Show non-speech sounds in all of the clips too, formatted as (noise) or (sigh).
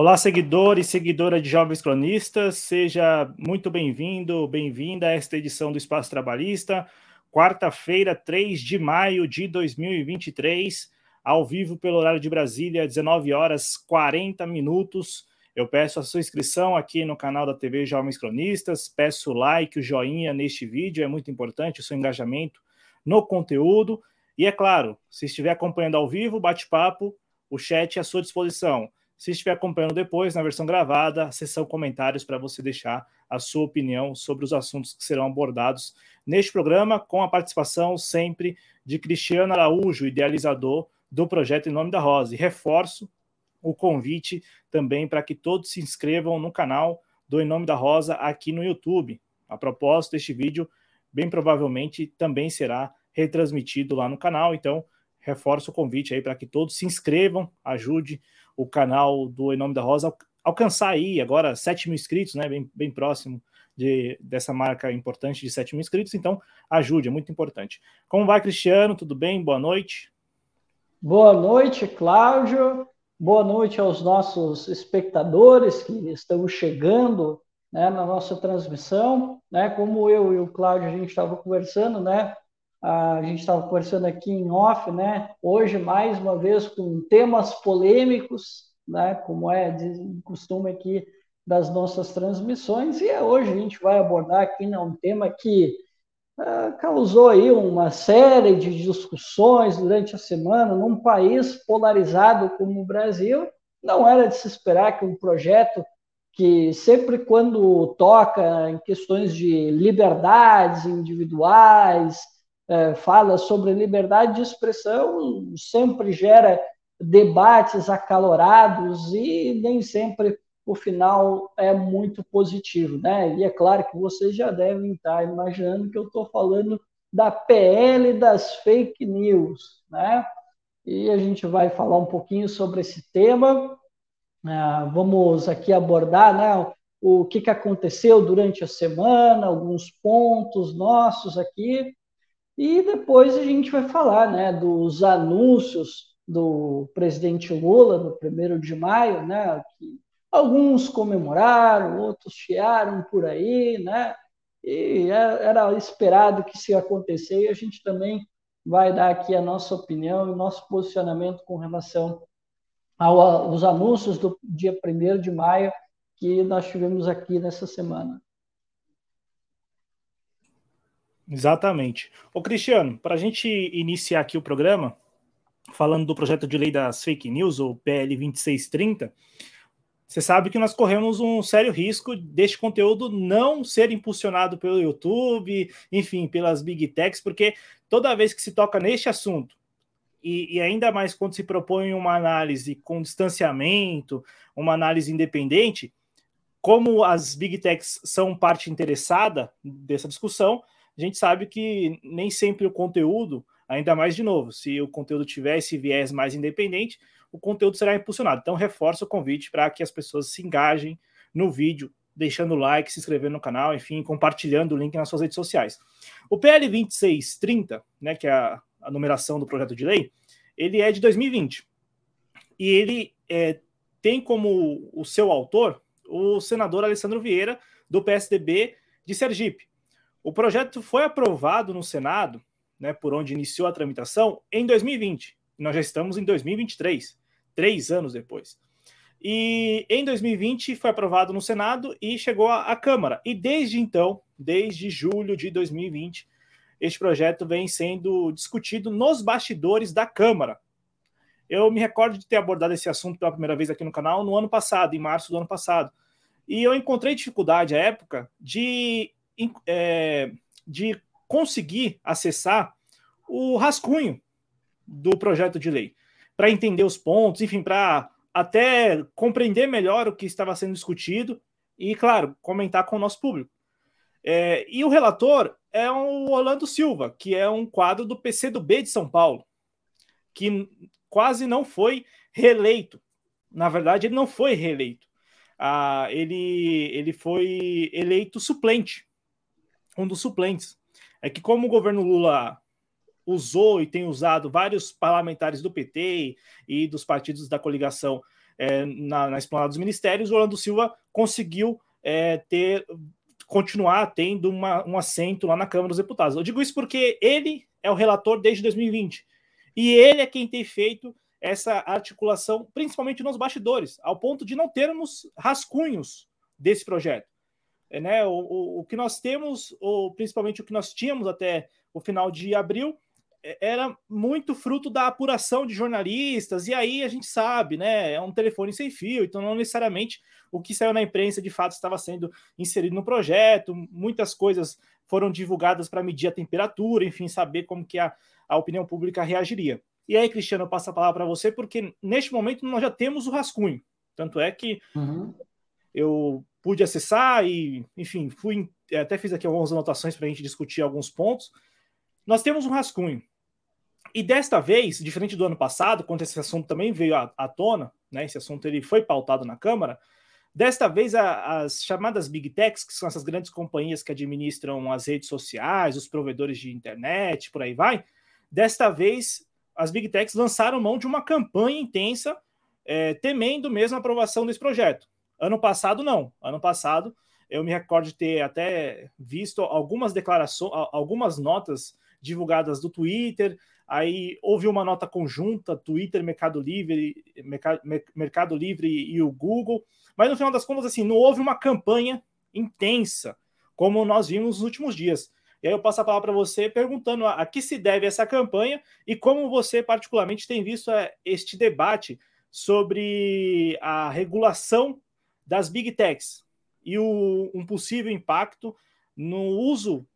Olá, seguidor e seguidora de Jovens Cronistas, seja muito bem-vindo, bem-vinda a esta edição do Espaço Trabalhista, quarta-feira, 3 de maio de 2023, ao vivo pelo horário de Brasília, 19 horas 40 minutos. Eu peço a sua inscrição aqui no canal da TV Jovens Cronistas, peço o like, o joinha neste vídeo, é muito importante o seu engajamento no conteúdo. E é claro, se estiver acompanhando ao vivo, bate-papo, o chat é à sua disposição. Se estiver acompanhando depois, na versão gravada, a comentários para você deixar a sua opinião sobre os assuntos que serão abordados neste programa, com a participação sempre de Cristiano Araújo, idealizador do projeto Em Nome da Rosa. E reforço o convite também para que todos se inscrevam no canal do Em Nome da Rosa aqui no YouTube. A propósito, este vídeo bem provavelmente também será retransmitido lá no canal, então reforço o convite aí para que todos se inscrevam, ajude o canal do Em Nome da Rosa alcançar aí agora 7 mil inscritos, né? Bem, bem próximo de, dessa marca importante de 7 mil inscritos, então ajude, é muito importante. Como vai, Cristiano? Tudo bem? Boa noite. Boa noite, Cláudio. Boa noite aos nossos espectadores que estão chegando né, na nossa transmissão. Né, como eu e o Cláudio a gente estava conversando, né, a gente estava conversando aqui em off, né? Hoje, mais uma vez, com temas polêmicos, né? Como é de costume aqui das nossas transmissões. E hoje a gente vai abordar aqui né, um tema que uh, causou aí uma série de discussões durante a semana num país polarizado como o Brasil. Não era de se esperar que um projeto que sempre quando toca em questões de liberdades individuais, é, fala sobre liberdade de expressão sempre gera debates acalorados e nem sempre o final é muito positivo, né? E é claro que vocês já devem estar imaginando que eu estou falando da PL das fake news, né? E a gente vai falar um pouquinho sobre esse tema. É, vamos aqui abordar, né? O que, que aconteceu durante a semana, alguns pontos nossos aqui, e depois a gente vai falar né, dos anúncios do presidente Lula no primeiro de maio, né, que alguns comemoraram, outros chiaram por aí, né, e é, era esperado que isso ia acontecer, e a gente também vai dar aqui a nossa opinião e nosso posicionamento com relação aos anúncios do dia 1 de maio que nós tivemos aqui nessa semana. Exatamente. Ô, Cristiano, para a gente iniciar aqui o programa, falando do projeto de lei das fake news, o PL 2630, você sabe que nós corremos um sério risco deste conteúdo não ser impulsionado pelo YouTube, enfim, pelas big techs, porque toda vez que se toca neste assunto, e, e, ainda mais quando se propõe uma análise com distanciamento, uma análise independente, como as big techs são parte interessada dessa discussão, a gente sabe que nem sempre o conteúdo, ainda mais de novo, se o conteúdo tiver esse viés mais independente, o conteúdo será impulsionado. Então, reforço o convite para que as pessoas se engajem no vídeo, deixando like, se inscrevendo no canal, enfim, compartilhando o link nas suas redes sociais. O PL 2630, né, que é a, a numeração do projeto de lei, ele é de 2020. E ele é, tem como o seu autor o senador Alessandro Vieira, do PSDB de Sergipe. O projeto foi aprovado no Senado, né, por onde iniciou a tramitação, em 2020. Nós já estamos em 2023, três anos depois. E em 2020 foi aprovado no Senado e chegou à Câmara. E desde então, desde julho de 2020, este projeto vem sendo discutido nos bastidores da Câmara. Eu me recordo de ter abordado esse assunto pela primeira vez aqui no canal no ano passado, em março do ano passado. E eu encontrei dificuldade à época de é, de conseguir acessar o rascunho do projeto de lei, para entender os pontos, enfim, para até compreender melhor o que estava sendo discutido e, claro, comentar com o nosso público. É, e o relator é o Orlando Silva, que é um quadro do PCdoB de São Paulo, que quase não foi reeleito. Na verdade, ele não foi reeleito. Ah, ele, ele foi eleito suplente um dos suplentes. É que, como o governo Lula usou e tem usado vários parlamentares do PT e dos partidos da coligação é, na, na esplanada dos ministérios, o Orlando Silva conseguiu é, ter continuar tendo uma, um assento lá na Câmara dos Deputados. Eu digo isso porque ele é o relator desde 2020 e ele é quem tem feito essa articulação, principalmente nos bastidores, ao ponto de não termos rascunhos desse projeto. É, né, o, o, o, que nós temos, ou principalmente o que nós tínhamos até o final de abril, é, era muito fruto da apuração de jornalistas, e aí a gente sabe, né? É um telefone sem fio, então não necessariamente o que saiu na imprensa de fato estava sendo inserido no projeto, muitas coisas foram divulgadas para medir a temperatura, enfim, saber como que a, a opinião pública reagiria. E aí, Cristiano, eu passo a palavra para você, porque neste momento nós já temos o rascunho. Tanto é que uhum. eu pude acessar e, enfim, fui até fiz aqui algumas anotações para a gente discutir alguns pontos. Nós temos um rascunho. E desta vez, diferente do ano passado, quando esse assunto também veio à, à tona, né, esse assunto ele foi pautado na Câmara, desta vez a, as chamadas Big Techs, que são essas grandes companhias que administram as redes sociais, os provedores de internet, por aí vai, desta vez as Big Techs lançaram mão de uma campanha intensa, é, temendo mesmo a aprovação desse projeto. Ano passado, não. Ano passado, eu me recordo de ter até visto algumas declarações, algumas notas divulgadas do Twitter. Aí houve uma nota conjunta, Twitter, Mercado Livre, Mercado, Livre e o Google. Mas no final das contas, assim, não houve uma campanha intensa, como nós vimos nos últimos dias. E aí eu passo a palavra para você perguntando a, a, que se deve essa campanha e como você particularmente tem visto é, este debate sobre a regulação das big techs e o, um possível impacto no uso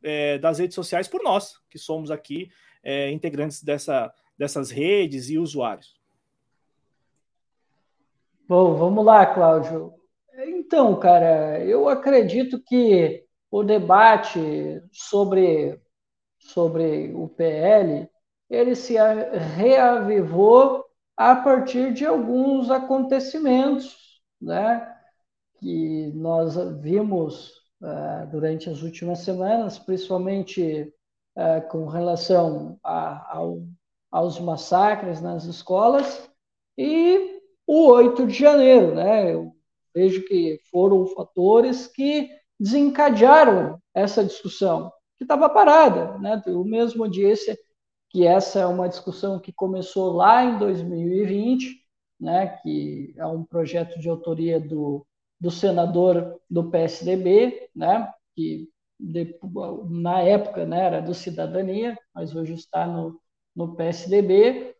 é, das redes sociais por nós, que somos aqui é, integrantes dessa, dessas redes e usuários. Bom, vamos lá, Cláudio. Então, cara, eu acredito que o debate sobre, sobre o PL ele se reavivou a partir de alguns acontecimentos né, que nós vimos uh, durante as últimas semanas, principalmente uh, com relação a, ao, aos massacres nas escolas, e o 8 de janeiro. Né, eu vejo que foram fatores que desencadearam essa discussão, que estava parada. Né? Eu mesmo disse que essa é uma discussão que começou lá em 2020, né, que é um projeto de autoria do, do senador do PSDB, né, que de, na época né, era do Cidadania, mas hoje está no, no PSDB,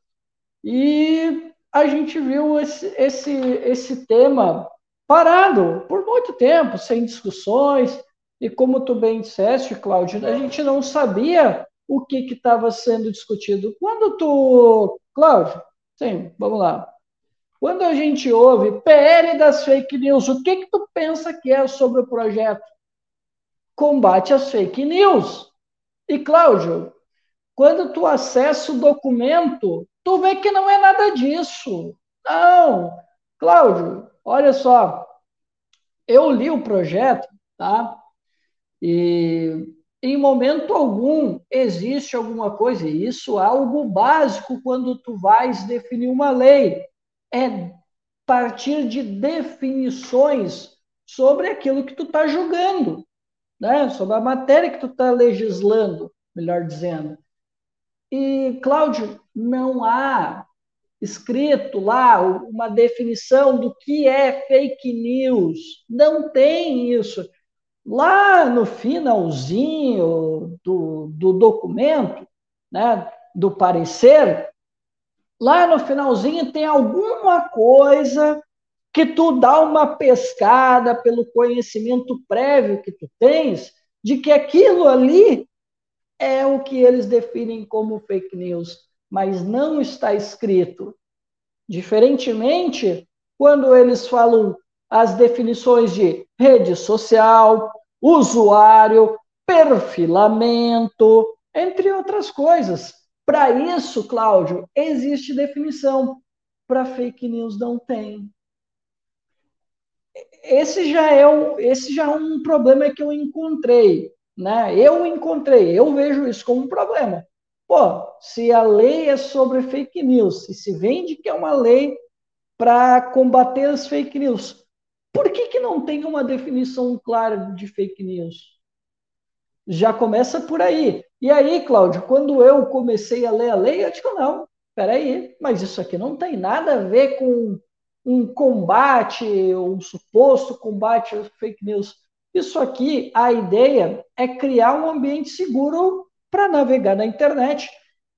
e a gente viu esse, esse, esse tema parado por muito tempo, sem discussões, e como tu bem disseste, Cláudio, a gente não sabia o que estava sendo discutido. Quando tu, Cláudio, sim, vamos lá. Quando a gente ouve PL das fake news, o que que tu pensa que é sobre o projeto? Combate às fake news. E Cláudio, quando tu acessa o documento, tu vê que não é nada disso. Não. Cláudio, olha só. Eu li o projeto, tá? E em momento algum existe alguma coisa, e isso é algo básico quando tu vais definir uma lei é partir de definições sobre aquilo que tu está julgando, né? sobre a matéria que tu está legislando, melhor dizendo. E, Cláudio, não há escrito lá uma definição do que é fake news. Não tem isso. Lá no finalzinho do, do documento, né, do parecer, lá no finalzinho tem alguma coisa que tu dá uma pescada pelo conhecimento prévio que tu tens de que aquilo ali é o que eles definem como fake news, mas não está escrito. Diferentemente, quando eles falam as definições de rede social, usuário, perfilamento, entre outras coisas. Para isso, Cláudio, existe definição. Para fake news não tem. Esse já é um, esse já é um problema que eu encontrei, né? Eu encontrei, eu vejo isso como um problema. Pô, se a lei é sobre fake news, e se vende que é uma lei para combater as fake news. Por que, que não tem uma definição clara de fake news? Já começa por aí. E aí, Cláudio, quando eu comecei a ler a lei, eu digo, não, peraí, mas isso aqui não tem nada a ver com um combate, um suposto combate às fake news. Isso aqui, a ideia é criar um ambiente seguro para navegar na internet.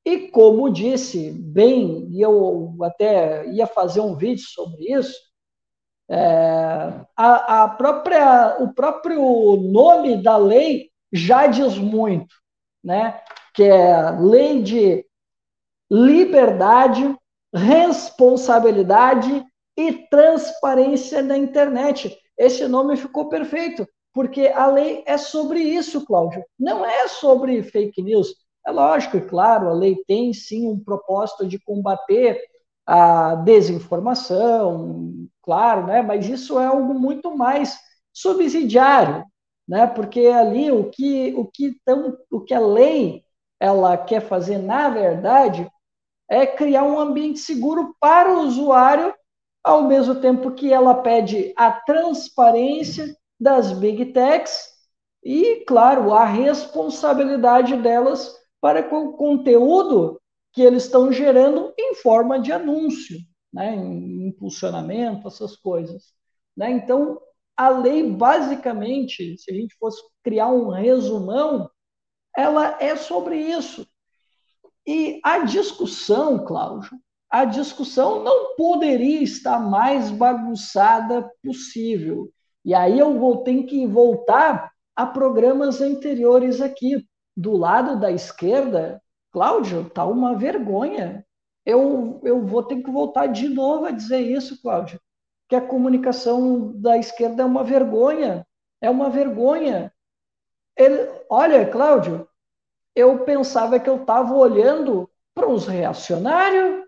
E como disse bem, e eu até ia fazer um vídeo sobre isso, é, a, a própria, o próprio nome da lei já diz muito, né? que é lei de liberdade, responsabilidade e transparência na internet. Esse nome ficou perfeito, porque a lei é sobre isso, Cláudio. Não é sobre fake news. É lógico, e claro, a lei tem sim um propósito de combater a desinformação, claro, né? Mas isso é algo muito mais subsidiário, né? Porque ali o que o que tão, o que a lei ela quer fazer na verdade é criar um ambiente seguro para o usuário, ao mesmo tempo que ela pede a transparência das big techs e, claro, a responsabilidade delas para com o conteúdo que eles estão gerando em forma de anúncio, né, em impulsionamento, essas coisas. Né? Então, a lei, basicamente, se a gente fosse criar um resumão, ela é sobre isso. E a discussão, Cláudio, a discussão não poderia estar mais bagunçada possível. E aí eu vou ter que voltar a programas anteriores aqui. Do lado da esquerda, Cláudio, tá uma vergonha. Eu, eu vou ter que voltar de novo a dizer isso, Cláudio, que a comunicação da esquerda é uma vergonha. É uma vergonha. Ele, olha, Cláudio, eu pensava que eu estava olhando para os reacionários,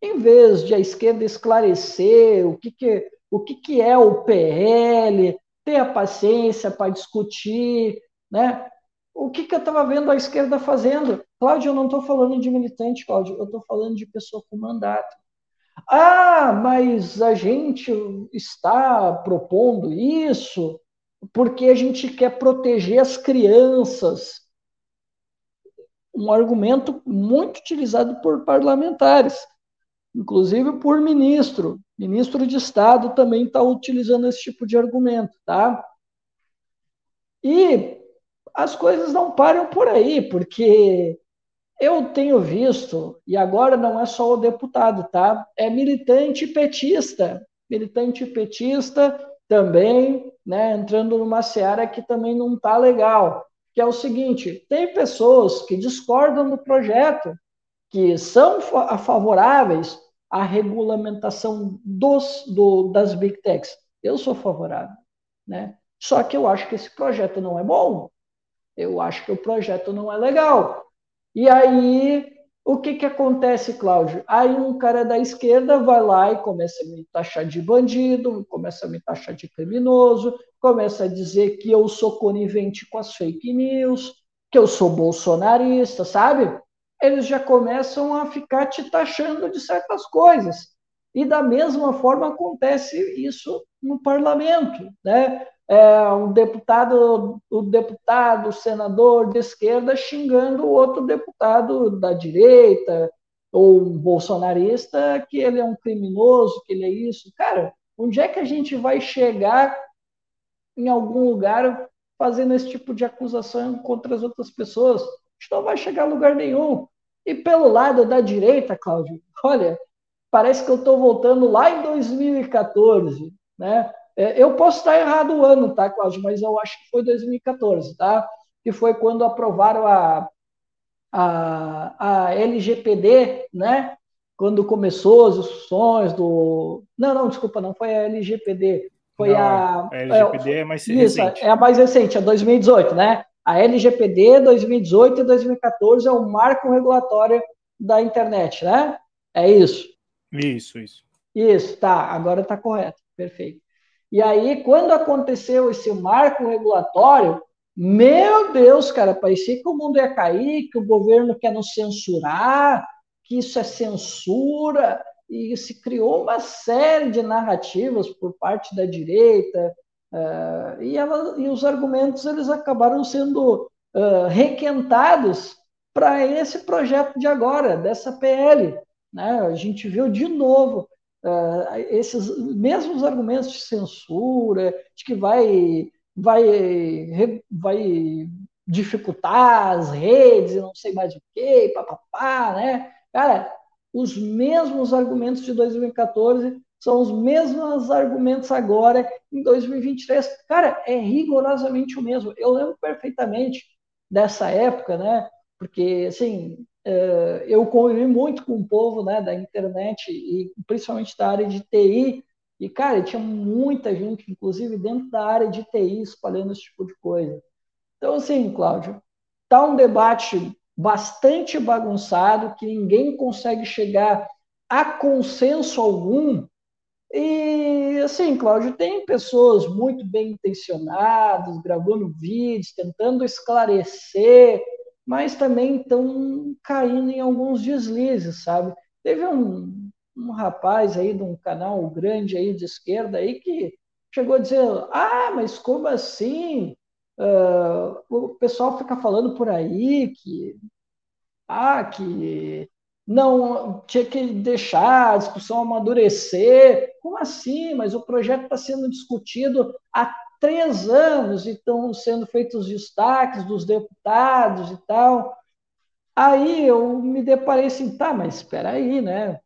em vez de a esquerda esclarecer o que, que, o que, que é o PL, ter a paciência para discutir, né? O que, que eu estava vendo a esquerda fazendo? Cláudio, eu não estou falando de militante, Cláudio, eu estou falando de pessoa com mandato. Ah, mas a gente está propondo isso porque a gente quer proteger as crianças. Um argumento muito utilizado por parlamentares, inclusive por ministro. Ministro de Estado também está utilizando esse tipo de argumento, tá? E as coisas não param por aí, porque eu tenho visto, e agora não é só o deputado, tá? É militante petista, militante petista também, né, entrando numa seara que também não está legal, que é o seguinte, tem pessoas que discordam do projeto, que são favoráveis à regulamentação dos, do, das big techs. Eu sou favorável, né? Só que eu acho que esse projeto não é bom, eu acho que o projeto não é legal. E aí, o que, que acontece, Cláudio? Aí um cara da esquerda vai lá e começa a me taxar de bandido, começa a me taxar de criminoso, começa a dizer que eu sou conivente com as fake news, que eu sou bolsonarista, sabe? Eles já começam a ficar te taxando de certas coisas. E da mesma forma acontece isso no parlamento, né? É, um deputado, o deputado, o senador de esquerda xingando o outro deputado da direita ou um bolsonarista que ele é um criminoso, que ele é isso. Cara, onde é que a gente vai chegar em algum lugar fazendo esse tipo de acusação contra as outras pessoas? A gente não vai chegar a lugar nenhum. E pelo lado da direita, Cláudio, olha, parece que eu estou voltando lá em 2014, né? É, eu posso estar errado o ano, tá, Cláudio? Mas eu acho que foi 2014, tá? Que foi quando aprovaram a, a, a LGPD, né? Quando começou as discussões do. Não, não, desculpa, não foi a LGPD. Foi não, a. A LGPD é, é mais isso, recente. É a mais recente, é 2018, né? A LGPD 2018 e 2014 é o marco regulatório da internet, né? É isso. Isso, isso. Isso, tá, agora está correto, perfeito. E aí, quando aconteceu esse marco regulatório, meu Deus, cara, parecia que o mundo ia cair, que o governo quer nos censurar, que isso é censura. e se criou uma série de narrativas por parte da direita, uh, e, ela, e os argumentos eles acabaram sendo uh, requentados para esse projeto de agora, dessa PL. Né? A gente viu de novo uh, esses mesmos argumentos de censura, de que vai, vai, vai dificultar as redes não sei mais o que, papapá, né? Cara, os mesmos argumentos de 2014 são os mesmos argumentos agora em 2023. Cara, é rigorosamente o mesmo. Eu lembro perfeitamente dessa época, né? Porque, assim, eu convivi muito com o povo né, da internet e principalmente da área de TI. E, cara, tinha muita gente, inclusive dentro da área de TI, espalhando esse tipo de coisa. Então, assim, Cláudio, tá um debate bastante bagunçado, que ninguém consegue chegar a consenso algum. E, assim, Cláudio, tem pessoas muito bem intencionadas, gravando vídeos, tentando esclarecer, mas também estão caindo em alguns deslizes, sabe? Teve um, um rapaz aí de um canal grande aí de esquerda aí que chegou a dizer, ah, mas como assim? Uh, o pessoal fica falando por aí que ah, que não tinha que deixar a discussão amadurecer. Como assim? Mas o projeto está sendo discutido há três anos e estão sendo feitos destaques dos deputados e tal. Aí eu me deparei assim, tá, mas espera aí, né?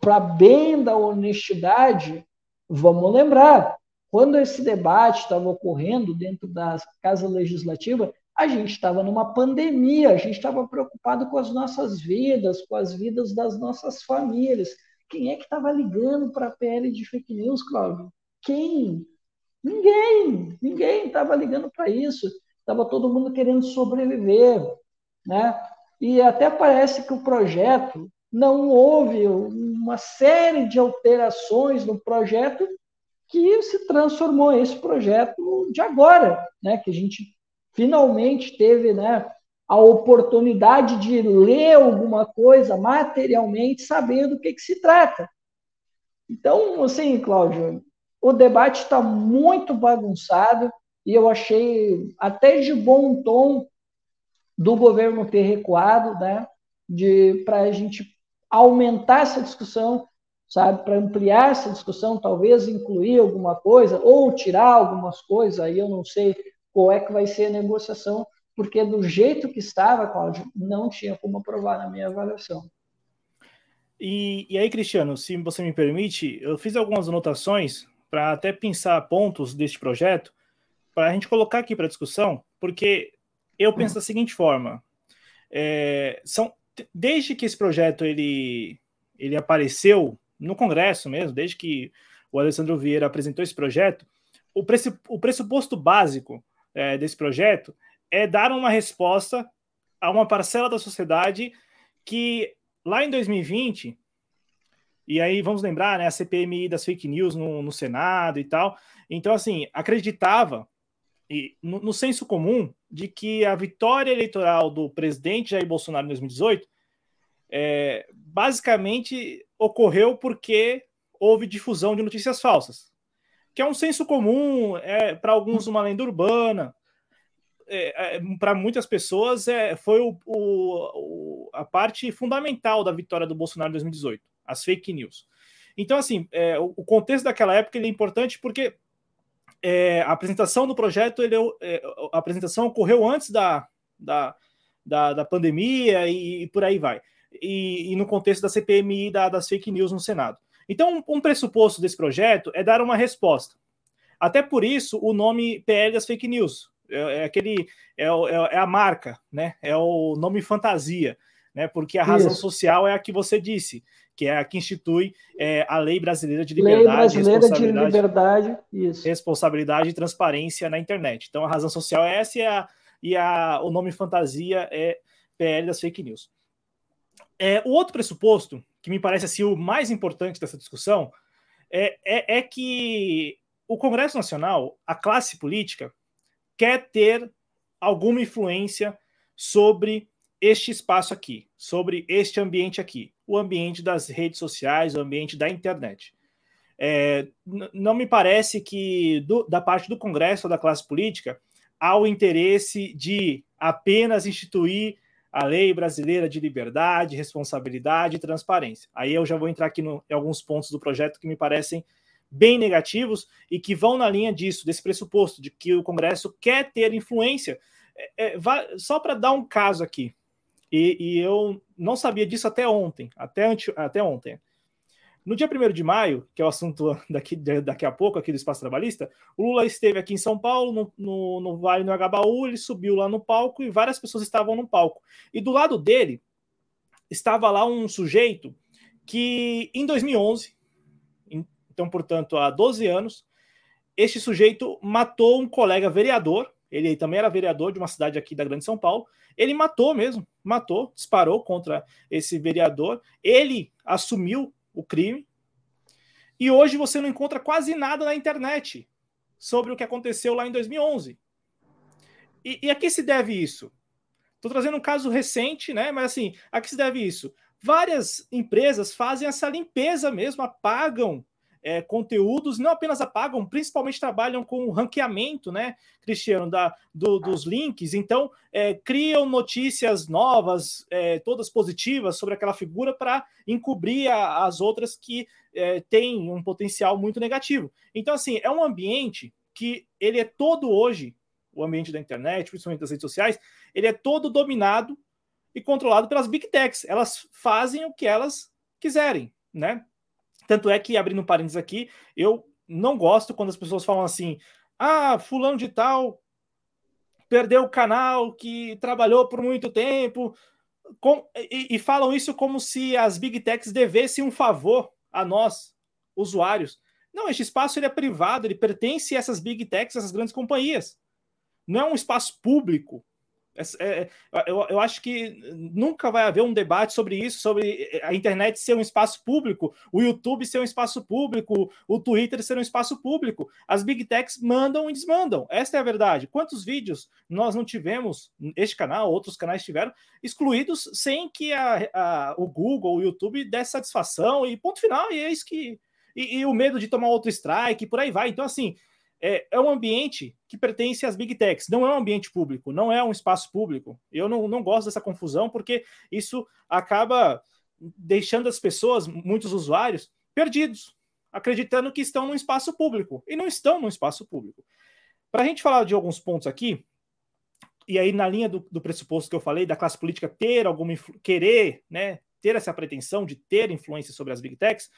Para bem da honestidade, vamos lembrar, quando esse debate estava ocorrendo dentro da Casa Legislativa, a gente estava numa pandemia, a gente estava preocupado com as nossas vidas, com as vidas das nossas famílias. Quem é que estava ligando para a PL de fake news, Cláudio? Quem? Ninguém, ninguém estava ligando para isso. Estava todo mundo querendo sobreviver, né? E até parece que o projeto não houve uma série de alterações no projeto que se transformou esse projeto de agora, né? Que a gente finalmente teve né, a oportunidade de ler alguma coisa materialmente, sabendo do que, que se trata. Então, assim, Cláudio, o debate está muito bagunçado e eu achei até de bom tom do governo ter recuado, né, de para a gente aumentar essa discussão, sabe, para ampliar essa discussão, talvez incluir alguma coisa ou tirar algumas coisas, aí eu não sei qual é que vai ser a negociação, porque do jeito que estava, Cláudio, não tinha como aprovar na minha avaliação. E, e aí, Cristiano, se você me permite, eu fiz algumas anotações para até pensar pontos deste projeto, para a gente colocar aqui para discussão, porque eu penso da seguinte forma: é, são desde que esse projeto ele, ele apareceu no Congresso mesmo, desde que o Alessandro Vieira apresentou esse projeto, o, o pressuposto básico é, desse projeto é dar uma resposta a uma parcela da sociedade que lá em 2020, e aí vamos lembrar, né, a CPMI das fake news no, no Senado e tal, então assim, acreditava e, no, no senso comum de que a vitória eleitoral do presidente Jair Bolsonaro em 2018 é, basicamente ocorreu porque houve difusão de notícias falsas. Que é um senso comum, é para alguns uma lenda urbana, é, é, para muitas pessoas é, foi o, o, a parte fundamental da vitória do Bolsonaro em 2018, as fake news. Então, assim, é, o, contexto daquela época é importante porque é, a apresentação do projeto, ele, é, a apresentação ocorreu antes da, da, da, da pandemia e, e, por aí vai. E, e, no contexto da CPMI da, das fake news no Senado. Então, um pressuposto desse projeto é dar uma resposta. Até por isso, o nome PL das fake news é, é aquele é, é, é, a marca, né? É o nome fantasia, né? Porque a razão isso. social é a que você disse, que é a que institui é, a Lei Brasileira de Liberdade, Lei Brasileira de Liberdade, isso. responsabilidade e transparência na internet. Então, a razão social é essa e, a, e a, o nome fantasia é PL das fake news. É, o outro pressuposto que me parece assim, o mais importante dessa discussão, é, é, é que o Congresso Nacional, a classe política, quer ter alguma influência sobre este espaço aqui, sobre este ambiente aqui. O ambiente das redes sociais, o ambiente da internet. É, não me parece que do, da parte do Congresso ou da classe política há o interesse de apenas instituir a lei brasileira de liberdade, responsabilidade e transparência. Aí eu já vou entrar aqui no, em alguns pontos do projeto que me parecem bem negativos e que vão na linha disso, desse pressuposto de que o Congresso quer ter influência. É, é, só para dar um caso aqui, e, e, eu não sabia disso até ontem, até, ante, até ontem. No dia 1 de maio, que é o assunto (laughs) daqui, daqui a pouco, aqui do Espaço Trabalhista, o Lula esteve aqui em São Paulo, no, no, no Vale do Agabaú, ele subiu lá no palco e várias pessoas estavam no palco. E do lado dele estava lá um sujeito que, em 2011, então, portanto, há 12 anos, este sujeito matou um colega vereador, ele também era vereador de uma cidade aqui da Grande São Paulo, ele matou mesmo, matou, disparou contra esse vereador, ele assumiu o crime. E hoje você não encontra quase nada na internet sobre o que aconteceu lá em 2011. E, e a que se deve isso? Estou trazendo um caso recente, né? Mas assim, a que se deve isso? Várias empresas fazem essa limpeza mesmo, apagam é, conteúdos, não apenas apagam, principalmente trabalham com o ranqueamento, né, Cristiano, da, do, dos links. Então, é, criam notícias novas, é, todas positivas sobre aquela figura para encobrir a, as outras que é, têm um potencial muito negativo. Então, assim, é um ambiente que ele é todo hoje, o ambiente da internet, principalmente das redes sociais, ele é todo dominado e controlado pelas big techs. Elas fazem o que elas quiserem, né? Tanto é que, abrindo um parênteses aqui, eu não gosto quando as pessoas falam assim: ah, fulano de tal perdeu o canal que trabalhou por muito tempo. Com, e, e, falam isso como se as big techs devessem um favor a nós, usuários. Não, este espaço ele é privado, ele pertence a essas big techs, essas grandes companhias. Não é um espaço público. É, é, eu, eu, acho que nunca vai haver um debate sobre isso, sobre a internet ser um espaço público, o YouTube ser um espaço público, o Twitter ser um espaço público. As big techs mandam e desmandam. Esta é a verdade. Quantos vídeos nós não tivemos, este canal, outros canais tiveram, excluídos sem que a, a, o Google, o YouTube desse satisfação e ponto final, e é isso que. E, e o medo de tomar outro strike, por aí vai. Então, assim, é, é um ambiente que pertence às big techs, não é um ambiente público, não é um espaço público. Eu não, não gosto dessa confusão, porque isso acaba deixando as pessoas, muitos usuários, perdidos, acreditando que estão num espaço público e não estão num espaço público. Para a gente falar de alguns pontos aqui, e aí na linha do, do pressuposto que eu falei, da classe política ter alguma querer, né, ter essa pretensão de ter influência sobre as big techs,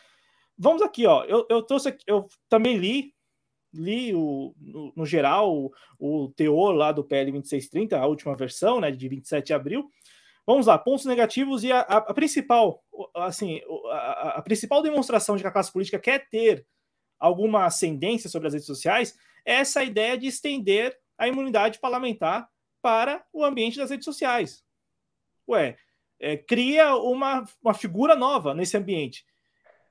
vamos aqui, ó. Eu, eu trouxe, eu também li li o, no, no geral o, o, teor lá do PL 2630, a última versão, né, de 27 de abril. Vamos lá, pontos negativos e a, a, a principal, assim, a, a, principal demonstração de que a classe política quer ter alguma ascendência sobre as redes sociais é essa ideia de estender a imunidade parlamentar para o ambiente das redes sociais. Ué, é, cria uma, uma figura nova nesse ambiente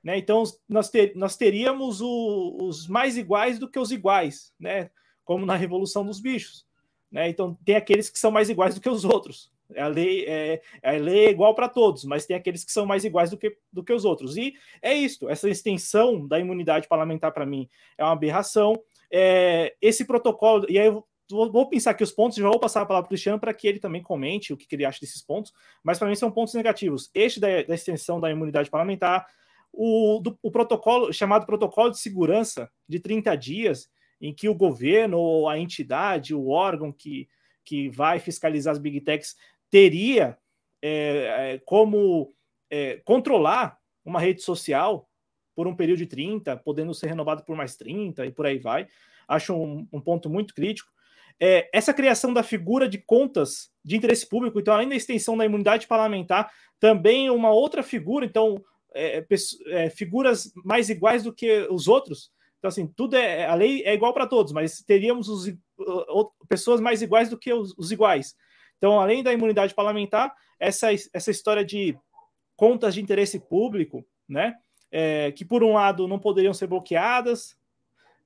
né? Então, nós, ter, nós teríamos o, os mais iguais do que os iguais, né? como na Revolução dos Bichos. Né? Então, tem aqueles que são mais iguais do que os outros. A lei é, a lei é igual para todos, mas tem aqueles que são mais iguais do que, do que os outros. E é isto, essa extensão da imunidade parlamentar, para mim, é uma aberração. É, esse protocolo, e aí eu vou, vou pensar aqui os pontos e já vou passar a palavra para o Cristiano para que ele também comente o que, que ele acha desses pontos, mas para mim são pontos negativos. Este da, da extensão da imunidade parlamentar, o, do, o protocolo chamado protocolo de segurança de 30 dias, em que o governo ou a entidade, o órgão que, que vai fiscalizar as big techs teria é, é, como é, controlar uma rede social por um período de 30, podendo ser renovado por mais 30 e por aí vai. Acho um, um ponto muito crítico. É, essa criação da figura de contas de interesse público, então, além da extensão da imunidade parlamentar, também uma outra figura, então, é, é, figuras mais iguais do que os outros. Então, assim, tudo é. A lei é igual para todos, mas teríamos os, pessoas mais iguais do que os, os, iguais. Então, além da imunidade parlamentar, essa, essa história de contas de interesse público, né? É, que por um lado não poderiam ser bloqueadas,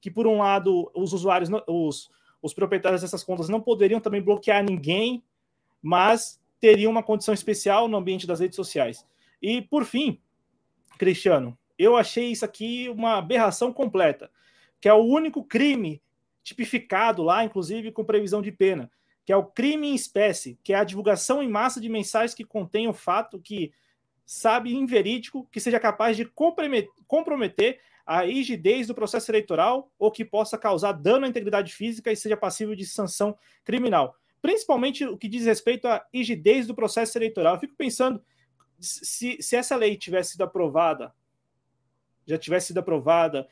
que por um lado os usuários, os, os proprietários dessas contas não poderiam também bloquear ninguém, mas teriam uma condição especial no ambiente das redes sociais. E, por fim, Cristiano, eu achei isso aqui uma aberração completa, que é o único crime tipificado lá, inclusive com previsão de pena, que é o crime em espécie, que é a divulgação em massa de mensagens que o fato que sabe inverídico que seja capaz de comprometer a rigidez do processo eleitoral ou que possa causar dano à integridade física e seja passível de sanção criminal. Principalmente o que diz respeito à rigidez do processo eleitoral. Eu fico pensando, se, se essa lei tivesse sido aprovada, já tivesse sido aprovada,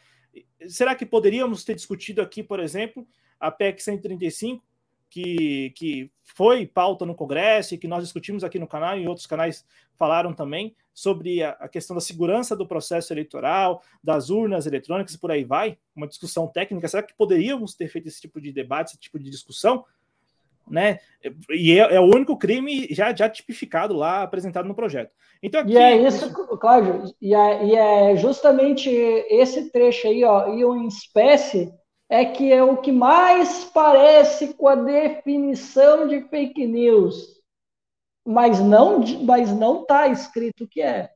será que poderíamos ter discutido aqui, por exemplo, a PEC 135, que, que foi pauta no Congresso e que nós discutimos aqui no canal e outros canais falaram também sobre a, a, questão da segurança do processo eleitoral, das urnas eletrônicas e por aí vai, uma discussão técnica. Será que poderíamos ter feito esse tipo de debate, esse tipo de discussão? Né? E é, é o único crime já, já tipificado lá, apresentado no projeto. Então, aqui... E é isso, Cláudio, e é, e é justamente esse trecho aí, ó, e em espécie é que é o que mais parece com a definição de fake news, mas não mas não está escrito o que é.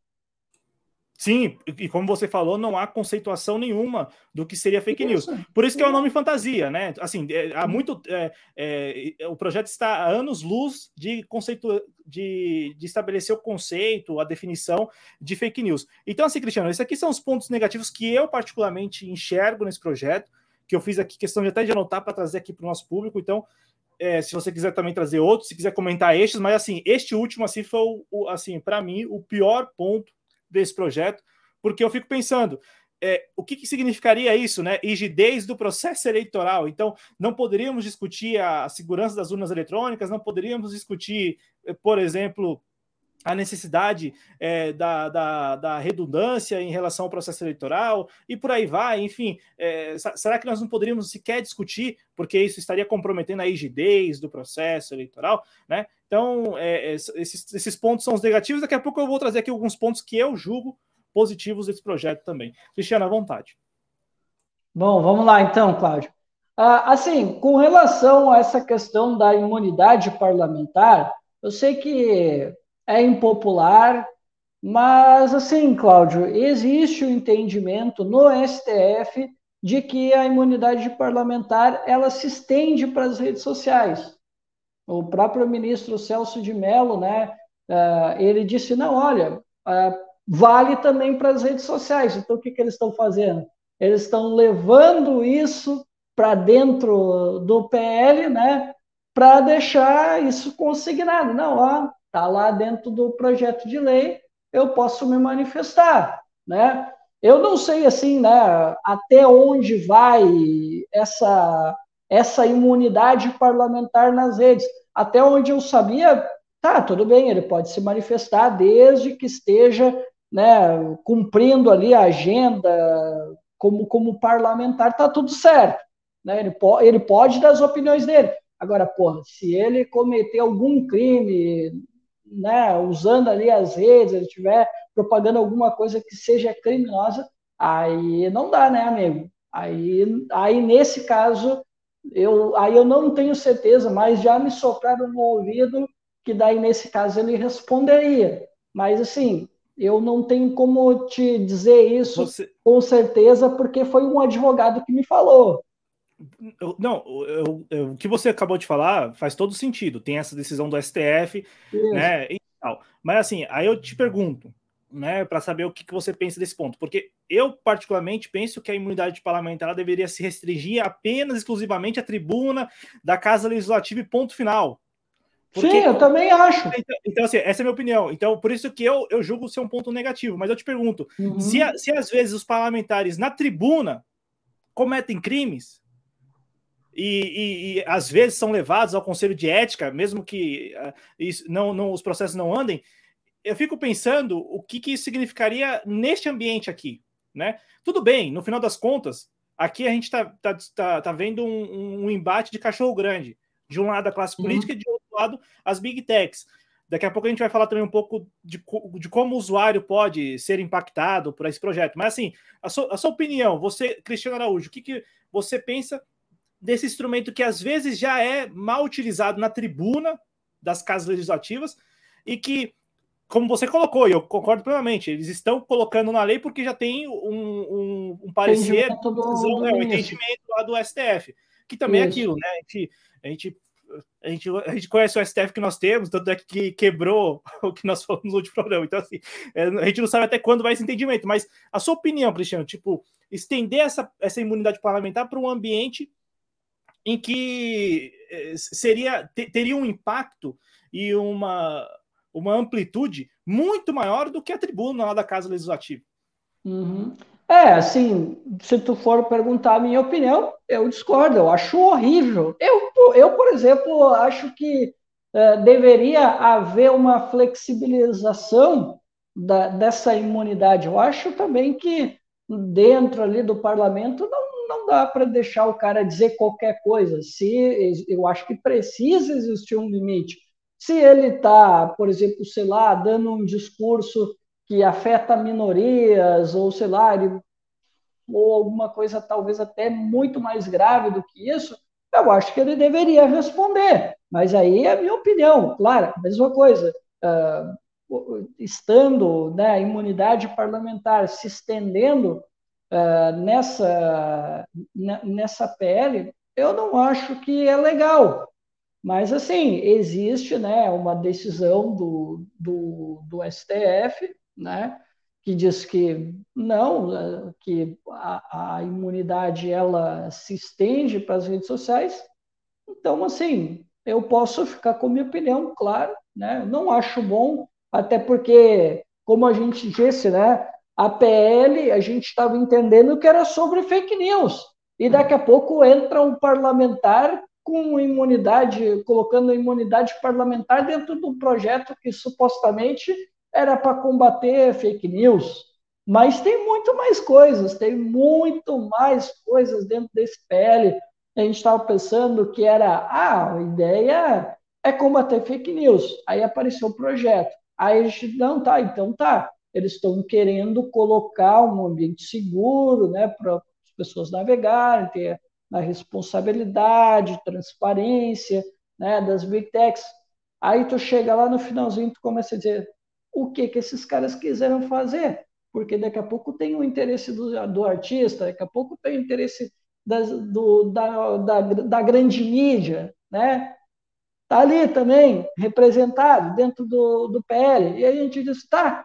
Sim, e como você falou, não há conceituação nenhuma do que seria fake news. Por isso que é o nome fantasia, né? Assim, é, há muito. É, é, o projeto está há anos luz de conceito de, de, estabelecer o conceito, a definição de fake news. Então, assim, Cristiano, esses aqui são os pontos negativos que eu particularmente enxergo nesse projeto que eu fiz aqui questão de até de anotar para trazer aqui para o nosso público. Então, é, se você quiser também trazer outros, se quiser comentar estes, mas assim, este último assim foi o, assim, para mim, o pior ponto desse projeto, porque eu fico pensando, é, o que, que, significaria isso, né? Rigidez do processo eleitoral. Então, não poderíamos discutir a segurança das urnas eletrônicas, não poderíamos discutir, por exemplo, a necessidade é, da, da, da, redundância em relação ao processo eleitoral e por aí vai, enfim, é, será que nós não poderíamos sequer discutir, porque isso estaria comprometendo a rigidez do processo eleitoral, né? Então, é, é, esses, esses pontos são os negativos, daqui a pouco eu vou trazer aqui alguns pontos que eu julgo positivos desse projeto também. Cristiano, à vontade. Bom, vamos lá então, Cláudio. Ah, assim, com relação a essa questão da imunidade parlamentar, eu sei que é impopular, mas assim, Cláudio, existe o entendimento no STF de que a imunidade parlamentar ela se estende para as redes sociais. O próprio ministro Celso de Mello, né, uh, ele disse não, olha, uh, vale também para as redes sociais. Então o que, que eles estão fazendo? Eles estão levando isso para dentro do PL, né, para deixar isso consignado. Não, ó, está lá dentro do projeto de lei, eu posso me manifestar, né? Eu não sei assim, né, até onde vai essa essa imunidade parlamentar nas redes. Até onde eu sabia, tá, tudo bem, ele pode se manifestar desde que esteja, né, cumprindo ali a agenda como como parlamentar, tá tudo certo, né? Ele, po ele pode dar as opiniões dele. Agora, porra, se ele cometer algum crime né, usando ali as redes, ele estiver propagando alguma coisa que seja criminosa, aí não dá, né, amigo? Aí, aí nesse caso, eu, aí eu não tenho certeza, mas já me sopraram no ouvido que daí nesse caso ele responderia. Mas assim, eu não tenho como te dizer isso Você... com certeza, porque foi um advogado que me falou. Não, eu, eu, o que você acabou de falar faz todo sentido. Tem essa decisão do STF, Isso. né? E tal. Mas assim, aí eu te pergunto, né, para saber o que, que você pensa desse ponto, porque eu particularmente penso que a imunidade parlamentar deveria se restringir apenas exclusivamente à tribuna da Casa Legislativa e ponto final. Porque, Sim, eu também acho. Então, então, assim, essa é a minha opinião. Então, por isso que eu, eu julgo ser um ponto negativo. Mas eu te pergunto: uhum. se, se às vezes os parlamentares na tribuna cometem crimes, e, e, e, às vezes são levados ao conselho de ética, mesmo que uh, isso, não, não, os processos não andem, eu fico pensando o que, que isso significaria neste ambiente aqui. Né? Tudo bem, no final das contas, aqui a gente está tá, tá, tá vendo um, um, embate de cachorro grande. De um lado a classe uhum. política uhum. e de outro lado as big techs. Daqui a pouco a gente vai falar também um pouco de, de como o usuário pode ser impactado por esse projeto. Mas assim, a, so, a sua opinião, você, Cristiano Araújo, o que, que você pensa desse instrumento que às vezes já é mal utilizado na tribuna das casas legislativas e que como você colocou, e eu concordo plenamente, eles estão colocando na lei porque já tem um, um, um parecer, decisão, é, um entendimento lá do STF, que também Isso. é aquilo, né? A gente, a gente a gente, a gente conhece o STF que nós temos, tanto é que quebrou (laughs) o que nós falamos no último programa. Então, assim, é, a gente não sabe até quando vai esse entendimento. Mas a sua opinião, Cristiano, tipo, estender essa, essa imunidade parlamentar para um ambiente em que é, seria teria um impacto e uma, uma amplitude muito maior do que a tribuna lá da Casa Legislativa. Uhum. É, assim, se tu for perguntar a minha opinião, eu discordo, eu acho horrível. Eu, eu por exemplo, acho que é, deveria haver uma flexibilização da, dessa imunidade. Eu acho também que dentro ali do parlamento não, não dá para deixar o cara dizer qualquer coisa. Se eu acho que precisa existir um limite. Se ele está, por exemplo, sei lá, dando um discurso que afeta minorias, ou sei lá, ele, ou alguma coisa talvez até muito mais grave do que isso, eu acho que ele deveria responder. Mas aí é a minha opinião, claro, mesma coisa. Uh, estando né, a imunidade parlamentar se estendendo uh, nessa, nessa PL, eu não acho que é legal. Mas, assim, existe né, uma decisão do, do, do STF né, que diz que não, que a, a imunidade ela se estende para as redes sociais. Então, assim, eu posso ficar com minha opinião, claro, né? Não acho bom, até porque, como a gente disse, né? A PL, a gente estava entendendo que era sobre fake news. E daqui a pouco entra um parlamentar com imunidade, colocando a imunidade parlamentar dentro do projeto que supostamente era para combater fake news, mas tem muito mais coisas, tem muito mais coisas dentro desse PL. A gente estava pensando que era, ah, a ideia é combater fake news. Aí apareceu o projeto. Aí a gente, não, tá, então tá. Eles estão querendo colocar um ambiente seguro, né, para as pessoas navegarem, ter a responsabilidade, transparência, né, das big techs. Aí tu chega lá no finalzinho, tu começa a dizer, o que, que esses caras quiseram fazer, porque daqui a pouco tem o interesse do, do artista, daqui a pouco tem o interesse das, do, da, da, da grande mídia, né? Está ali também, representado dentro do, do PL. E aí a gente diz, tá,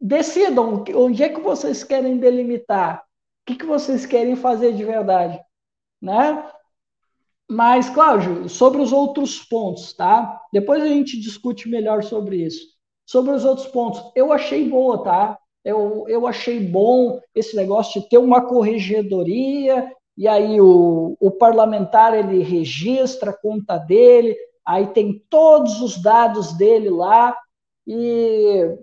decidam onde é que vocês querem delimitar, o que, que vocês querem fazer de verdade, né? Mas, Cláudio, sobre os outros pontos, tá? Depois a gente discute melhor sobre isso. Sobre os outros pontos, eu achei boa, tá? Eu, eu achei bom esse negócio de ter uma corregedoria, e aí o, o parlamentar ele registra a conta dele, aí tem todos os dados dele lá, e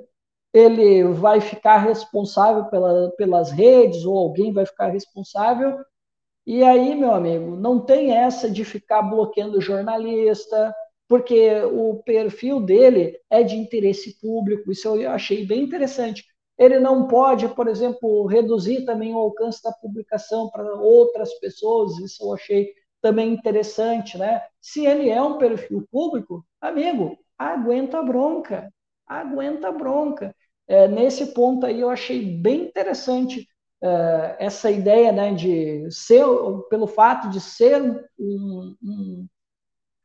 ele vai ficar responsável pela, pelas redes, ou alguém vai ficar responsável. E aí, meu amigo, não tem essa de ficar bloqueando jornalista, porque o perfil dele é de interesse público, isso eu achei bem interessante. Ele não pode, por exemplo, reduzir também o alcance da publicação para outras pessoas, isso eu achei também interessante, né? Se ele é um perfil público, amigo, aguenta a bronca, aguenta a bronca. É, nesse ponto aí eu achei bem interessante é, essa ideia, né, de ser, pelo fato de ser um, um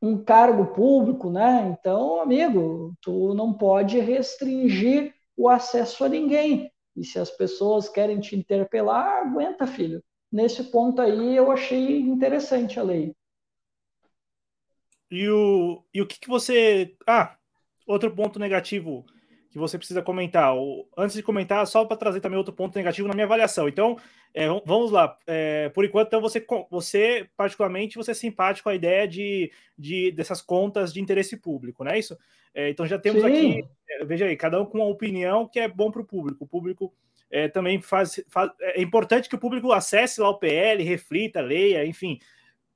um cargo público, né? Então, amigo, tu não pode restringir o acesso a ninguém. E se as pessoas querem te interpelar, aguenta, filho. Nesse ponto aí, eu achei interessante a lei. E o, e o que, que você. Ah, outro ponto negativo que você precisa comentar. Antes de comentar, só para trazer também outro ponto negativo na minha avaliação. Então, é, vamos lá. É, por enquanto, então, você, você, particularmente, você é simpático à ideia de, de dessas contas de interesse público, não é isso? É, então, já temos Sim. aqui, é, veja aí, cada um com uma opinião que é bom para o público. O público é, também faz, faz, É importante que o público acesse lá o PL, reflita, leia, enfim,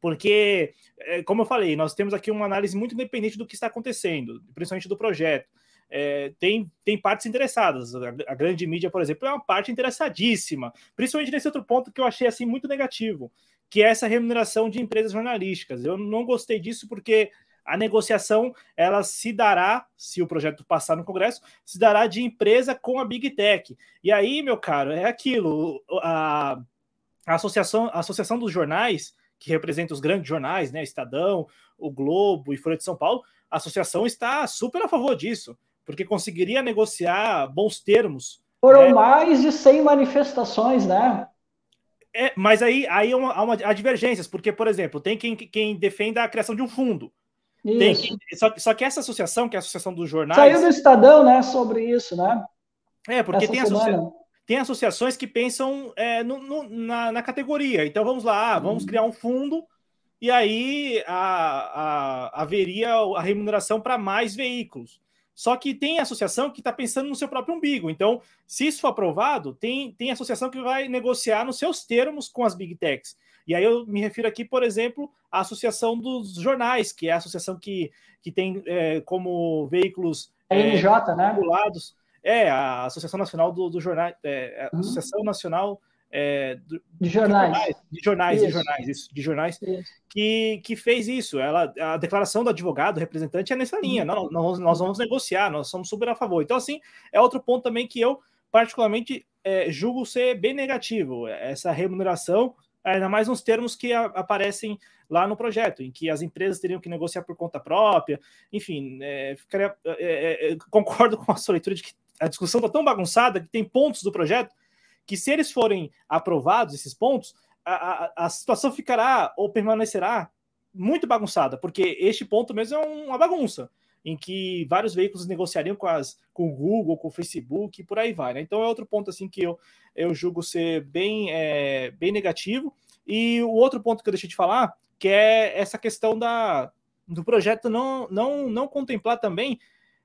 porque, é, como eu falei, nós temos aqui uma análise muito independente do que está acontecendo, principalmente do projeto é, tem, tem partes interessadas. A, a, grande mídia, por exemplo, é uma parte interessadíssima, principalmente nesse outro ponto que eu achei assim muito negativo, que é essa remuneração de empresas jornalísticas. Eu não gostei disso porque a negociação ela se dará, se o projeto passar no Congresso, se dará de empresa com a Big Tech. E aí, meu caro, é aquilo. A, a associação, a associação dos jornais, que representa os grandes jornais, né, Estadão, o Globo e Folha de São Paulo, a associação está super a favor disso, porque conseguiria negociar bons termos. Foram né? mais de 100 manifestações, né? É, mas aí, aí há, uma, há, uma, há divergências, porque, por exemplo, tem quem, quem defenda a criação de um fundo. Tem que, só, só, que essa associação, que é a Associação dos Jornais. Saiu do Estadão, né, sobre isso, né? É, porque tem, associa... tem, associações que pensam é, no, no, na, na, categoria. Então vamos lá, vamos uhum. criar um fundo e aí a, a, haveria a remuneração para mais veículos. Só que tem associação que está pensando no seu próprio umbigo. Então, se isso for aprovado, tem, tem associação que vai negociar nos seus termos com as big techs. E aí eu me refiro aqui, por exemplo, à Associação dos Jornais, que é a associação que, que tem é, como veículos a NJ, é, né? Vinculados. É, a Associação Nacional do, do Jornal, é, a uhum. Associação Nacional é, do, de jornais. De jornais, de jornais, isso, de jornais, isso. Que, que fez isso. Ela, a declaração do advogado, representante, é nessa linha. Uhum. Nós, nós, nós, vamos negociar, nós somos super a favor. Então, assim, é outro ponto também que eu, particularmente, é, julgo ser bem negativo. Essa remuneração, ainda mais nos termos que a, aparecem lá no projeto, em que as empresas teriam que negociar por conta própria. Enfim, é, ficaria, é, é, é concordo com a sua leitura de que a discussão está tão bagunçada que tem pontos do projeto que se eles forem aprovados, esses pontos, a, a, a situação ficará ou permanecerá muito bagunçada, porque este ponto mesmo é uma bagunça, em que vários veículos negociariam com, as, com o Google, com o Facebook e por aí vai. Né? Então é outro ponto assim que eu, eu julgo ser bem, é, bem negativo. E o outro ponto que eu deixei de falar, que é essa questão da, do projeto não, não, não contemplar também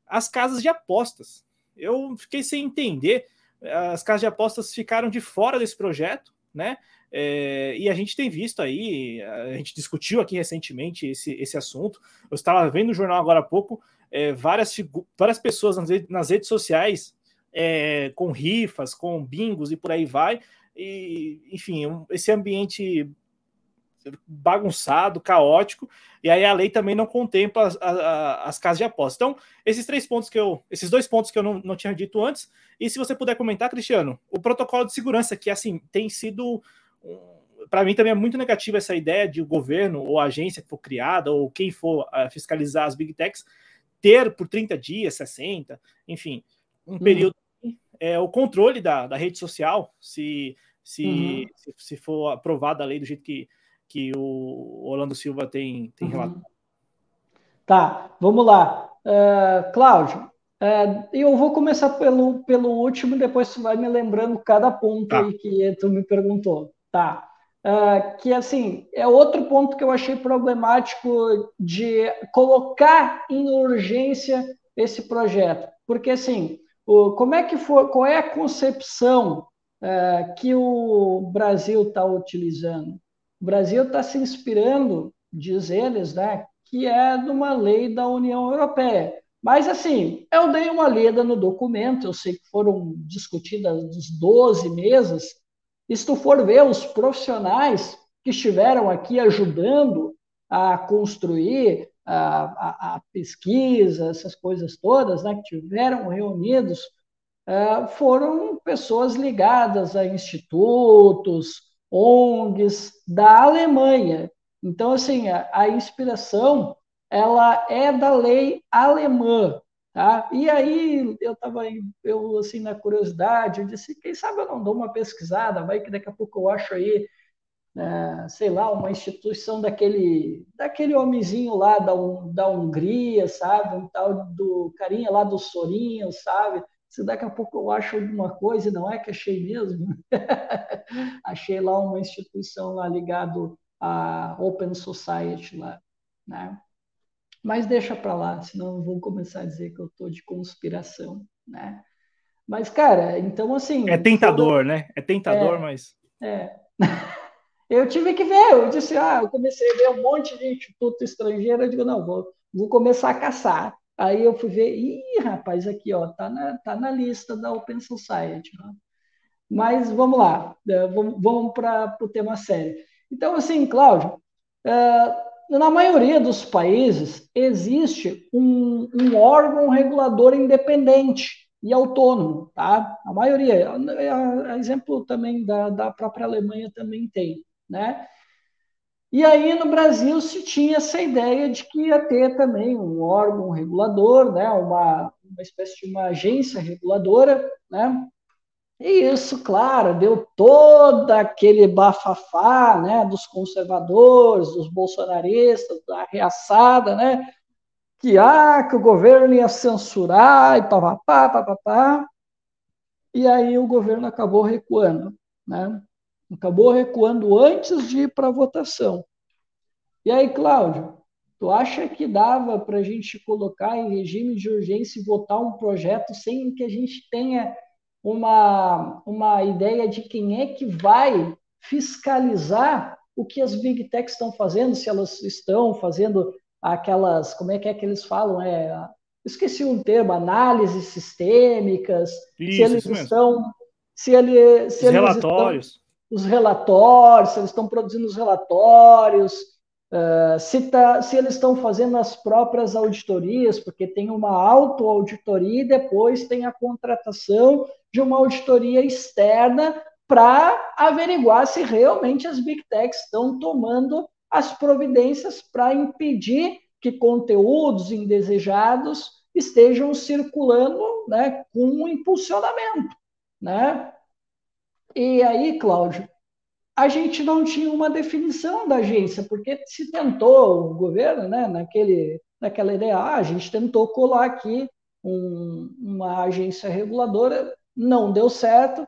as casas de apostas. Eu fiquei sem entender as casas de apostas ficaram de fora desse projeto, né? É, e a gente tem visto aí, a gente discutiu aqui recentemente esse, esse assunto. Eu estava vendo no jornal agora há pouco é, várias, várias pessoas nas, redes, nas redes sociais é, com rifas, com bingos e por aí vai. E, enfim, esse ambiente bagunçado, caótico, e aí a lei também não contempla as, as, as, casas de aposta. Então, esses três pontos que eu, esses dois pontos que eu não, não tinha dito antes, e se você puder comentar, Cristiano, o protocolo de segurança, que assim, tem sido. Para mim também é muito negativo essa ideia de o governo ou a agência que for criada, ou quem for uh, fiscalizar as big techs, ter por 30 dias, 60, enfim, um uhum. período é, o controle da, da rede social, se, se, uhum. se, se for aprovada a lei do jeito que, que o Orlando Silva tem, tem uhum. relatado. Tá, vamos lá. Uh, Cláudio, uh, eu vou começar pelo, pelo último, depois tu vai me lembrando cada ponto tá. aí que tu me perguntou. Tá. Uh, que assim é outro ponto que eu achei problemático de colocar em urgência esse projeto, porque assim, o, como é que for, qual é a concepção uh, que o Brasil está utilizando? O Brasil está se inspirando, diz eles, né, que é de uma lei da União Europeia. Mas, assim, eu dei uma lida no documento, eu sei que foram discutidas 12 mesas, e se tu for ver os profissionais que estiveram aqui ajudando a construir a, a, a pesquisa, essas coisas todas, né, que tiveram reunidos, uh, foram pessoas ligadas a institutos, ONGs da Alemanha. Então, assim, a, a inspiração ela é da lei alemã, tá? E aí eu estava eu assim na curiosidade, eu disse, quem sabe eu não dou uma pesquisada, vai que daqui a pouco eu acho aí, é, sei lá, uma instituição daquele daquele homenzinho lá da, da Hungria, sabe, um tal do carinha lá do Sorinho, sabe? Se daqui a pouco eu acho alguma coisa, não é que achei mesmo. (laughs) achei lá uma instituição lá ligado à Open Society lá, né? Mas deixa para lá, senão vou começar a dizer que eu estou de conspiração, né? Mas, cara, então assim. É tentador, né? É tentador, é, mas. É. (laughs) eu tive que ver, eu disse, ah, eu comecei a ver um monte de instituto estrangeiro, eu digo, não, vou, vou começar a caçar. Aí eu fui ver, ih, rapaz, aqui, ó, tá na, tá na lista da Open Society. Né? Mas vamos lá, é, vamos, vamos para o tema sério. Então, assim, Cláudio, uh, na maioria dos países existe um, um órgão regulador independente e autônomo, tá? A maioria, exemplo também da, da própria Alemanha também tem, né? E aí no Brasil se tinha essa ideia de que ia ter também um órgão regulador, né? Uma, uma espécie de uma agência reguladora, né? E isso, claro, deu todo aquele bafafá, né, dos conservadores, dos bolsonaristas, da reaçada, né, que, ah, que o governo ia censurar e papapá, papapá. E aí o governo acabou recuando, né? Acabou recuando antes de ir para a votação. E aí, Cláudio, tu acha que dava para a gente colocar em regime de urgência e votar um projeto sem que a gente tenha uma, uma ideia de quem é que vai fiscalizar o que as big techs estão fazendo, se elas estão fazendo aquelas, como é que é que eles falam, é, esqueci um termo, análises sistêmicas, isso, se eles estão, se, ele, se os eles relatórios, estão, os relatórios, se eles estão produzindo os relatórios, uh, se, tá, se eles estão fazendo as próprias auditorias, porque tem uma auto-auditoria e depois tem a contratação de uma auditoria externa para averiguar se realmente as big techs estão tomando as providências para impedir que conteúdos indesejados estejam circulando né, com impulsionamento. Né? E aí, Cláudio, a gente não tinha uma definição da agência, porque se tentou o governo, né, naquele, naquela ideia, ah, a gente tentou colar aqui um, uma agência reguladora, não deu certo.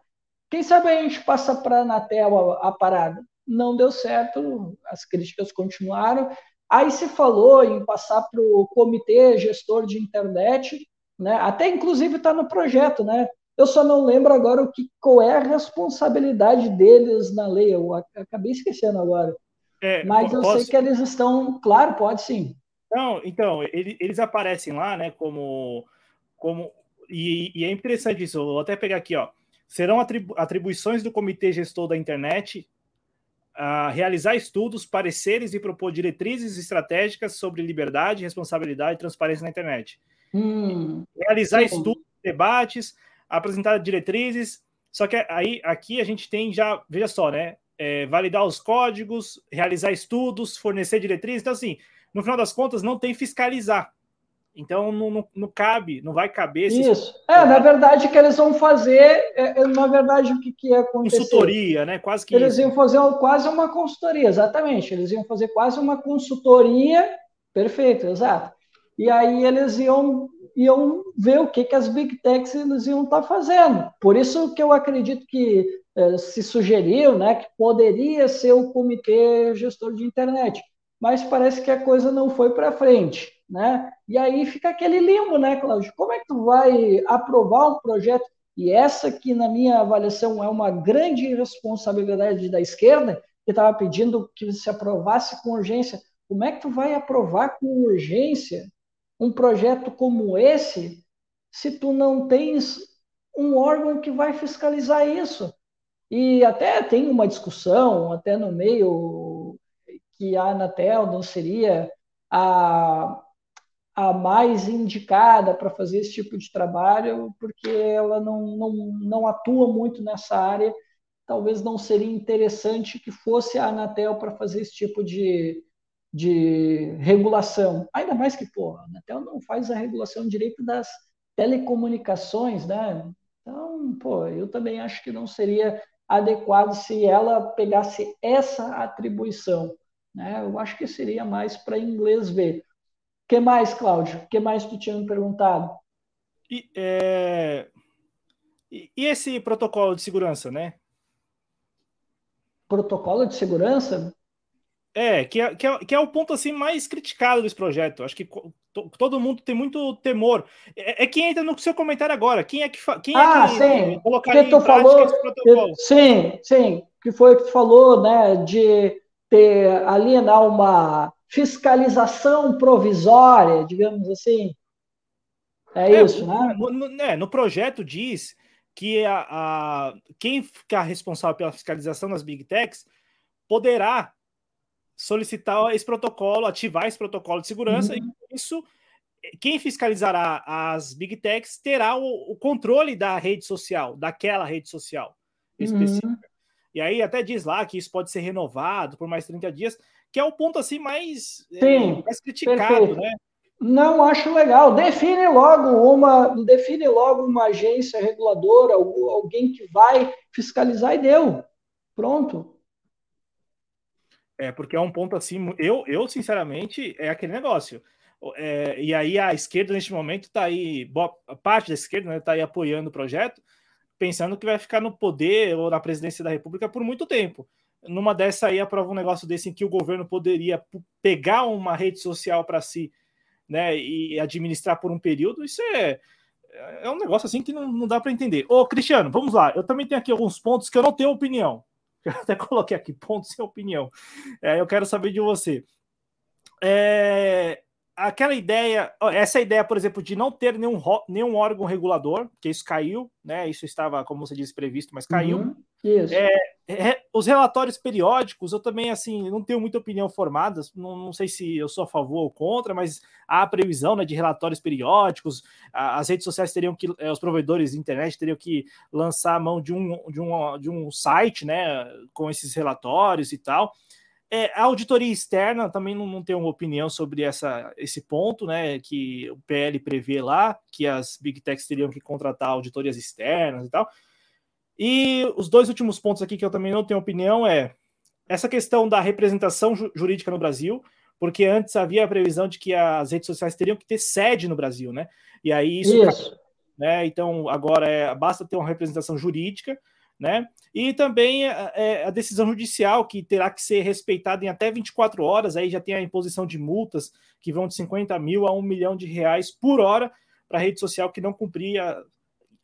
Quem sabe a gente passa para a Anatel a, a parada? Não deu certo, as críticas continuaram. Aí se falou em passar para o comitê gestor de internet, né? até inclusive está no projeto, né? Eu só não lembro agora o que, qual é a responsabilidade deles na lei. Eu acabei esquecendo agora. É, Mas eu posso... sei que eles estão. Claro, pode sim. Não, então, eles aparecem lá, né, como, como e, e, é interessante isso, vou até pegar aqui, ó. Serão atribu atribuições do Comitê Gestor da Internet a realizar estudos, pareceres e propor diretrizes estratégicas sobre liberdade, responsabilidade e transparência na internet. Hum, realizar sim. estudos, debates, apresentar diretrizes. Só que aí aqui a gente tem já, veja só, né? É, validar os códigos, realizar estudos, fornecer diretrizes. Então, assim, no final das contas, não tem fiscalizar. Então não, não, não, cabe, não vai caber. Isso. É, na verdade, que eles vão fazer, é, é, na verdade, o que, que ia acontecer? Consultoria, né? Quase que. Eles isso. iam fazer quase uma consultoria, exatamente. Eles iam fazer quase uma consultoria. Perfeito, exato. E aí eles iam, iam ver o que, que as big techs eles iam estar tá fazendo. Por isso que eu acredito que é, se sugeriu né, que poderia ser o comitê gestor de internet. Mas parece que a coisa não foi para frente né? E aí fica aquele limbo, né, Cláudio? Como é que tu vai aprovar um projeto? E essa que, na minha avaliação, é uma grande responsabilidade da esquerda, que estava pedindo que se aprovasse com urgência. Como é que tu vai aprovar com urgência um projeto como esse se tu não tens um órgão que vai fiscalizar isso? E até tem uma discussão, até no meio, que a Anatel não seria a a mais indicada para fazer esse tipo de trabalho, porque ela não, não, não atua muito nessa área. Talvez não seria interessante que fosse a Anatel para fazer esse tipo de, de regulação. Ainda mais que, pô, a Anatel não faz a regulação direito das telecomunicações, né? Então, pô, eu também acho que não seria adequado se ela pegasse essa atribuição. Né? Eu acho que seria mais para inglês ver que mais, Cláudio? O que mais tu tinha me perguntado? E, é... e, esse protocolo de segurança, né? Protocolo de segurança? É, que é, que é, que é o ponto assim mais criticado desse projeto. Acho que todo mundo tem muito temor. É, é quem entra no seu comentário agora. Quem é que quem é ah, que sim. colocaria que tu falou, sim, sim. Que foi o que tu falou, né? De ter alienar uma fiscalização provisória, digamos assim. É, é isso, né? No, no, é, no projeto diz que a, a, quem ficar responsável pela fiscalização das big techs poderá solicitar esse protocolo, ativar esse protocolo de segurança, uhum. e isso quem fiscalizará as big techs terá o, o, controle da rede social, daquela rede social específica. Uhum. E aí até diz lá que isso pode ser renovado por mais 30 dias, que é o ponto assim mais, é, Sim, é, mais criticado, perfeito. né? Não acho legal. Define logo uma, define logo uma agência reguladora, alguém que vai fiscalizar e deu. Pronto. É, porque é um ponto assim, eu, eu sinceramente, é aquele negócio. É, e aí a esquerda, neste momento, está aí, boa parte da esquerda está né, aí apoiando o projeto, pensando que vai ficar no poder ou na presidência da República por muito tempo. Numa dessa aí, aprova um negócio desse em que o governo poderia pegar uma rede social para si né, e administrar por um período, isso é, é um negócio assim que não, não dá para entender. Ô, Cristiano, vamos lá. Eu também tenho aqui alguns pontos que eu não tenho opinião. Eu até coloquei aqui pontos sem opinião. É, eu quero saber de você. É, aquela ideia, essa ideia, por exemplo, de não ter nenhum, nenhum órgão regulador, que isso caiu, né? Isso estava, como você disse, previsto, mas caiu. Uhum, é, é, os relatórios periódicos, eu também, assim, não tenho muita opinião formada, não, não, sei se eu sou a favor ou contra, mas há a previsão né, de relatórios periódicos, as redes sociais teriam que, eh, os provedores de internet teriam que lançar a mão de um, de um, de um site, né, com esses relatórios e tal. É, a auditoria externa também não, não tenho uma opinião sobre essa, esse ponto, né? Que o PL prevê lá que as big techs teriam que contratar auditorias externas e tal. E os dois últimos pontos aqui que eu também não tenho opinião é essa questão da representação jurídica no Brasil, porque antes havia a previsão de que as redes sociais teriam que ter sede no Brasil, né? E aí isso, isso. né? Então agora é, basta ter uma representação jurídica né? E também é, é, a decisão judicial, que terá que ser respeitada em até 24 horas, aí já tem a imposição de multas que vão de 50 mil a 1 milhão de reais por hora para a rede social que não cumpria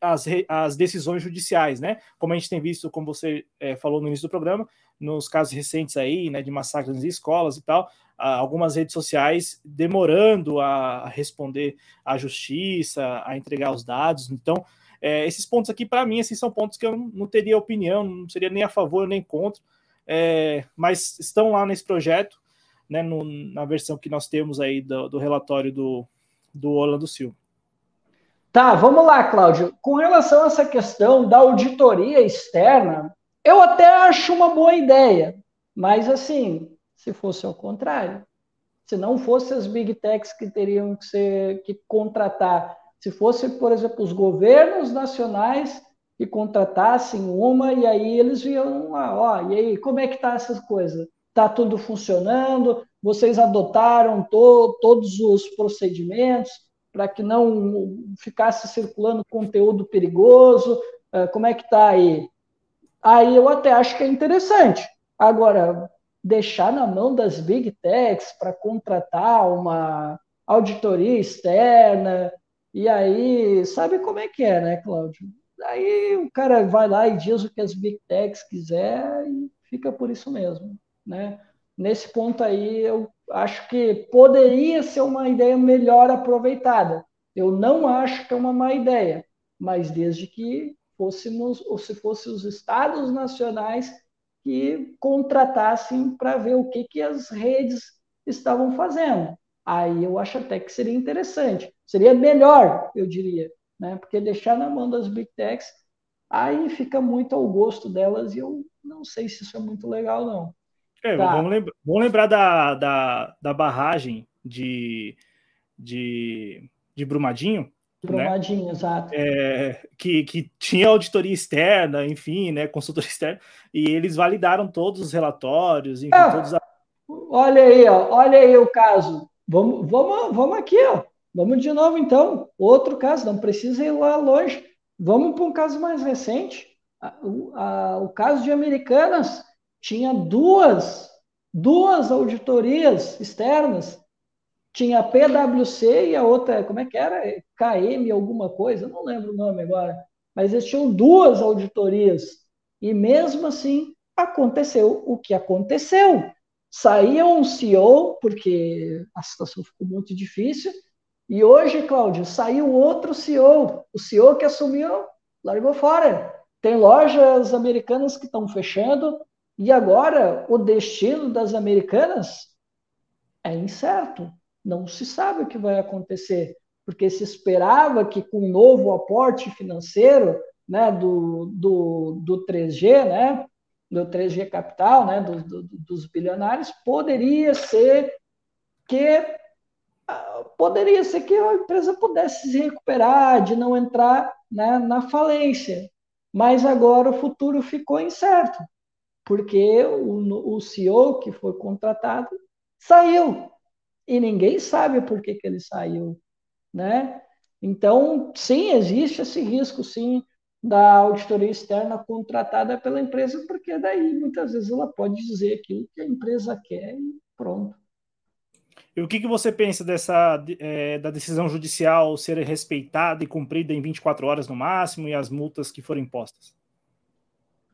as, as decisões judiciais, né? Como a gente tem visto, como você é, falou no início do programa, nos casos recentes aí, né, de massacres em escolas e tal, algumas redes sociais demorando a responder à justiça, a entregar os dados. Então, é, esses pontos aqui, para mim, assim, são pontos que eu não teria opinião, não seria nem a favor nem contra, é, mas estão lá nesse projeto, né, no, na versão que nós temos aí do, do relatório do, do Orlando Silva. Tá, vamos lá, Cláudio. Com relação a essa questão da auditoria externa, eu até acho uma boa ideia, mas assim, se fosse ao contrário, se não fosse as big techs que teriam que ser que contratar se fosse, por exemplo, os governos nacionais que contratassem uma e aí eles viam lá, ó, e aí, como é que tá essas coisas? Tá tudo funcionando? Vocês adotaram to todos os procedimentos para que não ficasse circulando conteúdo perigoso? Uh, como é que tá aí? Aí eu até acho que é interessante. Agora, deixar na mão das big techs para contratar uma auditoria externa, e aí, sabe como é que é, né, Cláudio? Aí o cara vai lá e diz o que as big techs quiser e fica por isso mesmo, né? Nesse ponto aí, eu acho que poderia ser uma ideia melhor aproveitada. Eu não acho que é uma má ideia, mas desde que fôssemos, ou se fossem os estados nacionais que contratassem para ver o que, que as redes estavam fazendo. Aí eu acho até que seria interessante. Seria melhor, eu diria, né? Porque deixar na mão das big techs, aí fica muito ao gosto delas e eu não sei se isso é muito legal, não. É, tá. vamos, lembrar, vamos lembrar da, da, da barragem de, de, de Brumadinho, né? Brumadinho, né? exato. É, que, que tinha auditoria externa, enfim, né, consultoria (laughs) externa, e eles validaram todos os relatórios, enfim, ah, todos a... Olha aí, ó, olha aí o caso. Vamos, vamos, vamos aqui, ó. Vamos de novo, então. Outro caso, não precisa ir lá longe. Vamos para um caso mais recente. O, a, o caso de Americanas tinha duas, duas auditorias externas. Tinha a PwC e a outra, como é que era? KM alguma coisa, não lembro o nome agora. Mas eles tinham duas auditorias. E mesmo assim, aconteceu o que aconteceu. Saía um CEO, porque a situação ficou muito difícil, e hoje, Cláudio, saiu outro CEO. O CEO que assumiu, largou fora. Tem lojas americanas que estão fechando, E agora o destino das americanas é incerto. Não se sabe o que vai acontecer, porque se esperava que com o um novo aporte financeiro né, do, do, do 3G, né, do 3G Capital, né, do, do, dos bilionários, poderia ser que ah, poderia ser que a empresa pudesse se recuperar, de não entrar né, na falência. Mas agora o futuro ficou incerto, porque o, o CEO que foi contratado saiu e ninguém sabe por que, que ele saiu, né? Então, sim, existe esse risco, sim, da auditoria externa contratada pela empresa, porque daí muitas vezes ela pode dizer aquilo que a empresa quer e pronto. E o que, que você pensa dessa é, da decisão judicial ser respeitada e cumprida em 24 horas no máximo e as multas que foram impostas?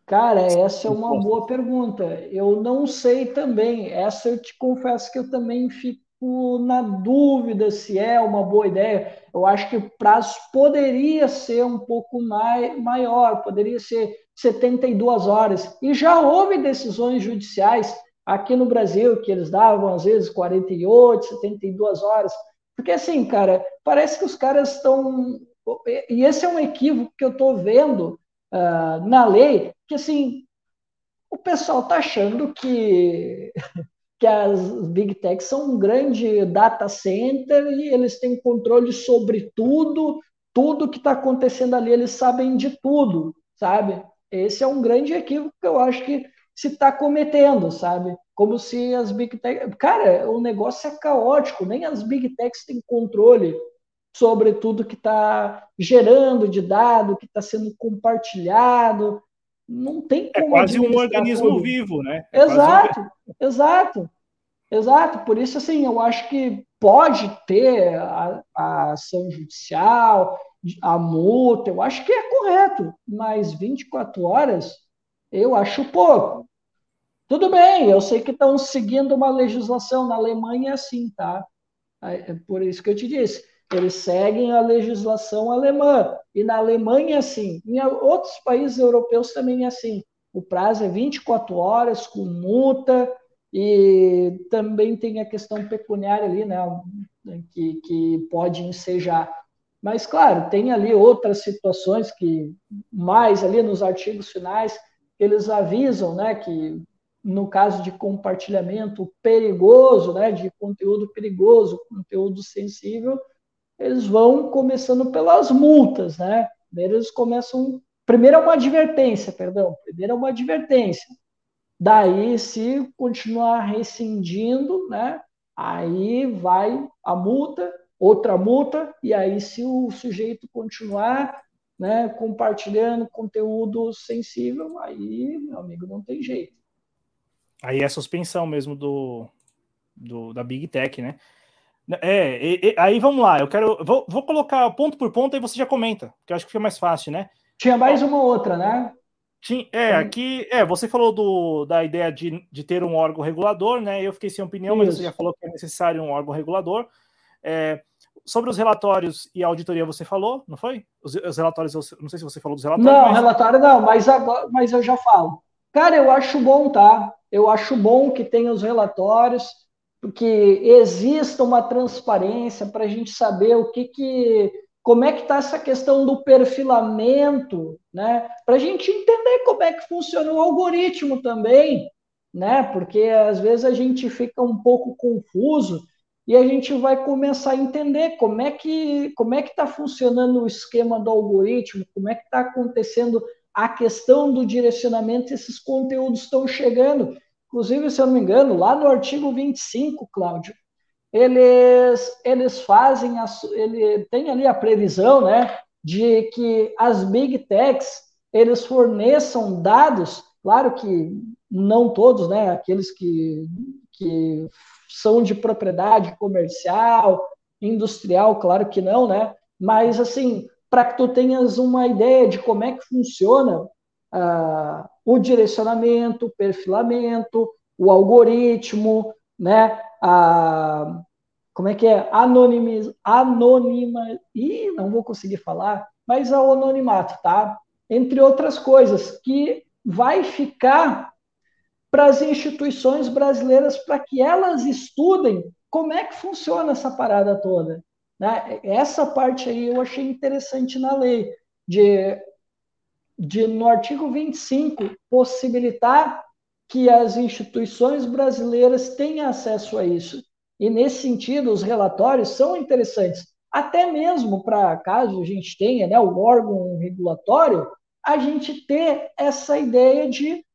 Cara, essa é uma boa pergunta. Eu não sei também. Essa eu te confesso que eu também fico na dúvida se é uma boa ideia. Eu acho que o prazo poderia ser um pouco mai, maior, poderia ser 72 horas. E já houve decisões judiciais aqui no Brasil, que eles davam às vezes 48, 72 horas. Porque assim, cara, parece que os caras estão. E esse é um equívoco que eu estou vendo uh, na lei, que assim, o pessoal está achando que, (laughs) que as big techs são um grande data center e eles têm controle sobre tudo, tudo que está acontecendo ali, eles sabem de tudo, sabe? Esse é um grande equívoco que eu acho que se está cometendo, sabe? Como se as big techs. Cara, o negócio é caótico, nem as big techs têm controle sobre tudo que está gerando de dado, que está sendo compartilhado. Não tem é como. É quase um organismo tudo. vivo, né? É exato, um... exato, exato. Por isso, assim, eu acho que pode ter a, a ação judicial, a multa, eu acho que é correto, mas 24 horas eu acho pouco. Tudo bem, eu sei que estão seguindo uma legislação, na Alemanha é assim, tá? É por isso que eu te disse, eles seguem a legislação alemã, e na Alemanha é assim, em outros países europeus também é assim, o prazo é 24 horas, com multa, e também tem a questão pecuniária ali, né, que, que pode ensejar. Mas, claro, tem ali outras situações que, mais ali nos artigos finais, eles avisam né, que no caso de compartilhamento perigoso, né, de conteúdo perigoso, conteúdo sensível, eles vão começando pelas multas, né? Primeiro eles começam, primeiro é uma advertência, perdão, primeiro é uma advertência. Daí, se continuar rescindindo, né, aí vai a multa, outra multa, e aí se o sujeito continuar né, compartilhando conteúdo sensível, aí, meu amigo, não tem jeito. Aí é suspensão mesmo do, do da Big Tech, né? É, aí vamos lá, eu quero. Vou, vou, colocar ponto por ponto e você já comenta, que eu acho que fica mais fácil, né? Tinha mais uma outra, né? Tinha, é, aqui. É, você falou do, da ideia de, de ter um órgão regulador, né? Eu fiquei sem opinião, Isso. mas você já falou que é necessário um órgão regulador. É, sobre os relatórios e a auditoria você falou, não foi? Os, os relatórios, não sei se você falou dos relatórios. Não, mas... relatório não, mas, agora, mas eu já falo. Cara, eu acho bom, tá? Eu acho bom que tenha os relatórios, que exista uma transparência para a gente saber o que, que como é que está essa questão do perfilamento, né? Para a gente entender como é que funciona o algoritmo também, né? Porque às vezes a gente fica um pouco confuso e a gente vai começar a entender como é que como é que está funcionando o esquema do algoritmo, como é que está acontecendo a questão do direcionamento, esses conteúdos estão chegando. Inclusive, se eu não me engano, lá no artigo 25, Cláudio, eles, eles fazem, a, ele tem ali a previsão né, de que as big techs eles forneçam dados, claro que não todos, né, aqueles que, que são de propriedade comercial, industrial, claro que não, né, mas assim, para que tu tenhas uma ideia de como é que funciona ah, o direcionamento, o perfilamento, o algoritmo, né? A, como é que é? Anonimiz, anonima. Ih, não vou conseguir falar, mas o anonimato, tá? Entre outras coisas, que vai ficar para as instituições brasileiras para que elas estudem como é que funciona essa parada toda. Né? Essa parte aí eu achei interessante na lei, de, de no artigo 25 possibilitar que as instituições brasileiras tenham acesso a isso. E nesse sentido, os relatórios são interessantes, até mesmo para caso a gente tenha né, o órgão regulatório, a gente ter essa ideia de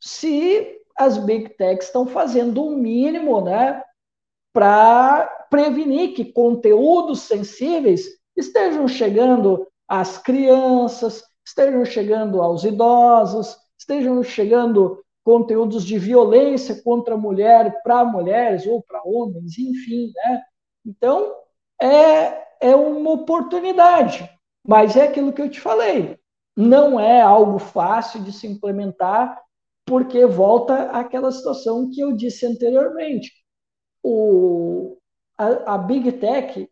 se as big techs estão fazendo o um mínimo né, para prevenir que conteúdos sensíveis estejam chegando às crianças, estejam chegando aos idosos, estejam chegando conteúdos de violência contra a mulher para mulheres ou para homens, enfim, né? Então, é, é uma oportunidade, mas é aquilo que eu te falei, não é algo fácil de se implementar, porque volta àquela situação que eu disse anteriormente. O, a, a Big Tech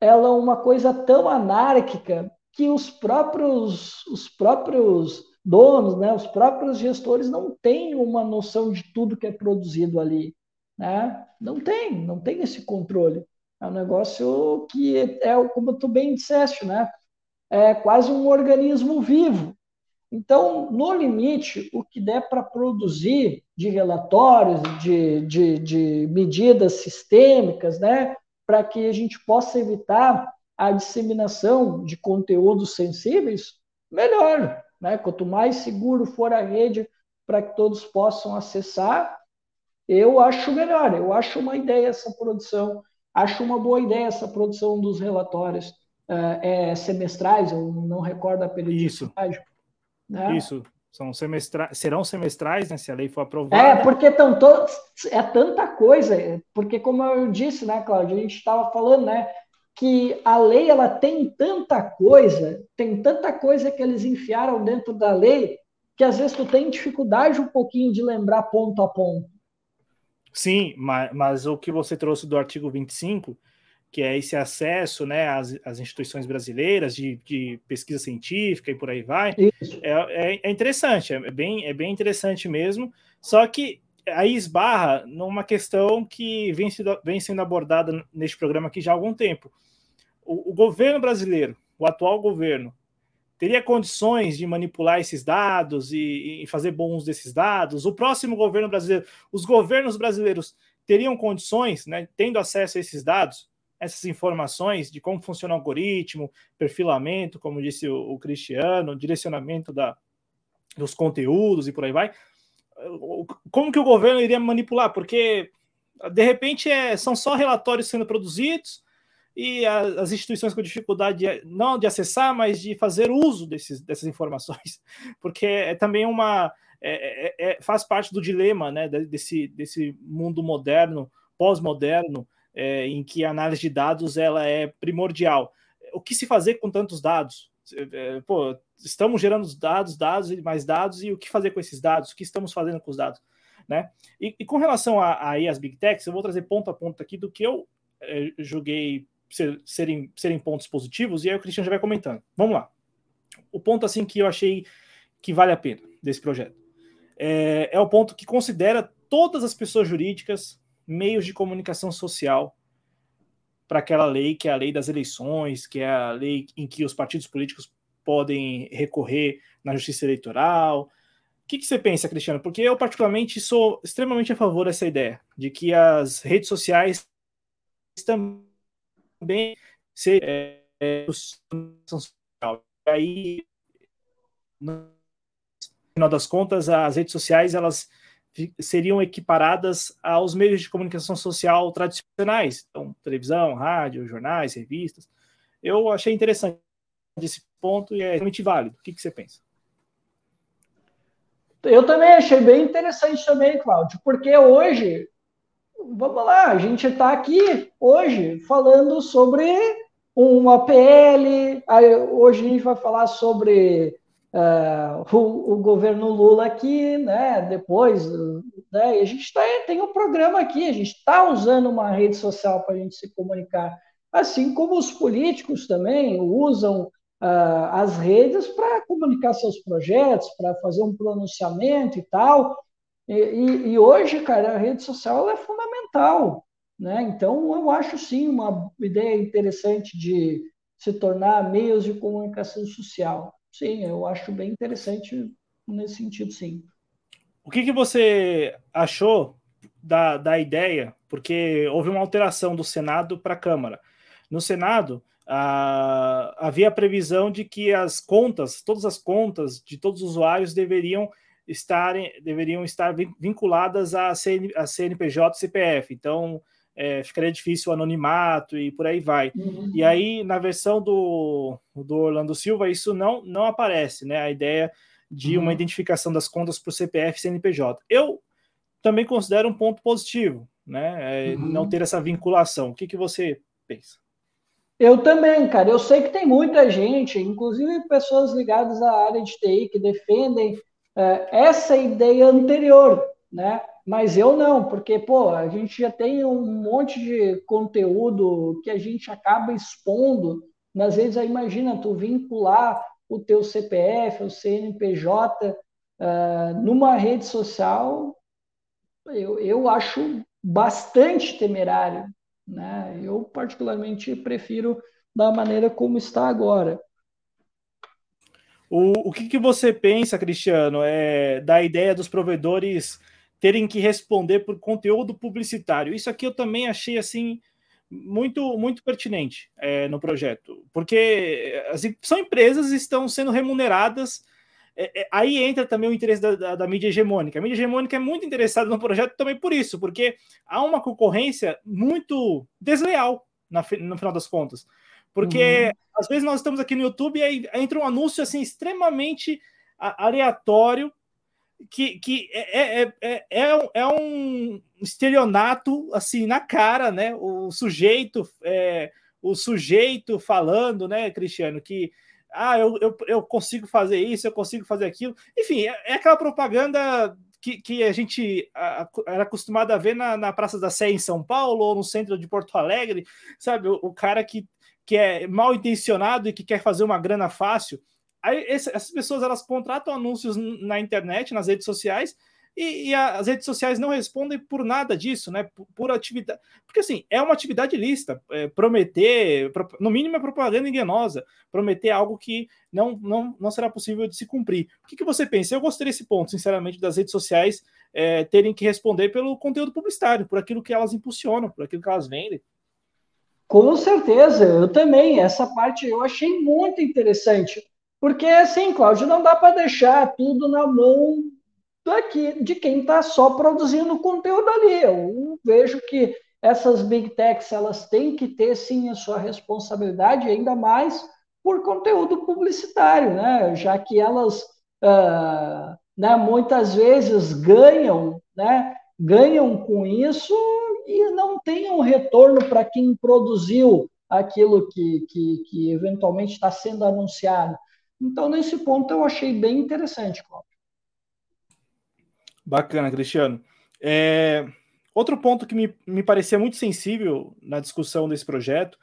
ela é uma coisa tão anárquica que os próprios, os próprios donos, né, os próprios gestores não têm uma noção de tudo que é produzido ali. Né? Não tem, não tem esse controle. É um negócio que é, como tu bem disseste, né? é quase um organismo vivo. Então, no limite, o que der para produzir de relatórios, de, de, de medidas sistêmicas, né, para que a gente possa evitar a disseminação de conteúdos sensíveis, melhor. Né? Quanto mais seguro for a rede para que todos possam acessar, eu acho melhor. Eu acho uma ideia essa produção, acho uma boa ideia essa produção dos relatórios é, semestrais, eu não recordo a periodicidade. Isso, né? Isso. São semestra... serão semestrais, né, se a lei for aprovada. É, porque estão todos. É tanta coisa, porque como eu disse, né, Cláudio, a gente estava falando, né, que a lei ela tem tanta coisa, tem tanta coisa que eles enfiaram dentro da lei, que às vezes tu tem dificuldade um pouquinho de lembrar ponto a ponto. Sim, mas, mas o que você trouxe do artigo 25, que é esse acesso né, às, às instituições brasileiras de, de, pesquisa científica e por aí vai, é, é, é, interessante, é bem, é bem interessante mesmo, só que aí esbarra numa questão que vem, vem sendo abordada neste programa aqui já há algum tempo, o, o governo brasileiro, o atual governo, teria condições de manipular esses dados e, e, fazer bons desses dados? O próximo governo brasileiro, os governos brasileiros teriam condições, né, tendo acesso a esses dados, essas informações de como funciona o algoritmo, perfilamento, como disse o, o Cristiano, direcionamento da, dos conteúdos e por aí vai. Como que o governo iria manipular? Porque de repente é, são só relatórios sendo produzidos e as, as, instituições com dificuldade de, não de acessar, mas de fazer uso desses, dessas informações, (laughs) porque é também uma é, é, é faz parte do dilema né, desse, desse mundo moderno, pós-moderno, é, em que a análise de dados ela é primordial. O que se fazer com tantos dados? É, pô, estamos gerando dados, dados e mais dados, e o que fazer com esses dados? O que estamos fazendo com os dados? Né? E, e com relação a, a, as big techs, eu vou trazer ponto a ponto aqui do que eu é, julguei ser, serem, serem pontos positivos, e aí o Cristiano já vai comentando. Vamos lá. O ponto assim que eu achei que vale a pena desse projeto é, é o ponto que considera todas as pessoas jurídicas meios de comunicação social para aquela lei que é a lei das eleições, que é a lei em que os partidos políticos podem recorrer na justiça eleitoral. O que, que você pensa, Cristiano? Porque eu, particularmente, sou extremamente a favor dessa ideia de que as redes sociais também ser é, é, aí no final das contas as redes sociais elas seriam equiparadas aos meios de comunicação social tradicionais, então televisão, rádio, jornais, revistas. Eu achei interessante esse ponto e é realmente válido. O que, que você pensa? Eu também achei bem interessante também, Cláudio, porque hoje vamos lá, a gente está aqui hoje falando sobre uma PL, hoje a gente vai falar sobre uh, o, o, governo Lula aqui, né, depois, né, a gente tá, tem um programa aqui, a gente está usando uma rede social para a gente se comunicar, assim como os políticos também usam uh, as redes para comunicar seus projetos, para fazer um pronunciamento e tal, E, e, e hoje, cara, a rede social é fundamental, né? Então, eu acho sim uma ideia interessante de se tornar meios de comunicação social. Sim, eu acho bem interessante nesse sentido, sim. O que, que você achou da, da ideia? Porque houve uma alteração do Senado para a Câmara. No Senado, havia a previsão de que as contas, todas as contas de todos os usuários deveriam estarem, deveriam estar vinculadas a, CN, a CNPJ e CPF. Então, é, ficaria difícil o anonimato e por aí vai. Uhum. E aí, na versão do, do Orlando Silva, isso não, não aparece, né? A ideia de uhum. uma identificação das contas por CPF e CNPJ. Eu também considero um ponto positivo, né? É, uhum. Não ter essa vinculação. O que, que você pensa? Eu também, cara. Eu sei que tem muita gente, inclusive pessoas ligadas à área de TI, que defendem é, essa ideia anterior, né? Mas eu não, porque, pô, a gente já tem um monte de conteúdo que a gente acaba expondo. Às vezes, aí, imagina, tu vincular o teu CPF, o CNPJ, uh, numa rede social, eu, eu acho bastante temerário. Né? Eu, particularmente, prefiro da maneira como está agora. O, o que, que você pensa, Cristiano, é, da ideia dos provedores terem que responder por conteúdo publicitário? Isso aqui eu também achei assim muito muito pertinente é, no projeto, porque as, são empresas estão sendo remuneradas. É, é, aí entra também o interesse da, da, da, mídia hegemônica. A mídia hegemônica é muito interessada no projeto também por isso, porque há uma concorrência muito desleal na, no final das contas. Porque uhum. às vezes nós estamos aqui no YouTube e aí entra um anúncio assim extremamente aleatório que, que é, é, é, é, é um estelionato assim na cara, né? O sujeito é, o sujeito falando, né, Cristiano, que ah, eu, eu, eu consigo fazer isso, eu consigo fazer aquilo. Enfim, é, é aquela propaganda que, que a gente a, era acostumado a ver na, na Praça da Sé em São Paulo ou no centro de Porto Alegre, sabe? O, o cara que que é mal intencionado e que quer fazer uma grana fácil. Aí esse, essas pessoas elas contratam anúncios na internet, nas redes sociais, e, e, as redes sociais não respondem por nada disso, né? Por, por atividade. Porque assim, é uma atividade lista. É, prometer, pro, no mínimo, é propaganda enganosa. Prometer algo que não, não, não será possível de se cumprir. O que, que você pensa? Eu gostei desse ponto, sinceramente, das redes sociais é, terem que responder pelo conteúdo publicitário, por aquilo que elas impulsionam, por aquilo que elas vendem. Com certeza, eu também. Essa parte eu achei muito interessante. Porque, assim, Cláudio, não dá para deixar tudo na mão daqui, de quem está só produzindo conteúdo ali. Eu vejo que essas big techs elas têm que ter sim a sua responsabilidade, ainda mais por conteúdo publicitário, né? já que elas uh, né, muitas vezes ganham, né, ganham com isso e não tem um retorno para quem produziu aquilo que, que, que eventualmente está sendo anunciado. Então, nesse ponto, eu achei bem interessante, Cláudio. Bacana, Cristiano. É, outro ponto que me, me parecia muito sensível na discussão desse projeto,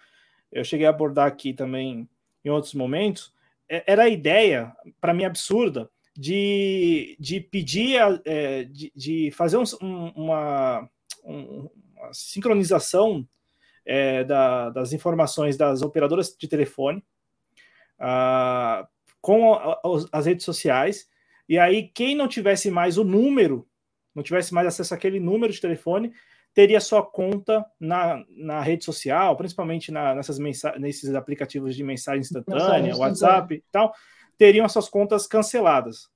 eu cheguei a abordar aqui também em outros momentos, é, era a ideia, para mim absurda, de, de pedir, é, de, de fazer um, uma, um, sincronização é, da, das informações das operadoras de telefone uh, com as redes sociais. E aí, quem não tivesse mais o número, não tivesse mais acesso àquele número de telefone, teria sua conta na, na rede social, principalmente na, nessas nesses aplicativos de mensagem instantânea, mensagem WhatsApp e tal, teriam as suas contas canceladas.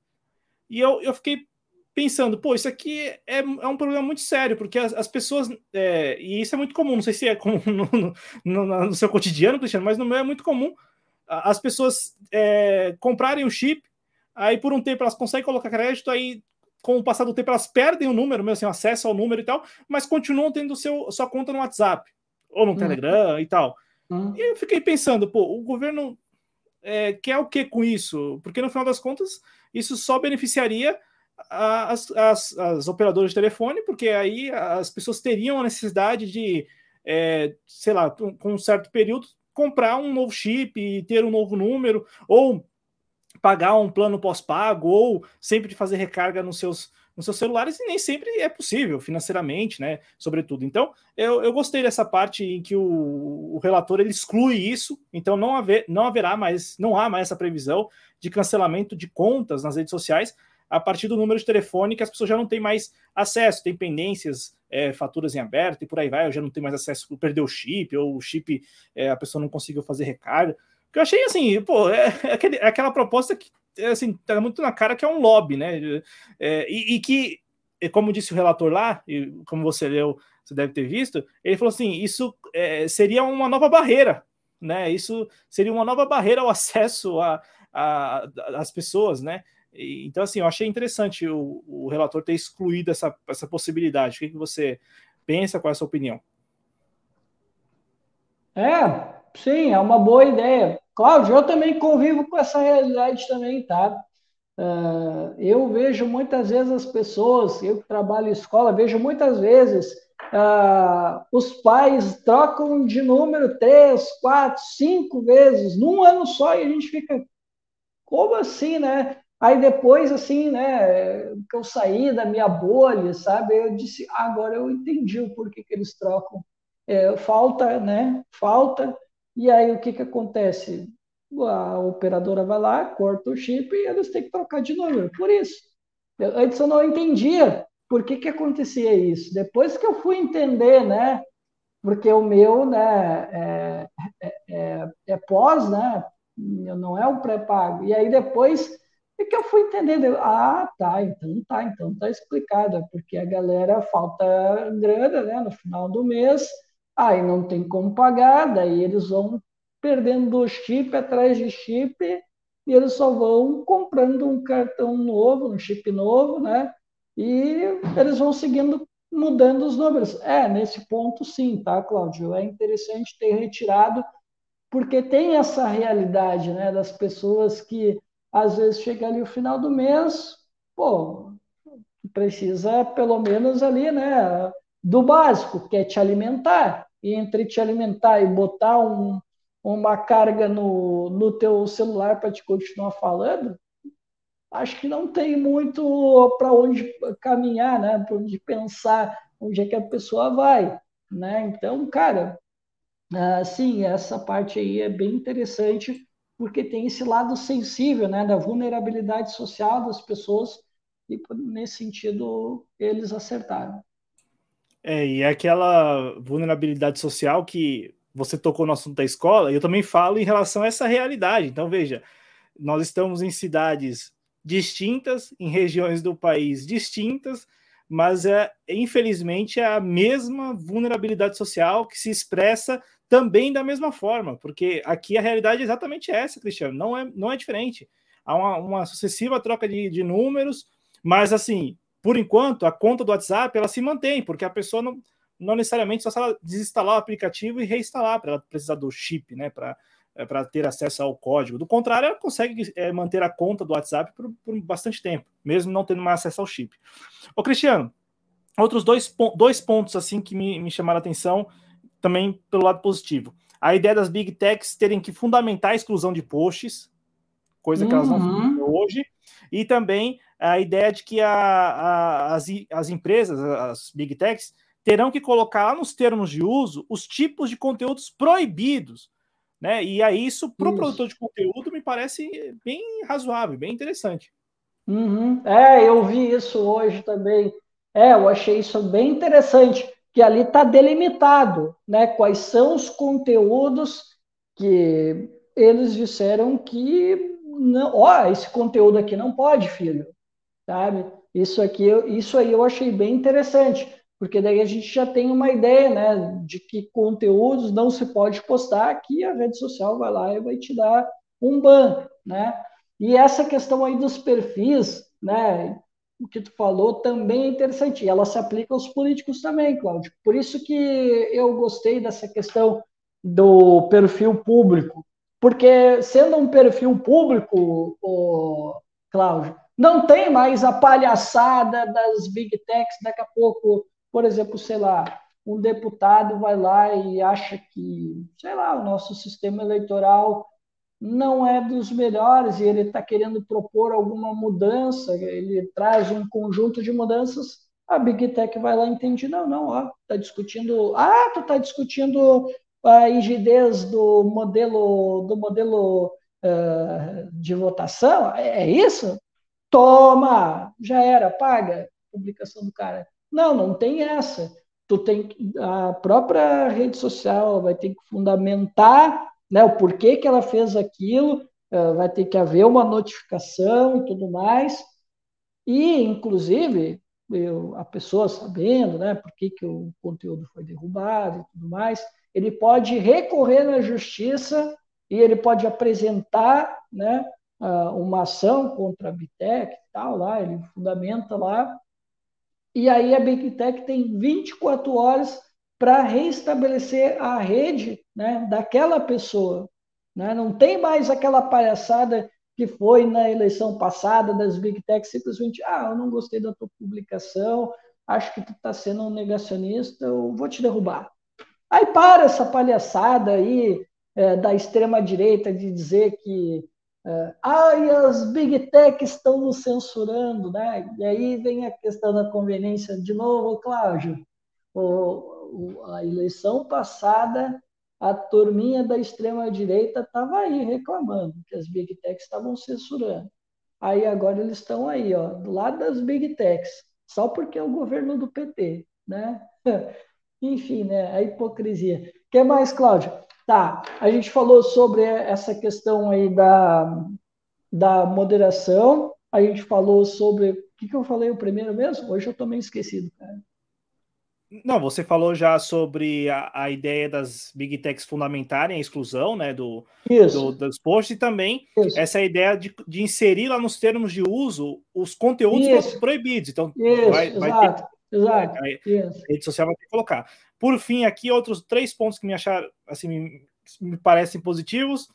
E eu, eu fiquei pensando, pô, isso aqui é, é um problema muito sério, porque as, as pessoas, é, e isso é muito comum, não sei se é comum (laughs) no, no, no, seu cotidiano, Cristiano, mas no meu é muito comum as pessoas é, comprarem o chip, aí por um tempo elas conseguem colocar crédito, aí com o passar do tempo elas perdem o número, mesmo assim, acesso ao número e tal, mas continuam tendo seu, sua conta no WhatsApp, ou no uhum. Telegram e tal. Uhum. E eu fiquei pensando, pô, o governo é, quer o que com isso? Porque no final das contas, isso só beneficiaria as, as, as operadoras de telefone, porque aí as pessoas teriam a necessidade de, é, sei lá, com um certo período, comprar um novo chip e ter um novo número, ou pagar um plano pós-pago, ou sempre fazer recarga nos seus, nos seus celulares e nem sempre é possível financeiramente, né? Sobretudo. Então, eu, eu gostei dessa parte em que o, o relator ele exclui isso, então não, haver, não haverá mais, não há mais essa previsão de cancelamento de contas nas redes sociais a partir do número de telefone que as pessoas já não têm mais acesso, tem pendências, é, faturas em aberto e por aí vai, eu já não tenho mais acesso, perdeu o chip, ou o chip é, a pessoa não conseguiu fazer recarga. Que eu achei assim, pô, é, é, aquele, é aquela proposta que assim, tá muito na cara que é um lobby, né? É, e, e, que, como disse o relator lá, e como você leu, você deve ter visto, ele falou assim: isso é, seria uma nova barreira, né? Isso seria uma nova barreira ao acesso às pessoas, né? Então, assim, eu achei interessante o, o relator ter excluído essa, essa possibilidade. O que, que você pensa? Qual é a sua opinião? É, sim, é uma boa ideia. Cláudio, eu também convivo com essa realidade também, tá? Uh, eu vejo muitas vezes as pessoas, eu que trabalho em escola, vejo muitas vezes uh, os pais trocam de número três, quatro, cinco vezes num ano só e a gente fica, como assim, né? Aí depois, assim, né, que eu saí da minha bolha, sabe? Eu disse, agora eu entendi o porquê que eles trocam. É, falta, né? Falta e aí o que, que acontece? A operadora vai lá, corta o chip e eles têm que trocar de número. Por isso. Eu, antes eu não entendia por que, que acontecia isso. Depois que eu fui entender, né? Porque o meu né, é, é, é, é pós, né? Não é um pré-pago. E aí depois é que eu fui entendendo. Ah, tá, então tá, então tá explicado. É porque a galera falta grana, né? No final do mês Aí não tem como pagar, daí eles vão perdendo chip atrás de chip e eles só vão comprando um cartão novo, um chip novo, né? E eles vão seguindo mudando os números. É, nesse ponto sim, tá, Cláudio? É interessante ter retirado, porque tem essa realidade, né, das pessoas que às vezes chega ali o final do mês, pô, precisa pelo menos ali, né, do básico, que é te alimentar e entre te alimentar e botar um, uma carga no, no teu celular para te continuar falando, acho que não tem muito para onde caminhar, né? Para onde pensar, onde é que a pessoa vai, né? Então, cara, assim, essa parte aí é bem interessante porque tem esse lado sensível, né, da vulnerabilidade social das pessoas e nesse sentido eles acertaram. É, e é aquela vulnerabilidade social que você tocou no assunto da escola, e eu também falo em relação a essa realidade. Então, veja, nós estamos em cidades distintas, em regiões do país distintas, mas é, infelizmente é a mesma vulnerabilidade social que se expressa também da mesma forma, porque aqui a realidade é exatamente essa, Cristiano, não é, não é diferente. Há uma, uma sucessiva troca de, de números, mas assim, por enquanto, a conta do WhatsApp ela se mantém, porque a pessoa não, não necessariamente só se ela desinstalar o aplicativo e reinstalar para ela precisar do chip, né? Para é, para ter acesso ao código. Do contrário, ela consegue é, manter a conta do WhatsApp por, por, bastante tempo, mesmo não tendo mais acesso ao chip. Ô, Cristiano, outros dois, dois pontos assim que me, me chamaram a atenção, também pelo lado positivo. A ideia das big techs terem que fundamentar a exclusão de posts, coisa que uhum. elas não uhum. fazem hoje, e também a ideia de que a, a, as, as empresas, as big techs, terão que colocar nos termos de uso os tipos de conteúdos proibidos. Né? E aí, isso para o produtor de conteúdo me parece bem razoável, bem interessante. Uhum. É, eu vi isso hoje também. É, eu achei isso bem interessante, que ali está delimitado, né? Quais são os conteúdos que eles disseram que não, ó, esse conteúdo aqui não pode, filho sabe? Isso aqui, isso aí eu achei bem interessante, porque daí a gente já tem uma ideia, né, de que conteúdos não se pode postar, que a rede social vai lá e vai te dar um ban, né? E essa questão aí dos perfis, né, o que tu falou também é interessante, e ela se aplica aos políticos também, Cláudio. Por isso que eu gostei dessa questão do perfil público, porque sendo um perfil público, o Cláudio, não tem mais a palhaçada das big techs. Daqui a pouco, por exemplo, sei lá, um deputado vai lá e acha que, sei lá, o nosso sistema eleitoral não é dos melhores e ele está querendo propor alguma mudança, ele traz um conjunto de mudanças, a Big Tech vai lá e entende, não, não, ó, tá discutindo, ah, tu tá discutindo a rigidez do modelo do modelo uh, de votação, é, é isso? Toma, já era, paga publicação do cara. Não, não tem essa. Tu tem a própria rede social vai ter que fundamentar né, o porquê que ela fez aquilo, uh, vai ter que haver uma notificação e tudo mais. E, inclusive, eu, a pessoa sabendo né, por que, o conteúdo foi derrubado e tudo mais, ele pode recorrer na justiça e ele pode apresentar né, uma ação contra a Bitec e tal, lá, ele fundamenta lá, e aí a Big Tech tem 24 horas para restabelecer a rede né, daquela pessoa. Né? Não tem mais aquela palhaçada que foi na eleição passada das Big Tech, simplesmente, ah, eu não gostei da tua publicação, acho que tu está sendo um negacionista, eu vou te derrubar. Aí para essa palhaçada aí é, da extrema-direita de dizer que é, ai, as Big Tech estão nos censurando, né? E aí vem a questão da conveniência de novo, Cláudio. O, o, a eleição passada a turminha da extrema-direita estava aí reclamando que as Big Techs estavam censurando. Aí agora eles estão aí, ó, do lado das Big Techs, só porque é o governo do PT, né? (laughs) Enfim, né? A hipocrisia. O que mais, Cláudio? Tá, a gente falou sobre essa questão aí da, da moderação, a gente falou sobre. O que, que eu falei o primeiro mesmo? Hoje eu estou meio esquecido, cara. Não, você falou já sobre a, a, ideia das big techs fundamentarem a exclusão né, do, do dos posts e também Isso. essa ideia de, de, inserir lá nos termos de uso os conteúdos Isso. proibidos. Então, Isso, vai, vai exato, ter, exato. A, rede social vai ter que colocar. Por fim, aqui outros três pontos que me acharam assim, me, me parecem positivos.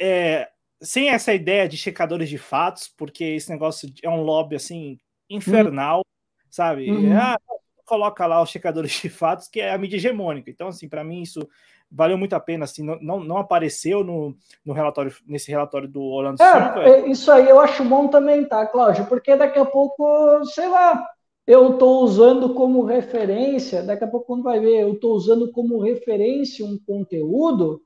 É, sem essa ideia de checadores de fatos, porque esse negócio é um lobby assim infernal, uhum. sabe? Uhum. Ah, coloca lá os checadores de fatos, que é a mídia hegemônica. Então, assim, para mim isso valeu muito a pena, assim, não, não, apareceu no, no relatório, nesse relatório do Orlando é, Silva. É, isso aí eu acho bom também, tá, Cláudio? Porque daqui a pouco, sei lá, eu estou usando como referência, daqui a pouco quando vai ver, eu estou usando como referência um conteúdo,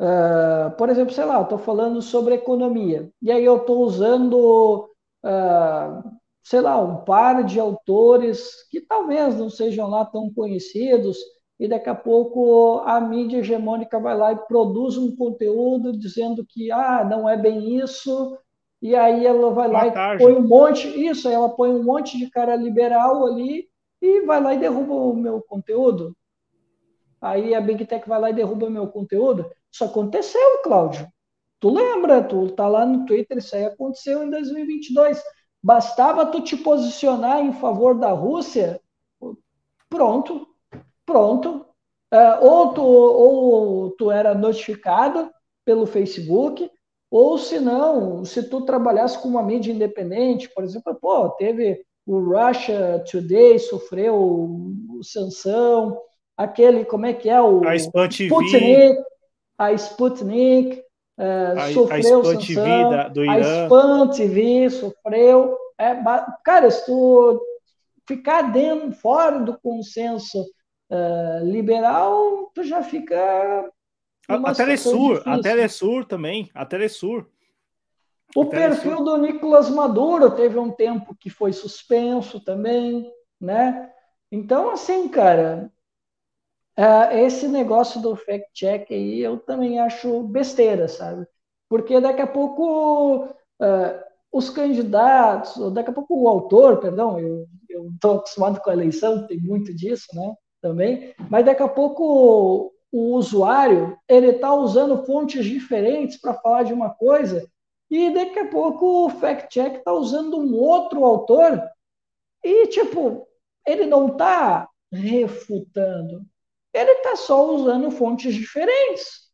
uh, por exemplo, sei lá, estou falando sobre economia, e aí eu estou usando uh, sei lá, um par de autores que talvez não sejam lá tão conhecidos, e daqui a pouco a mídia hegemônica vai lá e produz um conteúdo dizendo que ah, não é bem isso, e aí ela vai lá e põe um monte, isso, ela põe um monte de cara liberal ali e vai lá e derruba o meu conteúdo. Aí a Big Tech vai lá e derruba o meu conteúdo. Isso aconteceu, Cláudio. Tu lembra? Tu tá lá no Twitter, isso aí aconteceu em 2022. Bastava tu te posicionar em favor da Rússia, pronto, pronto. É, ou, tu, ou tu era notificado pelo Facebook, ou se não, se tu trabalhasse com uma mídia independente, por exemplo, pô, teve o Russia Today, sofreu sanção, aquele, como é que é, o a Sputnik, a Sputnik, é, sofreu a, a sanção, do Irã. a Spam TV sofreu. É, cara, se tu ficar dentro, fora do consenso uh, liberal, tu já fica. A, a Telesur, a Telesur também, a Telesur. O a perfil Telesur. do Nicolas Maduro teve um tempo que foi suspenso também, né? Então, assim, cara, Uh, esse negócio do fact-check aí eu também acho besteira, sabe? Porque daqui a pouco uh, os candidatos, daqui a pouco o autor, perdão, eu estou acostumado com a eleição, tem muito disso, né? Também, mas daqui a pouco o usuário ele está usando fontes diferentes para falar de uma coisa e daqui a pouco o fact-check está usando um outro autor e, tipo, ele não está refutando, ele está só usando fontes diferentes.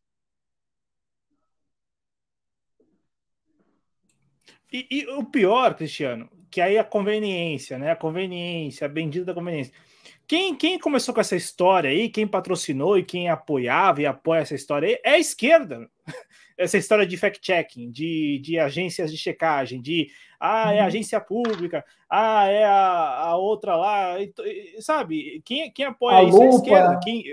E, e, o pior, Cristiano, que aí a conveniência, né? A conveniência, a bendita conveniência. Quem, quem começou com essa história aí, quem patrocinou e quem apoiava e apoia essa história aí, é a esquerda. Essa história de fact-checking, de, de agências de checagem, de ah, é a uhum. agência pública, ah, é a, a outra lá, sabe? Quem, quem apoia a isso lupa. é a esquerda. Quem,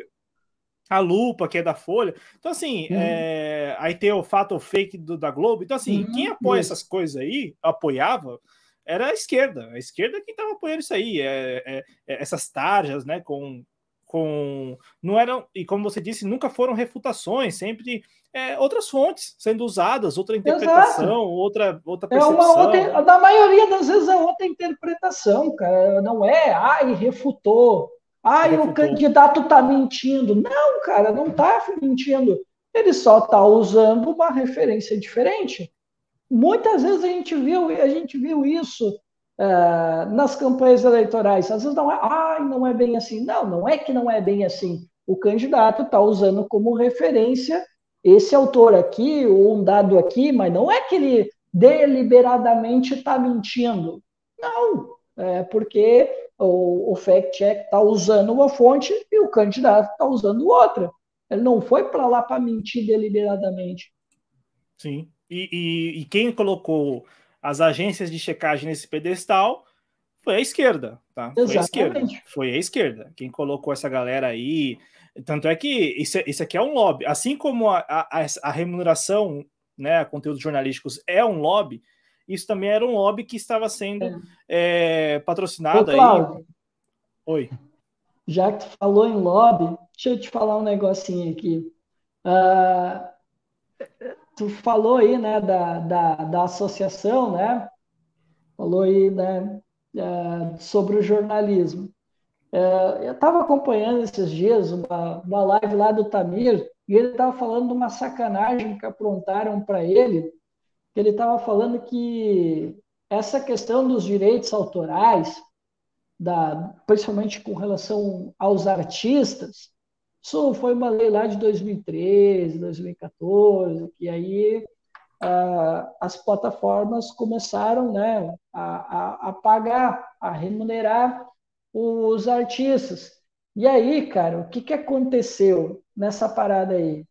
a lupa, que é da Folha. Então, assim, uhum. é, aí tem o fato ou fake do, da Globo. Então, assim, uhum. quem apoia isso. essas coisas aí, apoiava, era a esquerda. A esquerda que estava apoiando isso aí. É, é, é, essas tarjas, né, com, com. Não eram, e como você disse, nunca foram refutações, sempre é, outras fontes sendo usadas, outra interpretação, Exato. outra, outra percepção. É uma outra, na maioria das vezes é outra interpretação, cara. Não é, ai, refutou. Ai, refutou. o candidato está mentindo. Não, cara, não está mentindo. Ele só está usando uma referência diferente. Muitas vezes a gente viu, a gente viu isso uh, nas campanhas eleitorais. Às vezes não é, ah, não é bem assim. Não, não é que não é bem assim. O candidato está usando como referência esse autor aqui, ou um dado aqui, mas não é que ele deliberadamente está mentindo. Não, é porque o, o fact-check está usando uma fonte e o candidato está usando outra. Ele não foi para lá para mentir deliberadamente. Sim. E, e, e, quem colocou as agências de checagem nesse pedestal foi a esquerda, tá? Foi a esquerda. Foi a esquerda. Quem colocou essa galera aí. Tanto é que isso, isso aqui é um lobby. Assim como a, a, a remuneração, né, conteúdos jornalísticos é um lobby, isso também era um lobby que estava sendo é. É, patrocinado Ô, aí. Oi. Já que tu falou em lobby, deixa eu te falar um negocinho aqui. Uh, tu falou aí, né, da, da, da associação, né? Falou aí, né, uh, sobre o jornalismo. Uh, eu estava acompanhando esses dias uma, uma live lá do Tamir e ele estava falando de uma sacanagem que aprontaram para ele. Ele estava falando que essa questão dos direitos autorais, da, principalmente com relação aos artistas, isso foi uma lei lá de 2013, 2014, que aí ah, as plataformas começaram né, a, a, a, pagar, a remunerar os artistas. E aí, cara, o que, que aconteceu nessa parada aí?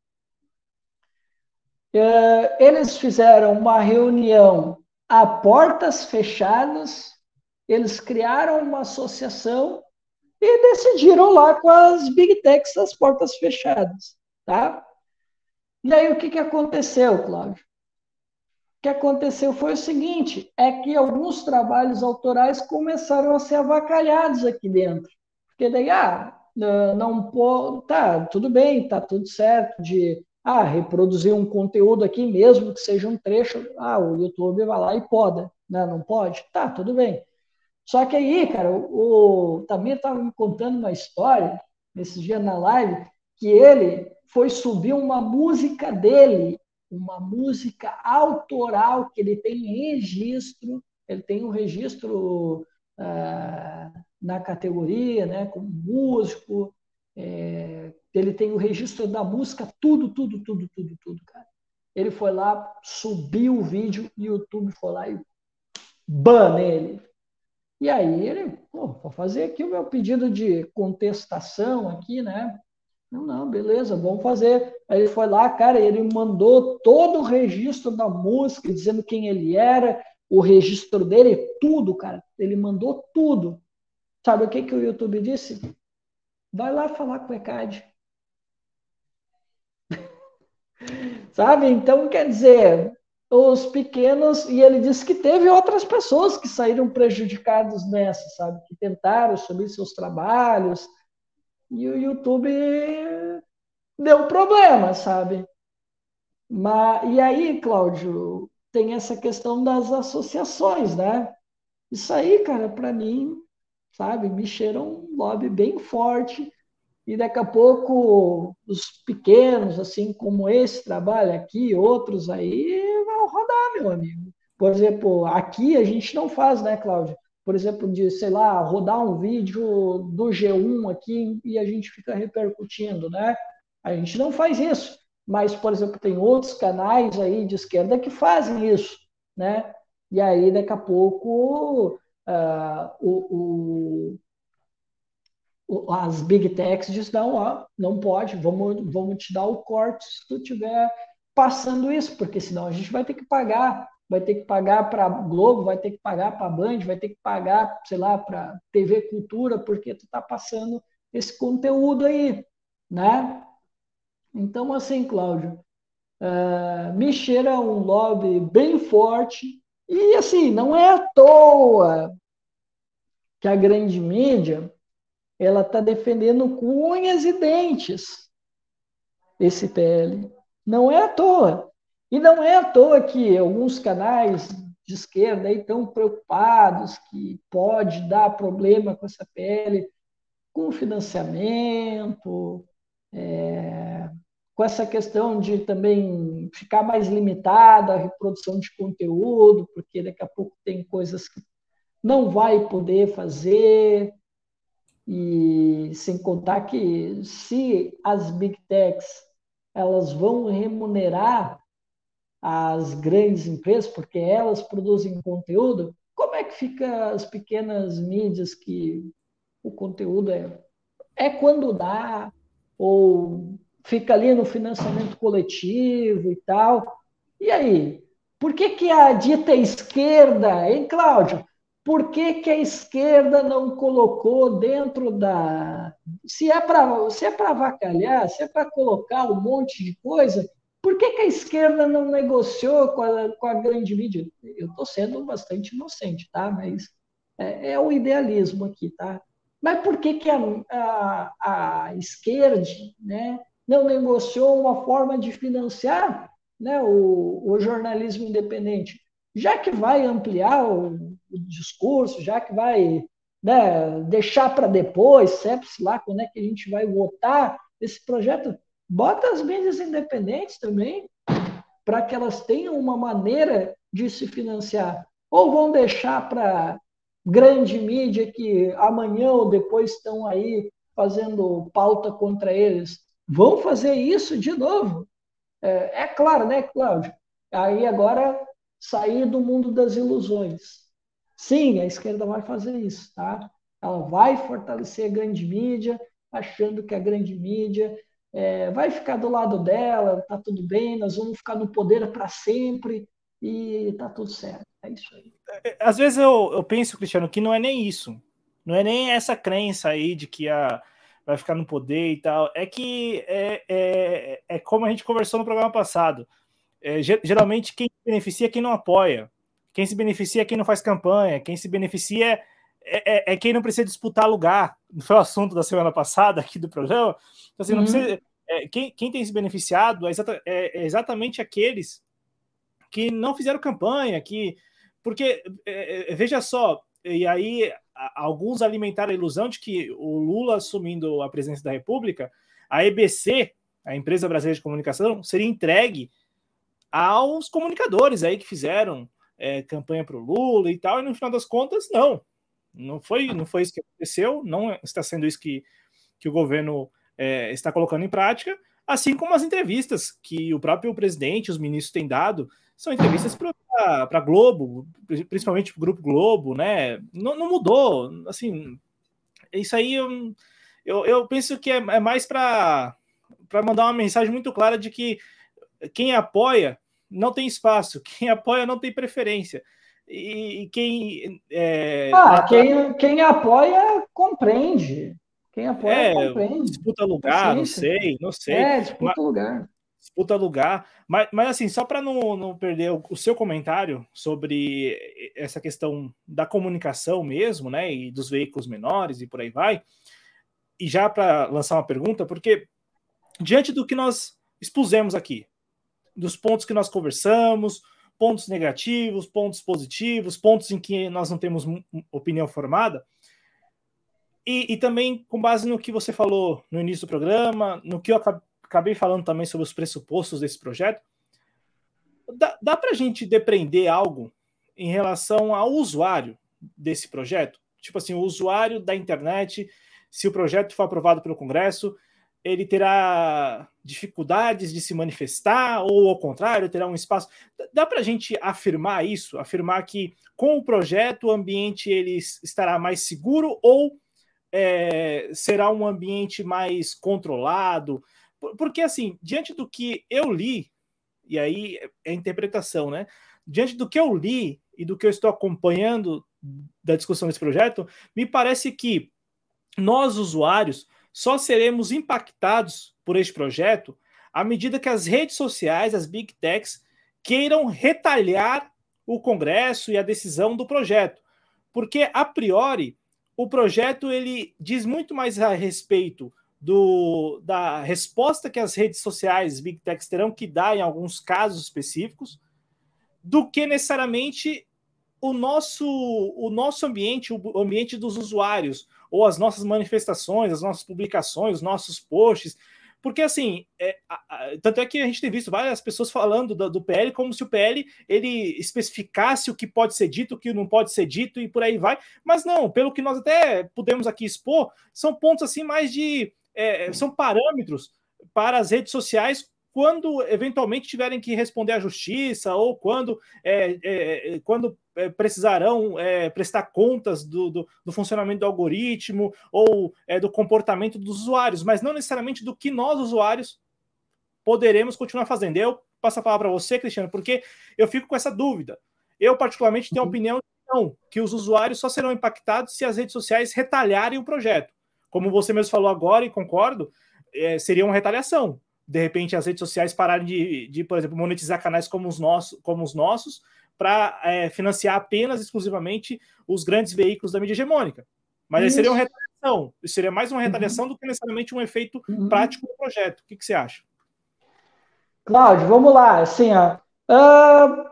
Eh, eles fizeram uma reunião a portas fechadas, eles criaram uma associação e decidiram lá com as big techs das portas fechadas, tá? E aí o que, que aconteceu, Cláudio? O que aconteceu foi o seguinte, é que alguns trabalhos autorais começaram a ser avacalhados aqui dentro. Porque daí, ah, não pô, tá, tudo bem, tá tudo certo de ah, reproduzir um conteúdo aqui mesmo que seja um trecho, ah, o YouTube vai lá e poda, né? Não pode? Tá, tudo bem. Só que aí, cara, o, o estava me contando uma história, nesses dias na live, que ele foi subir uma música dele, uma música autoral, que ele tem registro, ele tem um registro ah, na categoria, né, como músico, é, ele tem o registro da música, tudo, tudo, tudo, tudo, tudo, cara. Ele foi lá, subiu o vídeo, e o YouTube foi lá e ban nele. E aí ele, pô, vou fazer aqui o meu pedido de contestação aqui, né? Não, não, beleza, vamos fazer. Aí ele foi lá, cara, ele mandou todo o registro da música, dizendo quem ele era, o registro dele, tudo, cara. Ele mandou tudo. Sabe o que, que o YouTube disse? Vai lá falar com o ECAD. (laughs) Sabe? Então, quer dizer, os pequenos, e ele disse que teve outras pessoas que saíram prejudicadas nessa, sabe? Que tentaram subir seus trabalhos, e o YouTube deu problema, sabe? Mas, e aí, Cláudio, tem essa questão das associações, né? Isso aí, cara, para mim, sabe, me cheira um lobby bem forte, e daqui a pouco os pequenos, assim como esse trabalho aqui, outros aí, rodar, meu amigo. Por exemplo, aqui a gente não faz, né, Cláudio? Por exemplo, de, sei lá, rodar um vídeo do G1 aqui e a gente fica repercutindo, né? A gente não faz isso. Mas, por exemplo, tem outros canais aí de esquerda que fazem isso, né? E aí, daqui a pouco, uh, o, as big techs dizem, não, ó, não pode, vamos, vamos te dar o corte se tu tiver passando isso, porque senão a gente vai ter que pagar, vai ter que pagar para Globo, vai ter que pagar para Band, vai ter que pagar, sei lá, para TV Cultura, porque tu está passando esse conteúdo aí, né? Então, assim, Cláudio, uh, me cheira um lobby bem forte e, assim, não é à toa que a grande mídia ela está defendendo com unhas e dentes esse PL. Não é à toa. E não é à toa que alguns canais de esquerda estão preocupados que pode dar problema com essa PL, com financiamento, é, com essa questão de também ficar mais limitada a reprodução de conteúdo, porque daqui a pouco tem coisas que não vai poder fazer, e sem contar que se as big techs elas vão remunerar as grandes empresas, porque elas produzem conteúdo, como é que fica as pequenas mídias que o conteúdo é, é quando dá, ou fica ali no financiamento coletivo e tal. E aí? Por que, que a dita esquerda, hein, Cláudio? Por que, que a esquerda não colocou dentro da. Se é para se é avacalhar, se é para colocar um monte de coisa, por que, que a esquerda não negociou com a, com a grande mídia? Eu estou sendo bastante inocente, tá? Mas é, é, o idealismo aqui, tá? Mas por que, que a, a, a esquerda né, não negociou uma forma de financiar né, o, o jornalismo independente? Já que vai ampliar o discurso, já que vai né, deixar para depois, sabe-se lá quando é que a gente vai votar esse projeto, bota as mídias independentes também, para que elas tenham uma maneira de se financiar. Ou vão deixar para grande mídia que amanhã ou depois estão aí fazendo pauta contra eles. Vão fazer isso de novo. É, é claro, né, Cláudio? Aí agora sair do mundo das ilusões. Sim, a esquerda vai fazer isso, tá? Ela vai fortalecer a grande mídia, achando que a grande mídia é, vai ficar do lado dela, tá tudo bem, nós vamos ficar no poder para sempre e tá tudo certo. É isso aí. É, às vezes eu, eu penso, Cristiano, que não é nem isso. Não é nem essa crença aí de que a, vai ficar no poder e tal. É que é, é, é como a gente conversou no programa passado. É, geralmente quem beneficia é quem não apoia. Quem se beneficia é quem não faz campanha, quem se beneficia é, é, é quem não precisa disputar lugar. Não (laughs) foi o assunto da semana passada aqui do programa. Então, assim, uhum. precisa, é, quem, quem, tem se beneficiado é, exata, é, é, exatamente aqueles que não fizeram campanha, que. Porque, é, veja só, e aí alguns alimentaram a ilusão de que o Lula assumindo a presidência da República, a EBC, a Empresa Brasileira de Comunicação, seria entregue aos comunicadores aí que fizeram é, campanha para o Lula e tal, e no final das contas, não. Não foi, não foi isso que aconteceu, não está sendo isso que, que o governo é, está colocando em prática, assim como as entrevistas que o próprio presidente, os ministros têm dado, são entrevistas para a Globo, principalmente para o Grupo Globo, né? Não, não, mudou, assim, isso aí eu, eu, eu penso que é, é mais para mandar uma mensagem muito clara de que quem apoia não tem espaço, (laughs) quem apoia não tem preferência. E, quem. É, ah, quem, quem apoia compreende. Quem apoia é, compreende. Disputa lugar, não sei, não sei. É, disputa mas, lugar. Disputa lugar. Mas, mas assim, só para não, não perder o, o, seu comentário sobre essa questão da comunicação mesmo, né? E dos veículos menores e por aí vai. E já para lançar uma pergunta, porque diante do que nós expusemos aqui, dos pontos que nós conversamos, pontos negativos, pontos positivos, pontos em que nós não temos opinião formada. E, e, também com base no que você falou no início do programa, no que eu acabei falando também sobre os pressupostos desse projeto, dá, dá para a gente depreender algo em relação ao usuário desse projeto? Tipo assim, o usuário da internet, se o projeto for aprovado pelo Congresso, ele terá dificuldades de se manifestar, ou ao contrário, terá um espaço. Dá para a gente afirmar isso? Afirmar que com o projeto o ambiente ele estará mais seguro ou é, será um ambiente mais controlado? Porque, assim, diante do que eu li e aí é interpretação, né? Diante do que eu li e do que eu estou acompanhando da discussão desse projeto, me parece que nós, usuários, só seremos impactados por este projeto à medida que as redes sociais, as big techs, queiram retalhar o Congresso e a decisão do projeto. Porque, a priori, o projeto ele diz muito mais a respeito do, da resposta que as redes sociais, big techs, terão que dar em alguns casos específicos, do que necessariamente o nosso, o nosso ambiente, o ambiente dos usuários, ou as nossas manifestações, as nossas publicações, os nossos posts. Porque, assim, é, a, a, tanto é que a gente tem visto várias pessoas falando do, do, PL como se o PL ele especificasse o que pode ser dito, o que não pode ser dito e por aí vai. Mas não, pelo que nós até podemos aqui expor, são pontos assim mais de. É, são parâmetros para as redes sociais quando eventualmente tiverem que responder à justiça ou quando, é, é, quando é, precisarão é, prestar contas do, do, do, funcionamento do algoritmo ou é, do comportamento dos usuários, mas não necessariamente do que nós, usuários, poderemos continuar fazendo. Eu passo a palavra para você, Cristiano, porque eu fico com essa dúvida. Eu, particularmente, tenho a uhum. opinião que os usuários só serão impactados se as redes sociais retalharem o projeto. Como você mesmo falou agora, e concordo, é, seria uma retaliação de repente as redes sociais pararem de, de por exemplo, monetizar canais como os nossos, como os nossos para é, financiar apenas exclusivamente os grandes veículos da mídia hegemônica. Mas aí seria uma retaliação. Isso seria mais uma uhum. retaliação uhum. do que necessariamente um efeito uhum. prático do projeto. O que, que, você acha? Cláudio, vamos lá. Assim, ó, uh,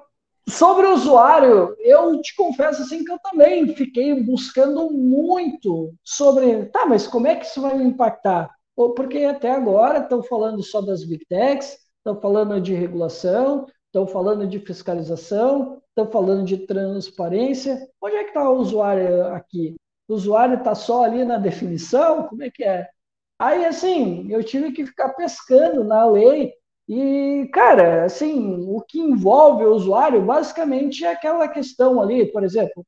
sobre o usuário, eu te confesso assim que eu também fiquei buscando muito sobre, tá, mas como é que isso vai me impactar? Porque até agora estão falando só das big techs, estão falando de regulação, estão falando de fiscalização, estão falando de transparência. Onde é que está o usuário aqui? O usuário está só ali na definição? Como é que é? Aí, assim, eu tive que ficar pescando na lei e, cara, assim, o que envolve o usuário basicamente é aquela questão ali, por exemplo,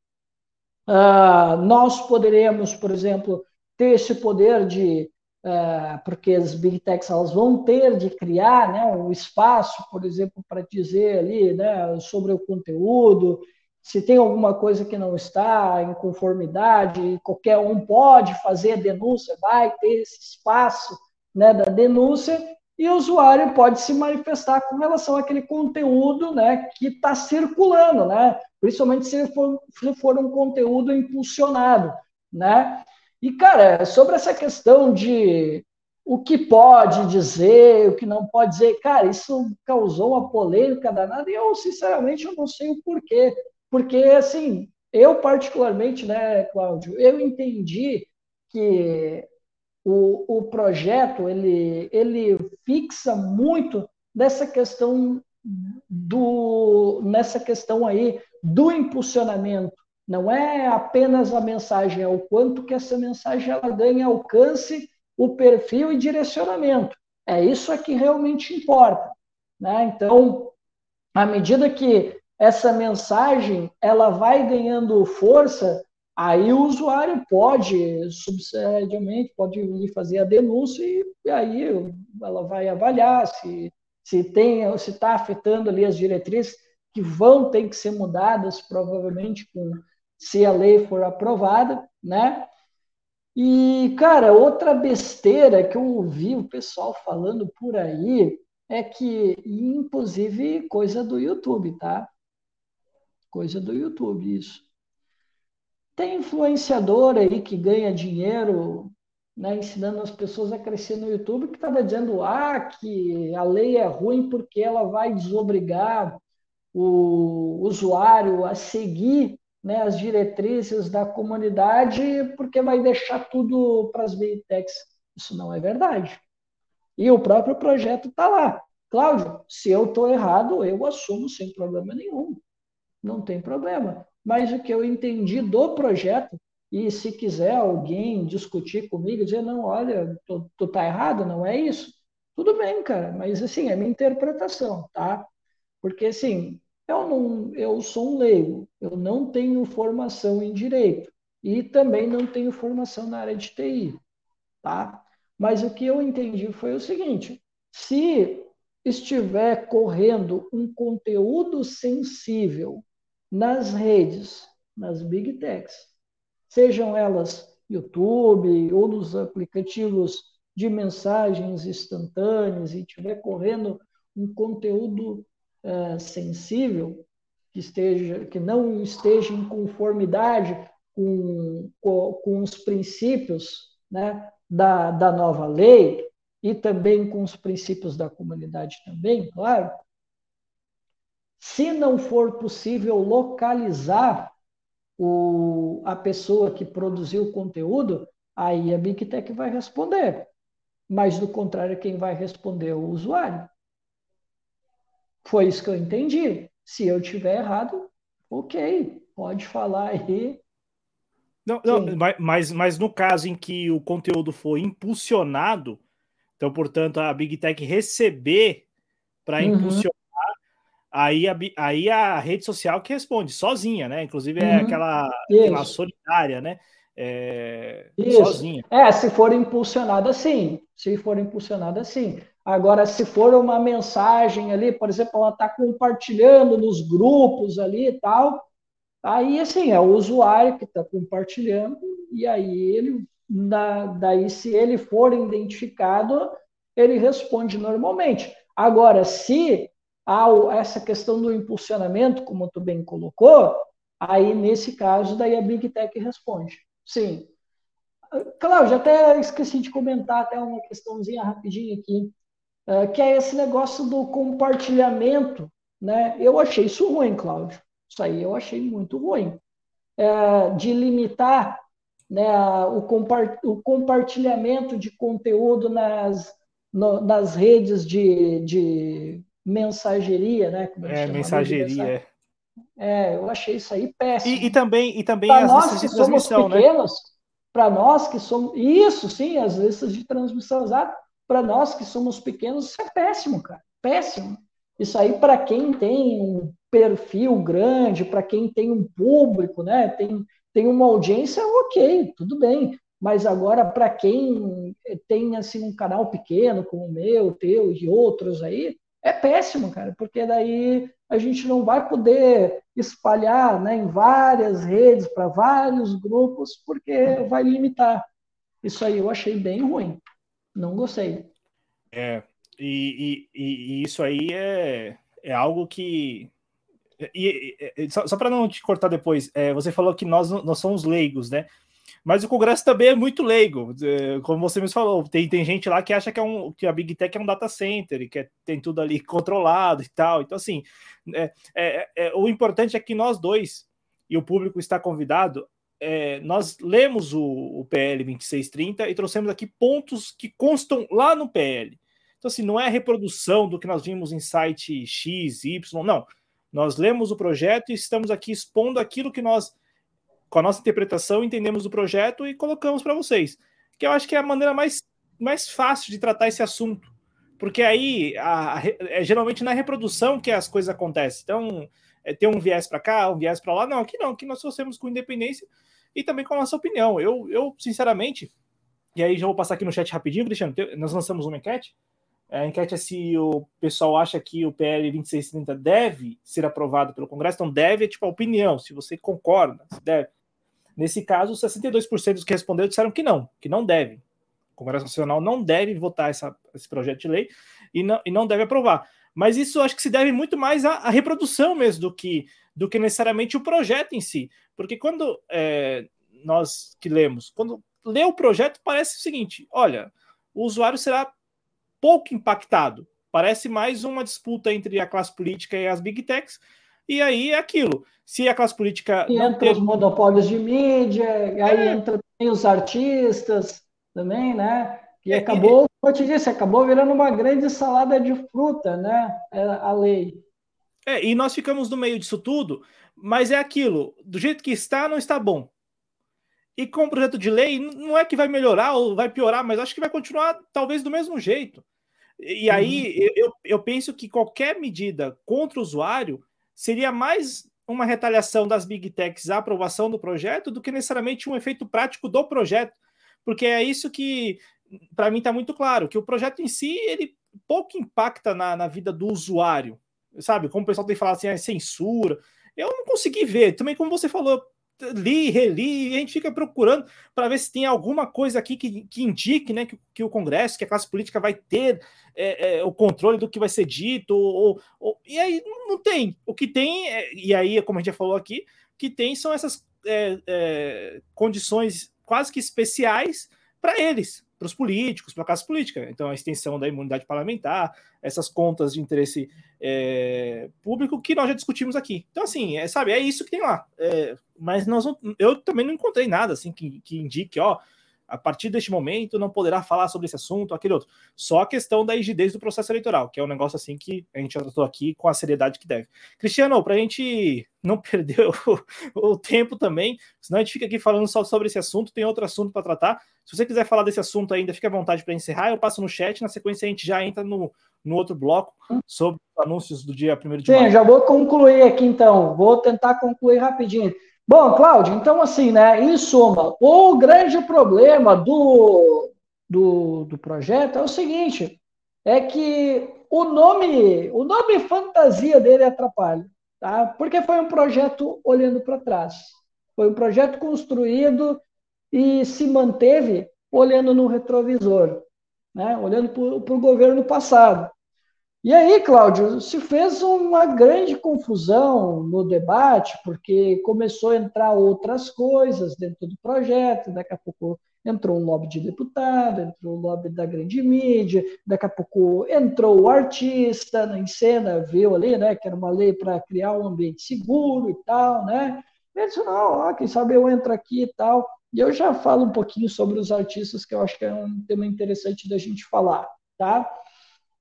uh, nós poderemos, por exemplo, ter esse poder de porque as big techs elas vão ter de criar né, um espaço, por exemplo, para dizer ali né, sobre o conteúdo, se tem alguma coisa que não está em conformidade, qualquer um pode fazer a denúncia, vai ter esse espaço né, da denúncia, e o usuário pode se manifestar com relação àquele conteúdo né, que está circulando, né, principalmente se for, se for um conteúdo impulsionado. Né? E, cara, sobre essa questão de o que pode dizer, o que não pode dizer, cara, isso causou uma polêmica danada e eu, sinceramente, eu não sei o porquê. Porque, assim, eu particularmente, né, Cláudio, eu entendi que o, o projeto, ele, ele fixa muito nessa questão do, nessa questão aí do impulsionamento, não é apenas a mensagem, é o quanto que essa mensagem ela ganha alcance, o perfil e direcionamento. É isso que realmente importa. Né? Então, à medida que essa mensagem ela vai ganhando força, aí o usuário pode, subsidiamente, pode fazer a denúncia e aí ela vai avaliar se se tem se está afetando ali as diretrizes que vão ter que ser mudadas provavelmente com se a lei for aprovada, né? E, cara, outra besteira que eu ouvi o pessoal falando por aí é que, inclusive, coisa do YouTube, tá? Coisa do YouTube, isso. Tem influenciador aí que ganha dinheiro né, ensinando as pessoas a crescer no YouTube que estava dizendo ah, que a lei é ruim porque ela vai desobrigar o usuário a seguir né, as diretrizes da comunidade porque vai deixar tudo para as big. Isso não é verdade. E o próprio projeto está lá. Cláudio, se eu estou errado, eu assumo sem problema nenhum. Não tem problema. Mas o que eu entendi do projeto, e se quiser alguém discutir comigo, dizer, não, olha, tu, tu tá errado, não é isso. Tudo bem, cara, mas assim, é minha interpretação, tá? Porque assim, eu, não, eu sou um leigo, eu não tenho formação em direito e também não tenho formação na área de TI, tá? Mas o que eu entendi foi o seguinte: se estiver correndo um conteúdo sensível nas redes, nas big techs, sejam elas YouTube ou nos aplicativos de mensagens instantâneas e estiver correndo um conteúdo uh, sensível que esteja que não esteja em conformidade com, com, com os princípios né, da, da nova lei e também com os princípios da comunidade também, claro. Se não for possível localizar o, a pessoa que produziu o conteúdo, aí a Big Tech vai responder. Mas, do contrário, quem vai responder é o usuário. Foi isso que eu entendi. Se eu tiver errado, ok, pode falar aí. Não, não mas, mas no caso em que o conteúdo foi impulsionado, então, portanto, a Big Tech receber para uhum. impulsionar, aí a, aí a rede social que responde sozinha, né? Inclusive é uhum. aquela, aquela solidária, né? É, sozinha. É, se for impulsionada, sim. Se for impulsionada, sim. Agora, se for uma mensagem ali, por exemplo, ela está compartilhando nos grupos ali e tal, aí assim, é o usuário que está compartilhando, e aí ele, na, daí se ele for identificado, ele responde normalmente. Agora, se há essa questão do impulsionamento, como tu bem colocou, aí nesse caso, daí a Big Tech responde. Sim. Cláudio, até esqueci de comentar até uma questãozinha rapidinho aqui. É, que é esse negócio do compartilhamento, né? Eu achei isso ruim, Cláudio. Isso aí eu achei muito ruim. É, de limitar né, o, o, compartilhamento de conteúdo nas, no, nas redes de, de mensageria, né? Como é, mensageria. É, eu achei isso aí péssimo. E, e também, e também as nós listas de transmissão, né? pequenos, né? Para nós que somos. Isso, sim, as listas de transmissão, para nós que somos pequenos, isso é péssimo, cara. Péssimo. Isso aí, para quem tem um perfil grande, para quem tem um público, né? Tem, tem uma audiência, ok, tudo bem. Mas agora, para quem tem assim um canal pequeno, como o meu, teu e outros aí, é péssimo, cara, porque daí a gente não vai poder espalhar né, em várias redes, para vários grupos, porque vai limitar. Isso aí eu achei bem ruim. Não gostei. É, e, e, e isso aí é, é algo que. E, e só, só para não te cortar depois, é, você falou que nós, nós somos leigos, né? Mas o Congresso também é muito leigo, é, como você me falou. Tem, tem gente lá que acha que, é um, que a Big Tech é um data center que é, tem tudo ali controlado e tal. Então, assim, é, é, é, o importante é que nós dois, e o público está convidado, é, nós lemos o, o, PL 2630 e trouxemos aqui pontos que constam lá no PL. Então, assim, não é reprodução do que nós vimos em site X, Y, não. Nós lemos o projeto e estamos aqui expondo aquilo que nós, com a nossa interpretação, entendemos do projeto e colocamos para vocês. Que eu acho que é a maneira mais, mais fácil de tratar esse assunto. Porque aí, a, a, é geralmente na reprodução que as coisas acontecem. Então, é, tem um viés para cá, um viés para lá. Não, aqui não. Aqui nós trouxemos com independência e também com a nossa opinião. Eu, eu sinceramente, e aí já vou passar aqui no chat rapidinho, Cristiano, nós lançamos uma enquete. A enquete é se o pessoal acha que o PL 2630 deve ser aprovado pelo Congresso. Então, deve é tipo a opinião, se você concorda, se deve. Nesse caso, 62% dos que responderam disseram que não, que não deve. O Congresso Nacional não deve votar essa, esse projeto de lei e não, e não deve aprovar. Mas isso acho que se deve muito mais à, à reprodução mesmo do que, do que necessariamente o projeto em si. Porque quando é, nós que lemos, quando lê o projeto, parece o seguinte: olha, o usuário será pouco impactado. Parece mais uma disputa entre a classe política e as big techs. E aí é aquilo. Se a classe política. E entra ter... os monopólios de mídia, é. aí entra também os artistas também, né? Que é, acabou, como eu te disse, acabou virando uma grande salada de fruta, né? É, a lei. É, e nós ficamos no meio disso tudo, mas é aquilo, do jeito que está, não está bom. E com o projeto de lei, não é que vai melhorar ou vai piorar, mas acho que vai continuar talvez do mesmo jeito. E aí uhum. eu, eu penso que qualquer medida contra o usuário seria mais uma retaliação das big techs à aprovação do projeto do que necessariamente um efeito prático do projeto. Porque é isso que, para mim, está muito claro, que o projeto em si, ele pouco impacta na, na vida do usuário, sabe? Como o pessoal tem falado assim, é censura. Eu não consegui ver. Também, como você falou, li, reli, e a gente fica procurando para ver se tem alguma coisa aqui que, que indique né, que, que, o Congresso, que a classe política vai ter é, é, o controle do que vai ser dito, ou, ou, e aí não tem. O que tem, é, e aí, como a gente já falou aqui, o que tem são essas é, é, condições quase que especiais para eles, para os políticos, para a classe política. Então, a extensão da imunidade parlamentar, essas contas de interesse é, público que nós já discutimos aqui. Então, assim, é, sabe, é isso que tem lá. É, mas nós eu também não encontrei nada assim que, que indique, ó, a partir deste momento não poderá falar sobre esse assunto, aquele outro. Só a questão da rigidez do processo eleitoral, que é um negócio assim que a gente já tratou aqui com a seriedade que deve. Cristiano, para a gente não (laughs) perder o, o, tempo também, senão a gente fica aqui falando só sobre esse assunto, tem outro assunto para tratar. Se você quiser falar desse assunto ainda, fique à vontade para encerrar, eu passo no chat, na sequência a gente já entra no, no outro bloco sobre os anúncios do dia 1 de Sim, maio. já vou concluir aqui então, vou tentar concluir rapidinho. Bom, Cláudio, então assim, né, em suma, o grande problema do, do, do projeto é o seguinte, é que o nome, o nome fantasia dele atrapalha, tá? Porque foi um projeto olhando para trás. Foi um projeto construído e se manteve olhando no retrovisor, né? olhando para o governo passado. E aí, Cláudio, se fez uma grande confusão no debate, porque começou a entrar outras coisas dentro do projeto, daqui a pouco entrou um lobby de deputado, entrou o lobby da grande mídia, daqui a pouco entrou o artista em cena, viu ali, né, que era uma lei para criar um ambiente seguro e tal, né? Ele disse, não, ó, quem sabe eu entro aqui e tal. E eu já falo um pouquinho sobre os artistas, que eu acho que é um tema interessante da gente falar, tá?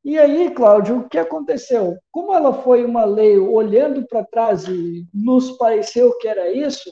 E aí, Cláudio, o que aconteceu? Como ela foi uma lei olhando para trás e nos pareceu que era isso,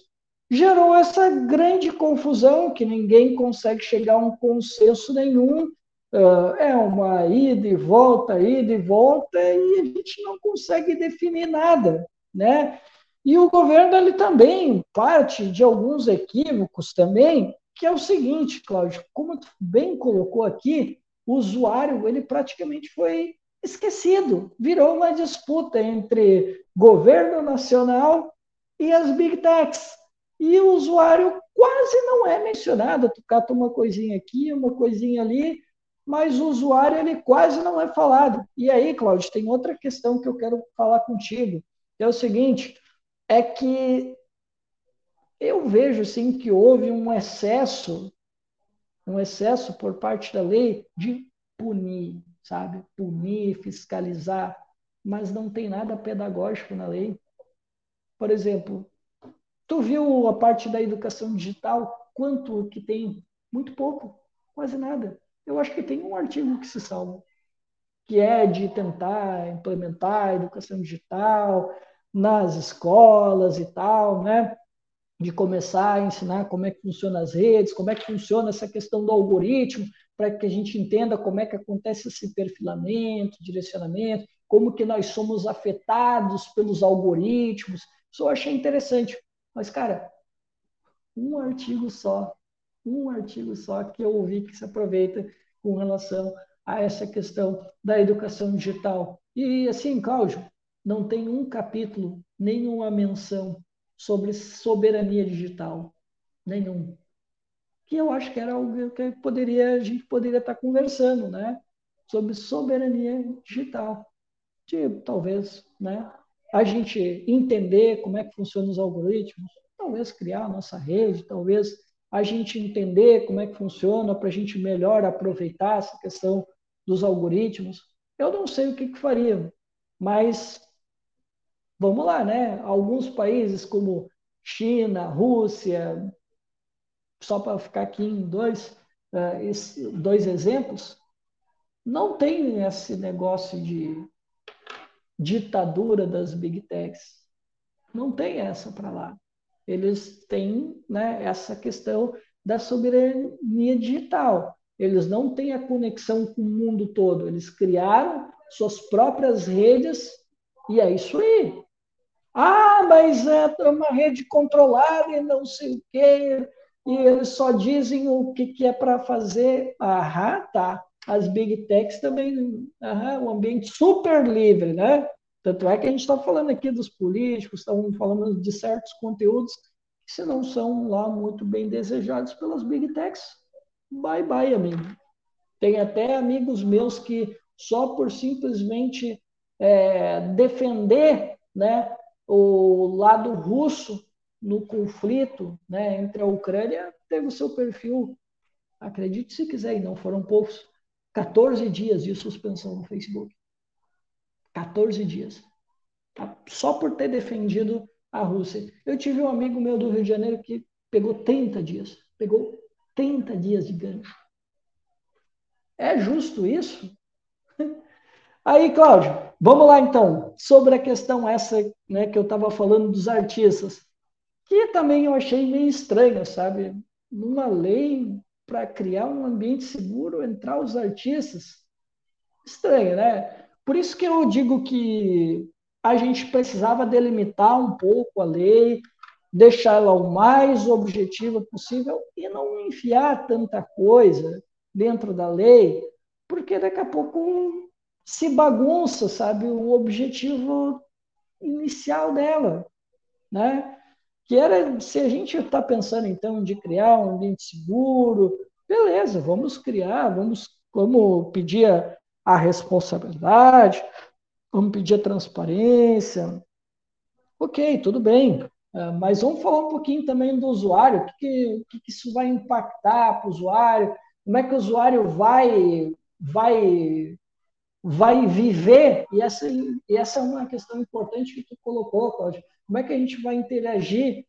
gerou essa grande confusão que ninguém consegue chegar a um consenso nenhum. Uh, é uma ida e volta, ida e volta, e a gente não consegue definir nada, né? E o governo ele também parte de alguns equívocos também, que é o seguinte, Cláudio, como tu bem colocou aqui, o usuário ele praticamente foi esquecido, virou uma disputa entre governo nacional e as big techs. E o usuário quase não é mencionado, tu cata uma coisinha aqui, uma coisinha ali, mas o usuário ele quase não é falado. E aí, Cláudio, tem outra questão que eu quero falar contigo, é o seguinte, é que eu vejo sim que houve um excesso um excesso por parte da lei de punir, sabe? Punir, fiscalizar, mas não tem nada pedagógico na lei. Por exemplo, tu viu a parte da educação digital? Quanto que tem? Muito pouco, quase nada. Eu acho que tem um artigo que se salva, que é de tentar implementar a educação digital nas escolas e tal, né? De começar a ensinar como é que funciona as redes, como é que funciona essa questão do algoritmo, para que a gente entenda como é que acontece esse perfilamento, direcionamento, como que nós somos afetados pelos algoritmos. Isso eu achei interessante. Mas, cara, um artigo só, um artigo só que eu ouvi que se aproveita com relação a essa questão da educação digital. E, assim, Cláudio, não tem um capítulo, nenhuma menção sobre soberania digital. Nenhum. Que eu acho que era algo que poderia, a gente poderia estar conversando, né? Sobre soberania digital. De, talvez, né? A gente entender como é que funcionam os algoritmos, talvez criar a nossa rede, talvez a gente entender como é que funciona para a gente melhor aproveitar essa questão dos algoritmos. Eu não sei o que, que faria, mas vamos lá, né? Alguns países como China, Rússia, só para ficar aqui em dois, uh, dois exemplos, não tem esse negócio de ditadura das big techs. Não tem essa para lá. Eles têm né, essa questão da soberania digital. Eles não têm a conexão com o mundo todo. Eles criaram suas próprias redes e é isso aí. Ah, mas é uma rede controlada e não sei o quê, e eles só dizem o que, que é para fazer. Ah, tá. as big techs também, uhum, um ambiente super livre, né? Tanto é que a gente está falando aqui dos políticos, estamos falando de certos conteúdos que se não são lá muito bem desejados pelas big techs, bye bye, amigo. Tem até amigos meus que só por simplesmente é, defender né, o lado russo no conflito né, entre a Ucrânia, teve o seu perfil, acredite se quiser, e não foram poucos, 14 dias de suspensão no Facebook. 14 dias. Tá? Só por ter defendido a Rússia. Eu tive um amigo meu do Rio de Janeiro que pegou 30 dias. Pegou 30 dias de gancho. É justo isso? (laughs) Aí, Cláudio, vamos lá então, sobre a questão essa né, que eu estava falando dos artistas, que também eu achei meio estranha, sabe? Numa lei para criar um ambiente seguro, entrar os artistas, estranho, né? Por isso que eu digo que a gente precisava delimitar um pouco a lei, deixar ela o mais objetiva possível e não enfiar tanta coisa dentro da lei, porque daqui a pouco se bagunça, sabe, o objetivo inicial dela, né? Que era, se a gente está pensando então de criar um ambiente seguro, beleza, vamos criar, vamos, vamos pedir a, a responsabilidade, vamos pedir a transparência, ok, tudo bem, é, mas vamos falar um pouquinho também do usuário, o que, que, que isso vai impactar para o usuário, como é que o usuário vai, vai vai viver, e essa, e essa é uma questão importante que tu colocou, Cláudio, como é que a gente vai interagir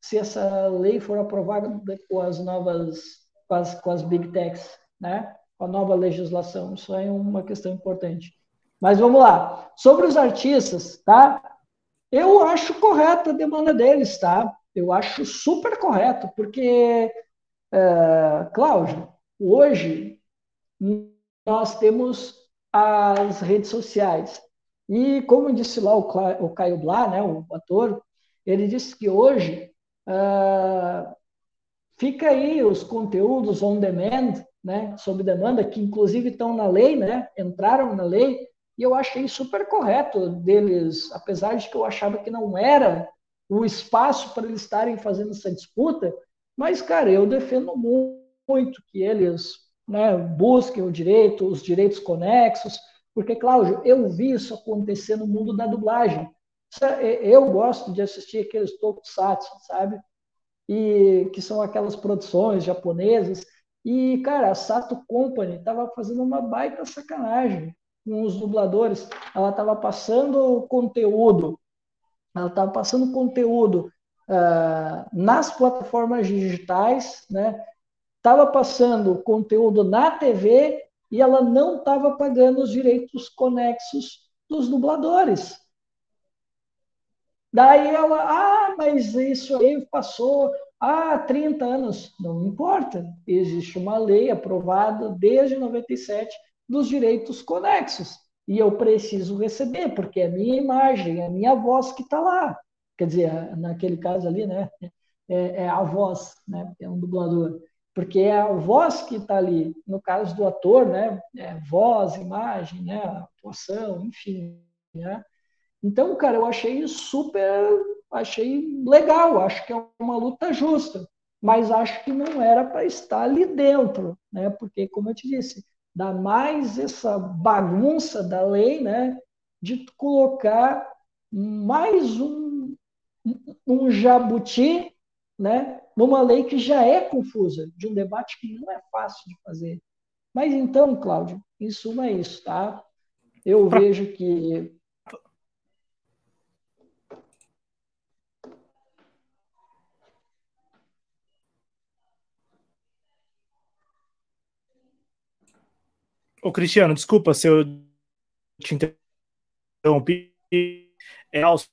se essa lei for aprovada com as novas, com as, com as big techs, né? com a nova legislação, isso é uma questão importante. Mas vamos lá, sobre os artistas, tá? Eu acho correta a demanda deles, tá? Eu acho super correto, porque, é, Cláudio, hoje nós temos as redes sociais. E como disse lá o, Caio Blá, né, o ator, ele disse que hoje uh, fica aí os conteúdos on demand, né, sob demanda, que inclusive estão na lei, né, entraram na lei, e eu achei super correto deles, apesar de que eu achava que não era o espaço para eles estarem fazendo essa disputa, mas, cara, eu defendo muito que eles né, busquem o direito, os direitos conexos, porque, Cláudio, eu vi isso acontecer no mundo da dublagem. É, eu gosto de assistir aqueles tokusatsu, sabe? E que são aquelas produções japonesas. E, cara, a Sato Company estava fazendo uma baita sacanagem com os dubladores. Ela estava passando conteúdo, ela estava passando conteúdo uh, nas plataformas digitais, né? Estava passando conteúdo na TV e ela não estava pagando os direitos conexos dos dubladores. Daí ela, ah, mas isso aí passou há 30 anos. Não importa, existe uma lei aprovada desde 97 dos direitos conexos. E eu preciso receber, porque é a minha imagem, é a minha voz que está lá. Quer dizer, naquele caso ali, né? É, é a voz, né? É um dublador porque é a voz que está ali, no caso do ator, né, é voz, imagem, né, atuação, enfim, né? Então, cara, eu achei super, achei legal, acho que é uma luta justa, mas acho que não era para estar ali dentro, né? Porque, como eu te disse, dá mais essa bagunça da lei, né, de colocar mais um, um jabuti, né, numa lei que já é confusa, de um debate que não é fácil de fazer. Mas então, Cláudio, em suma é isso, tá? Eu vejo que Ô, Cristiano, desculpa se eu te interrompi. É aos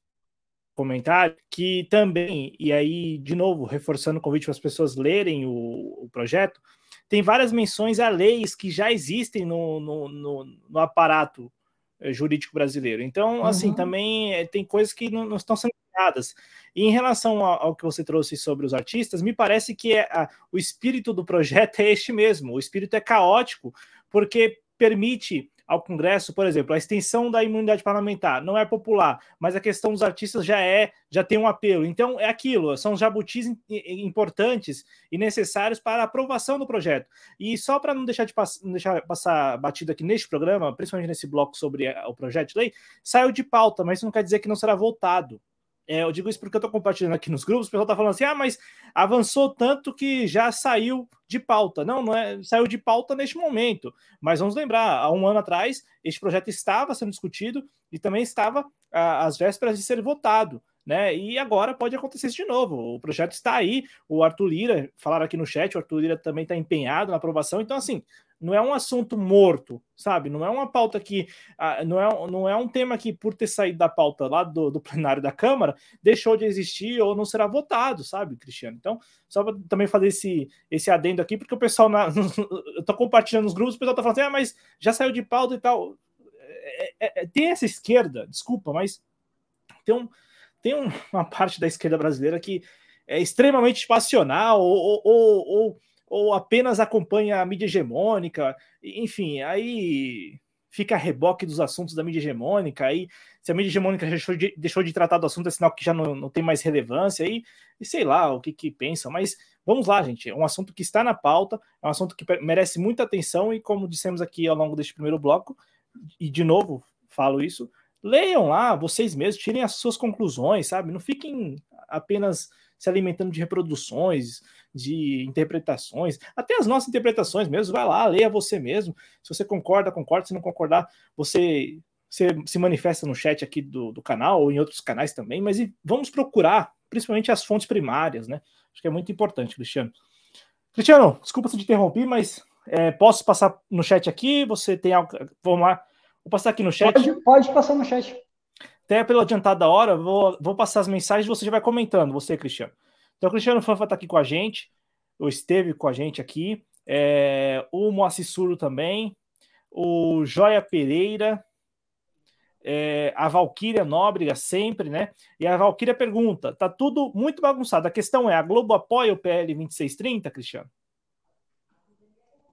comentário que também, e aí, de novo, reforçando o convite para as pessoas lerem o, o, projeto, tem várias menções a leis que já existem no, no, no, no aparato eh, jurídico brasileiro. Então, assim, uhum. assim, também eh, tem coisas que não, não, estão sendo empenhadas. E em relação ao, ao, que você trouxe sobre os artistas, me parece que é a, o espírito do projeto (laughs) é este mesmo. O espírito é caótico, porque permite ao Congresso, por exemplo, a extensão da imunidade parlamentar não é popular, mas a questão dos artistas já é, já tem um apelo. Então é aquilo, são jabutis importantes e necessários para a aprovação do projeto. E só para não deixar de pass não deixar passar batido aqui neste programa, principalmente nesse bloco sobre o projeto de lei, saiu de pauta, mas isso não quer dizer que não será votado. É, eu digo isso porque eu estou compartilhando aqui nos grupos, o pessoal está falando assim: ah, mas avançou tanto que já saiu de pauta. Não, não é, saiu de pauta neste momento. Mas vamos lembrar, há um ano atrás, este projeto estava sendo discutido e também estava às vésperas de ser votado. Né? E agora pode acontecer isso de novo. O projeto está aí, o Arthur Lira, falaram aqui no chat, o Arthur Lira também está empenhado na aprovação. Então, assim, não é um assunto morto, sabe? Não é uma pauta que. Ah, não, é, não é um tema que, por ter saído da pauta lá do, do plenário da Câmara, deixou de existir ou não será votado, sabe, Cristiano? Então, só para também fazer esse, esse adendo aqui, porque o pessoal. Na, (laughs) eu tô compartilhando nos grupos, o pessoal tá falando assim, ah, mas já saiu de pauta e tal. É, é, é tem essa esquerda, desculpa, mas tem, um, tem uma parte da esquerda brasileira que é extremamente passional ou, ou, ou ou apenas acompanha a mídia hegemônica, enfim, aí fica a reboque dos assuntos da mídia hegemônica, aí se a mídia hegemônica deixou de, deixou de tratar do assunto, é sinal que já não, não tem mais relevância, aí, e sei lá o que, que pensam, mas vamos lá, gente, é um assunto que está na pauta, é um assunto que merece muita atenção, e como dissemos aqui ao longo deste primeiro bloco, e de novo falo isso, leiam lá, vocês mesmos, tirem as suas conclusões, sabe? Não fiquem apenas se alimentando de reproduções, de interpretações, até as nossas interpretações mesmo, vai lá, leia você mesmo. Se você concorda, concorda, se não concordar, você, você se manifesta no chat aqui do, do canal ou em outros canais também, mas vamos procurar, principalmente as fontes primárias, né? Acho que é muito importante, Cristiano. Cristiano, desculpa se te interrompi, mas é, posso passar no chat aqui? Você tem algo. Vamos lá. Vou passar aqui no chat. Pode, pode passar no chat. Até pelo adiantado da hora, vou, vou passar as mensagens e você já vai comentando, você, Cristiano. Então, o Cristiano Fanfa está aqui com a gente, ou esteve com a gente aqui, é, o Moacir Suro também, o Joia Pereira, é, a Valquíria Nóbrega sempre, né? E a Valquíria pergunta: tá tudo muito bagunçado. A questão é: a Globo apoia o PL 2630, Cristiano?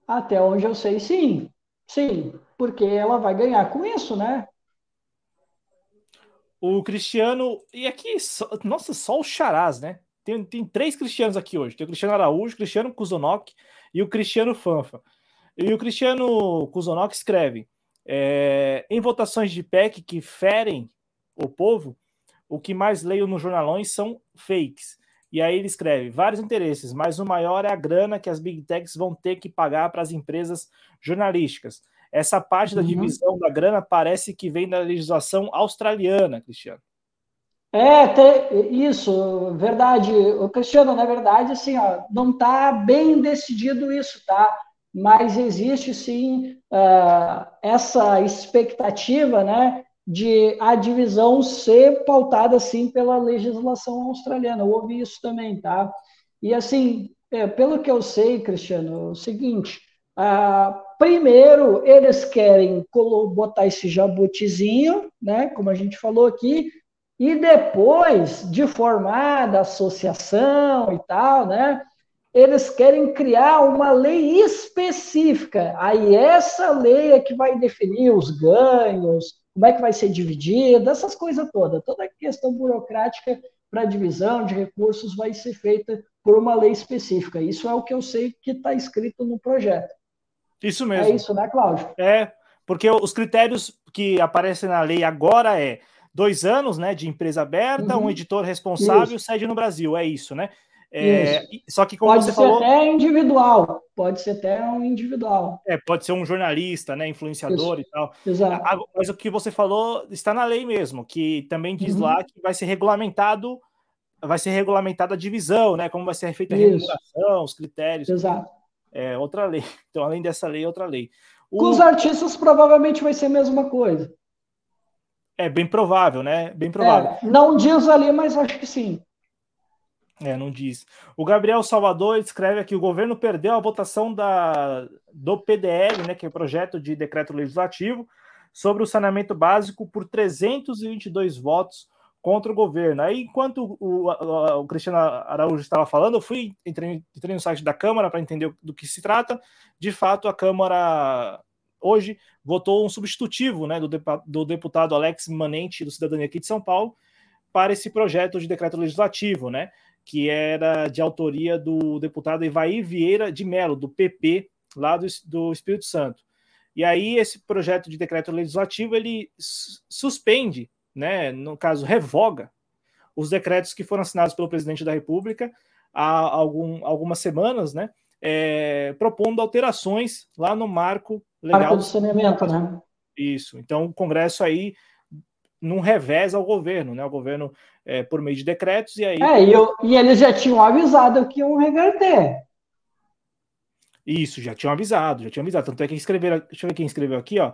Até onde eu sei, sim. Sim, porque ela vai ganhar com isso, né? O Cristiano. E aqui, nossa, só o Charás, né? Tem, tem três Cristianos aqui hoje. Tem o Cristiano Araújo, o Cristiano Kuzonok e o Cristiano Fanfa. E o Cristiano Kuzonok escreve: é, em votações de PEC que ferem o povo, o que mais leio nos jornalões são fakes. E aí ele escreve: vários interesses, mas o maior é a grana que as big techs vão ter que pagar para as empresas jornalísticas. Essa parte da uhum. divisão da grana parece que vem da legislação australiana, Cristiano. É, tem, isso, verdade. O Cristiano, na verdade, assim, ó, não está bem decidido isso, tá? Mas existe sim uh, essa expectativa, né, de a divisão ser pautada assim pela legislação australiana. Eu ouvi isso também, tá? E assim, é, pelo que eu sei, Cristiano, é o seguinte: uh, primeiro eles querem botar esse jabutizinho, né, como a gente falou aqui e depois de formada a associação e tal, né? Eles querem criar uma lei específica. Aí essa lei é que vai definir os ganhos, como é que vai ser dividida, essas coisas todas. Toda a questão burocrática para divisão de recursos vai ser feita por uma lei específica. Isso é o que eu sei que está escrito no projeto. Isso mesmo. É isso, né, Cláudio? É, porque os critérios que aparecem na lei agora é dois anos né, de empresa aberta, uhum. um editor responsável, isso. sede no Brasil, é isso, né? É, só que como pode você ser falou, até individual, pode ser até um individual. É, pode ser um jornalista, né, influenciador isso. e tal. Exato. Mas o que você falou está na lei mesmo, que também diz uhum. lá que vai ser regulamentado, vai ser regulamentada a divisão, né, como vai ser feita a remuneração, os critérios. Exato. É outra lei. (laughs) Então, além dessa lei, outra lei. O... Com os artistas provavelmente vai ser a mesma coisa. É bem provável, né? Bem provável. É, não diz ali, mas acho que sim. É, não diz. O Gabriel Salvador escreve aqui: o governo perdeu a votação da, do PDL, né, que é o projeto de decreto legislativo, sobre o saneamento básico por 322 votos contra o governo. Aí, enquanto o, o, o Cristiano Araújo estava falando, eu fui entrei, entrei no site da Câmara para entender do que se trata. De fato, a Câmara hoje votou um substitutivo né, do, do deputado Alex Manente, do Cidadania aqui de São Paulo, para esse projeto de decreto legislativo, né, que era de autoria do deputado Ivaí Vieira de Mello, do PP, lá do, do Espírito Santo. E aí esse projeto de decreto legislativo ele suspende, né, no caso revoga os decretos que foram assinados pelo presidente da República há algum, algumas semanas, né, é, propondo alterações lá no marco legal marco do saneamento, né? Isso. Então o Congresso aí não revés ao governo, né? O governo é, por meio de decretos e aí. É, e, eu, e eles já tinham avisado que iam reverter. Isso, já tinham avisado, já tinham avisado. Tanto é que escreveram, deixa eu ver quem escreveu aqui, ó.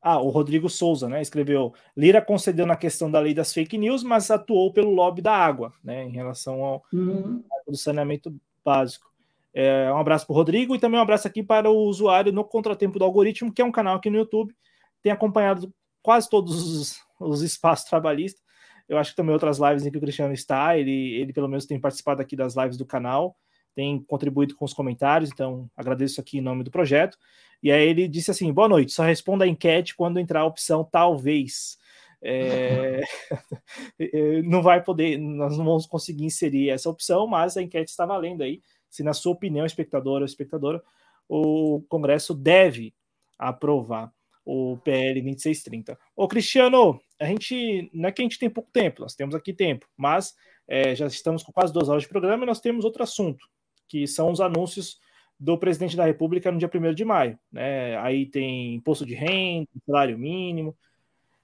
Ah, o Rodrigo Souza, né? Escreveu: Lira concedeu na questão da lei das fake news, mas atuou pelo lobby da água, né? Em relação ao, uhum. ao saneamento básico. É, um abraço para o Rodrigo e também um abraço aqui para o usuário no Contratempo do Algoritmo, que é um canal aqui no YouTube, tem acompanhado quase todos os, os espaços trabalhistas. Eu acho que também outras lives em que o Cristiano está, ele, ele pelo menos tem participado aqui das lives do canal tem contribuído com os comentários, então agradeço aqui em nome do projeto. E aí ele disse assim: boa noite, só responda a enquete quando entrar a opção talvez. É... (laughs) não vai poder, nós não vamos conseguir inserir essa opção, mas a enquete está valendo aí. Se, na sua opinião, espectador ou espectadora, o Congresso deve aprovar o PL 2630. Ô, Cristiano, a gente não é que a gente tem pouco tempo, nós temos aqui tempo, mas é, já estamos com quase duas horas de programa e nós temos outro assunto que são os anúncios do presidente da República no dia 1 de maio. Né? Aí tem imposto de renda, salário mínimo,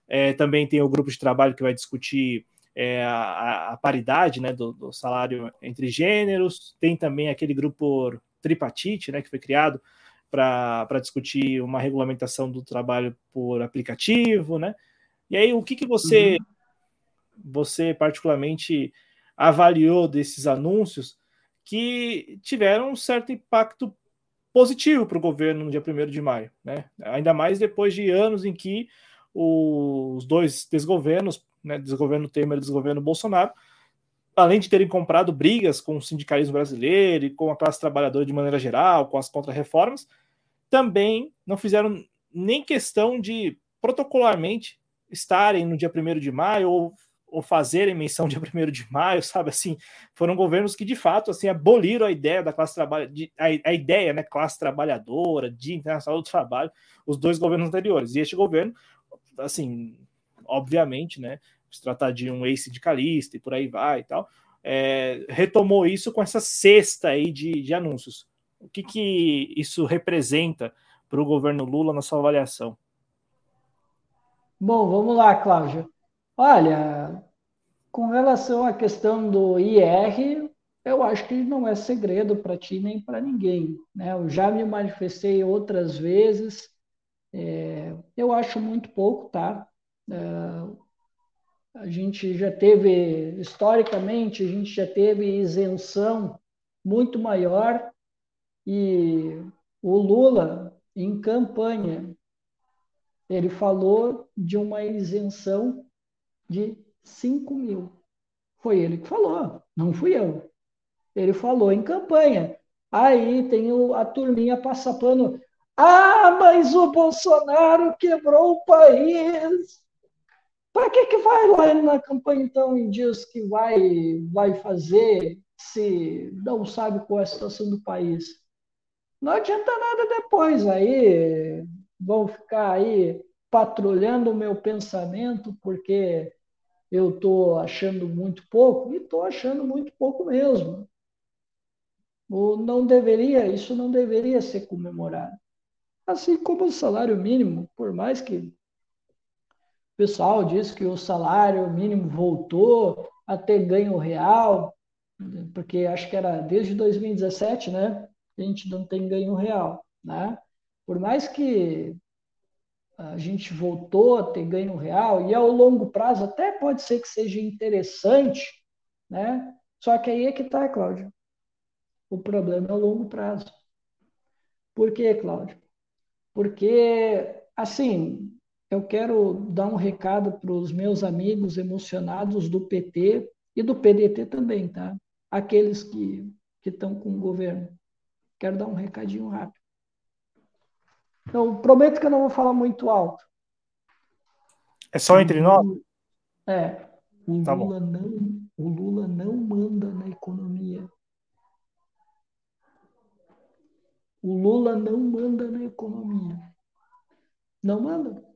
é, também tem o grupo de trabalho que vai discutir é, a, a, paridade né, do, do, salário entre gêneros, tem também aquele grupo tripartite né, que foi criado para discutir uma regulamentação do trabalho por aplicativo, né? E aí, o que, que você, uhum. você particularmente avaliou desses anúncios que tiveram um certo impacto positivo para o governo no dia 1 de maio, né? Ainda mais depois de anos em que os dois desgovernos, né, desgoverno Temer desgoverno Bolsonaro, além de terem comprado brigas com o sindicalismo brasileiro e com a classe trabalhadora de maneira geral, com as contrarreformas, também não fizeram nem questão de protocolarmente estarem no dia 1 de maio ou ou fazerem menção (laughs) dia 1 de maio, sabe assim, foram governos que de fato assim aboliram a ideia da classe trabalhadora, a, a, ideia, né, classe trabalhadora, de internacional do trabalho, os dois governos anteriores. E este governo, assim, obviamente, né, se tratar de um ex-sindicalista e por aí vai e tal, é, retomou isso com essa cesta aí de, de anúncios. O que, que isso representa para o governo Lula na sua avaliação? Bom, vamos lá, Cláudio. Olha, com relação à questão do IR, eu acho que não é segredo para ti nem para ninguém. Né? Eu já me manifestei outras vezes, é, eu acho muito pouco, tá? É, a gente já teve, historicamente, a gente já teve isenção muito maior e o Lula, em campanha, ele falou de uma isenção de 5 mil. Foi ele que falou, não fui eu. Ele falou em campanha. Aí tem a turminha passapando. Ah, mas o Bolsonaro quebrou o país. Para que, que vai lá na campanha então e diz que vai, vai fazer se não sabe qual é a situação do país? Não adianta nada depois. Aí vão ficar aí patrulhando o meu pensamento, porque eu estou achando muito pouco, e estou achando muito pouco mesmo. Não deveria, isso não deveria ser comemorado. Assim como o salário mínimo, por mais que o pessoal diz que o salário mínimo voltou a ter ganho real, porque acho que era desde 2017, né? A gente não tem ganho real, né? Por mais que a gente voltou a ter ganho real, e ao longo prazo até pode ser que seja interessante, né? Só que aí é que está, Cláudio. O problema é o longo prazo. Por quê, Cláudio? Porque, assim, eu quero dar um recado para os meus amigos emocionados do PT e do PDT também, tá? Aqueles que estão com o governo. Quero dar um recadinho rápido. Então, prometo que eu não vou falar muito alto. É só entre nós? É. O tá Lula, não, o Lula não manda na economia. O Lula não manda na economia. Não manda.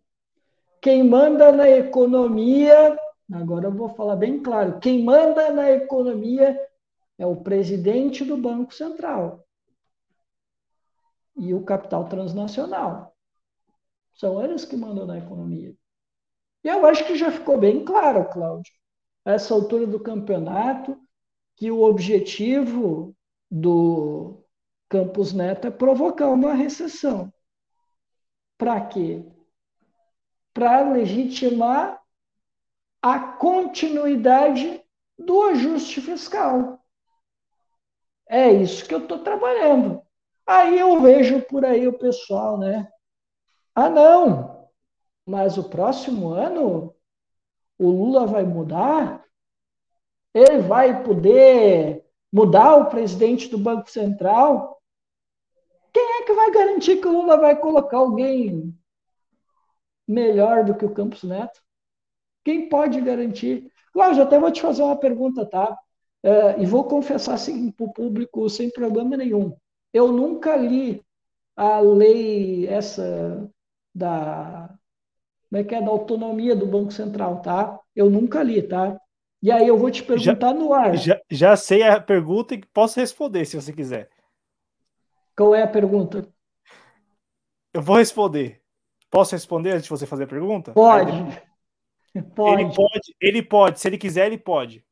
Quem manda na economia, agora eu vou falar bem claro, quem manda na economia é o presidente do Banco Central e o capital transnacional. São eles que mandam na economia. E eu acho que já ficou bem claro, Cláudio, a essa altura do campeonato, que o objetivo do Campos Neto é provocar uma recessão. Para quê? Para legitimar a continuidade do ajuste fiscal. É isso que eu estou trabalhando. Aí eu vejo por aí o pessoal, né? Ah, não, mas o próximo ano o Lula vai mudar? Ele vai poder mudar o presidente do Banco Central? Quem é que vai garantir que o Lula vai colocar alguém melhor do que o Campos Neto? Quem pode garantir? Cláudio, até vou te fazer uma pergunta, tá? Uh, e vou confessar assim, para o público sem problema nenhum. Eu nunca li a lei essa da como é que é da autonomia do Banco Central, tá? Eu nunca li, tá? E aí eu vou te perguntar já, no ar. Já, já sei a pergunta e posso responder se você quiser. Qual é a pergunta? Eu vou responder. Posso responder antes de você fazer a pergunta? Pode. (laughs) pode. Ele pode, ele pode. Se ele quiser, ele pode.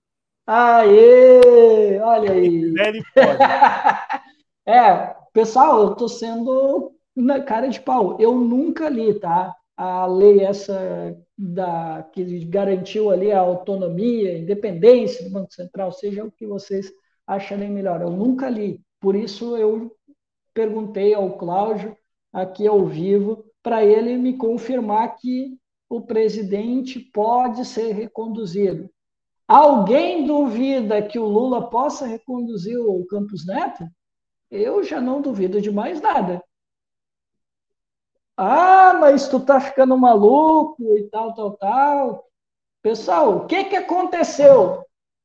Aê! Olha aí. Se ele quiser, ele pode. (laughs) É, pessoal, eu tô sendo na cara de pau. Eu nunca li, tá? A lei essa da que garantiu ali a autonomia, a independência do Banco Central, seja o que vocês acharem melhor. Eu nunca li. Por isso eu perguntei ao Cláudio aqui ao vivo para ele me confirmar que o presidente pode ser reconduzido. Alguém duvida que o Lula possa reconduzir o Campos Neto? eu já não duvido de mais nada. Ah, mas tu tá ficando maluco e tal, tal, tal. Pessoal, o que, que aconteceu?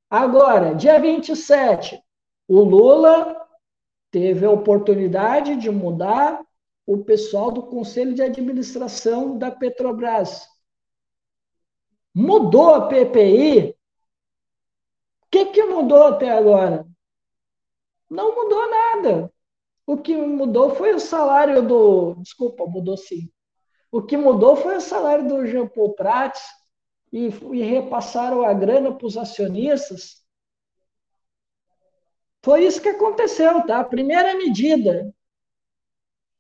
Agora, dia 27, o Lula teve a oportunidade de mudar o pessoal do Conselho de Administração da Petrobras. Mudou a PPI. O que, que mudou até agora? Não mudou nada. O que mudou foi o salário do. Desculpa, mudou sim. O que mudou foi o salário do Jean Paul Prats e, e repassaram a grana para os acionistas. Foi isso que aconteceu, tá? Primeira medida.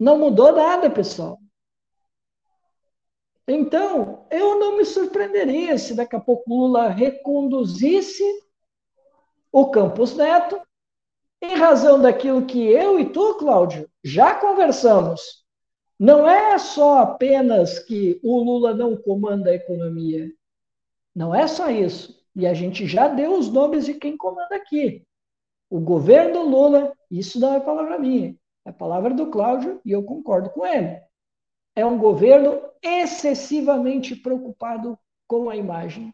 Não mudou nada, pessoal. Então, eu não me surpreenderia se daqui a pouco Lula reconduzisse o Campos Neto em razão daquilo que eu e tu, Cláudio, já conversamos. Não é só apenas que o Lula não comanda a economia. Não é só isso. E a gente já deu os nomes de quem comanda aqui. O governo Lula, isso não é palavra minha, é palavra do Cláudio e eu concordo com ele. É um governo excessivamente preocupado com a imagem.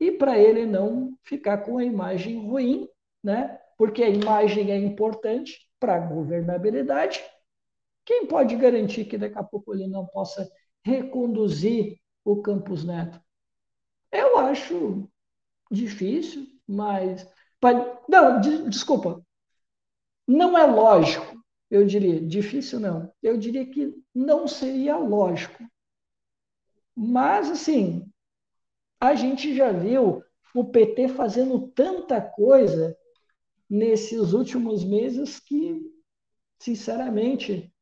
E para ele não ficar com a imagem ruim, né? porque a imagem é importante para a governabilidade. Quem pode garantir que daqui a pouco ele não possa reconduzir o Campos Neto? Eu acho difícil, mas. Não, desculpa. Não é lógico, eu diria. Difícil não. Eu diria que não seria lógico. Mas, assim, a gente já viu o PT fazendo tanta coisa nesses últimos meses que, sinceramente,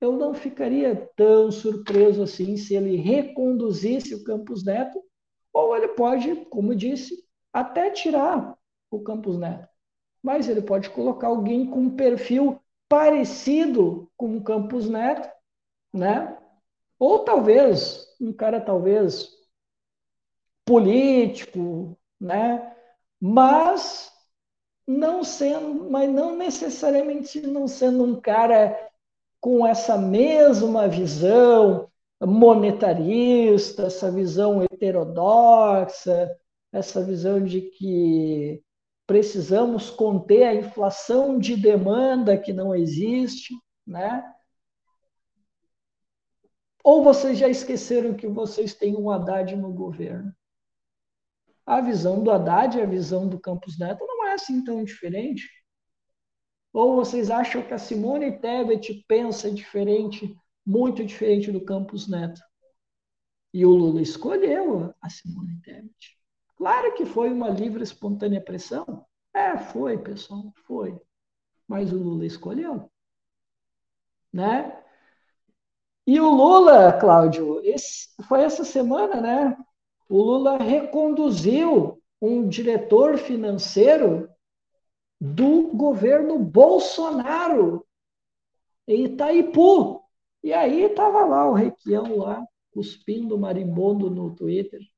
eu não ficaria tão surpreso assim se ele reconduzisse o Campos Neto, ou ele pode, como disse, até tirar o Campos Neto. Mas ele pode colocar alguém com um perfil parecido com o Campos Neto, né? Ou talvez um cara talvez político, né? Mas não sendo, mas não necessariamente não sendo um cara com essa mesma visão monetarista, essa visão heterodoxa, essa visão de que precisamos conter a inflação de demanda que não existe, né? Ou vocês já esqueceram que vocês têm um Haddad no governo? A visão do Haddad e a visão do Campos Neto não é assim tão diferente. Ou vocês acham que a Simone Tebet pensa diferente, muito diferente do Campos Neto? E o Lula escolheu a Simone Tebet. Claro que foi uma livre, espontânea pressão. É, foi, pessoal, foi. Mas o Lula escolheu. Né? E o Lula, Cláudio, esse, foi essa semana, né? O Lula reconduziu um diretor financeiro do governo Bolsonaro em Itaipu. E aí estava lá o Requião lá, cuspindo marimbondo no Twitter.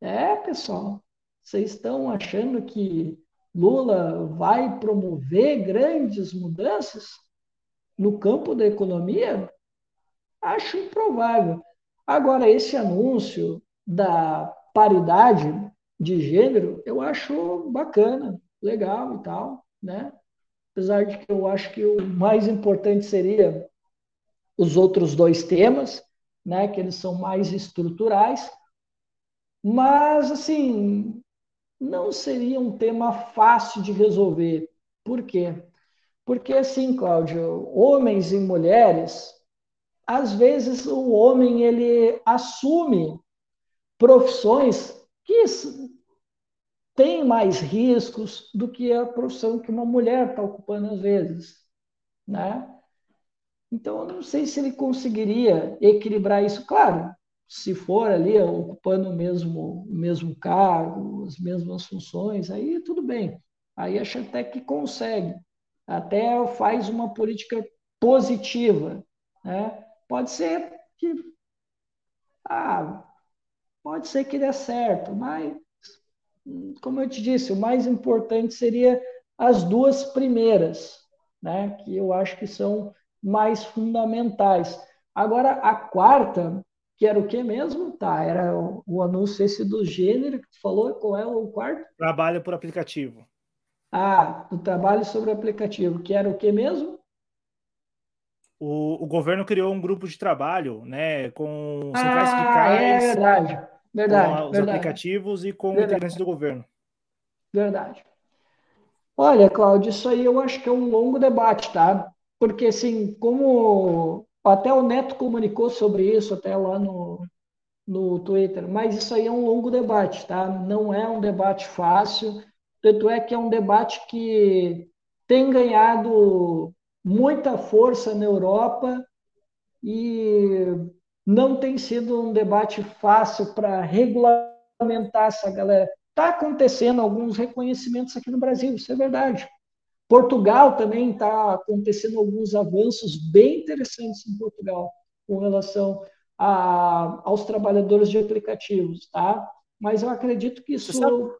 É, pessoal, vocês estão achando que Lula vai promover grandes mudanças no campo da economia? Acho improvável. Agora, esse anúncio da paridade de gênero, eu acho bacana, legal e tal, né? Apesar de que eu acho que o mais importante seria os outros dois temas, né? Que eles são mais estruturais, mas assim não seria um tema fácil de resolver. Por quê? Porque assim, Cláudio, homens e mulheres às vezes o homem ele assume profissões que têm mais riscos do que a profissão que uma mulher está ocupando às vezes, né? Então, eu não sei se ele conseguiria equilibrar isso. Claro, se for ali ocupando o mesmo, o mesmo cargo, as mesmas funções, aí tudo bem. Aí até que consegue. Até faz uma política positiva, né? Pode ser que. Ah, pode ser que dê certo, mas, como eu te disse, o mais importante seria as duas primeiras, né, que eu acho que são mais fundamentais. Agora, a quarta, que era o que mesmo? Tá, era o, o anúncio esse do gênero que tu falou, qual é o quarto? Trabalho por aplicativo. Ah, o trabalho sobre aplicativo, que era o que mesmo? o, o governo criou um grupo de trabalho, né, com centrais ah, sindicais, é verdade, verdade, com os aplicativos e com verdade. integrantes do governo. Verdade. Olha, Cláudio, isso aí eu acho que é um longo debate, tá? Porque, assim, como até o Neto comunicou sobre isso, até lá no, no Twitter, mas isso aí é um longo debate, tá? Não é um debate fácil, tanto é que é um debate que tem ganhado muita força na Europa e não tem sido um debate fácil para regulamentar essa galera. Está acontecendo alguns reconhecimentos aqui no Brasil, isso é verdade. Portugal também está acontecendo alguns avanços bem interessantes em Portugal com relação a, aos trabalhadores de aplicativos, tá? Mas eu acredito que isso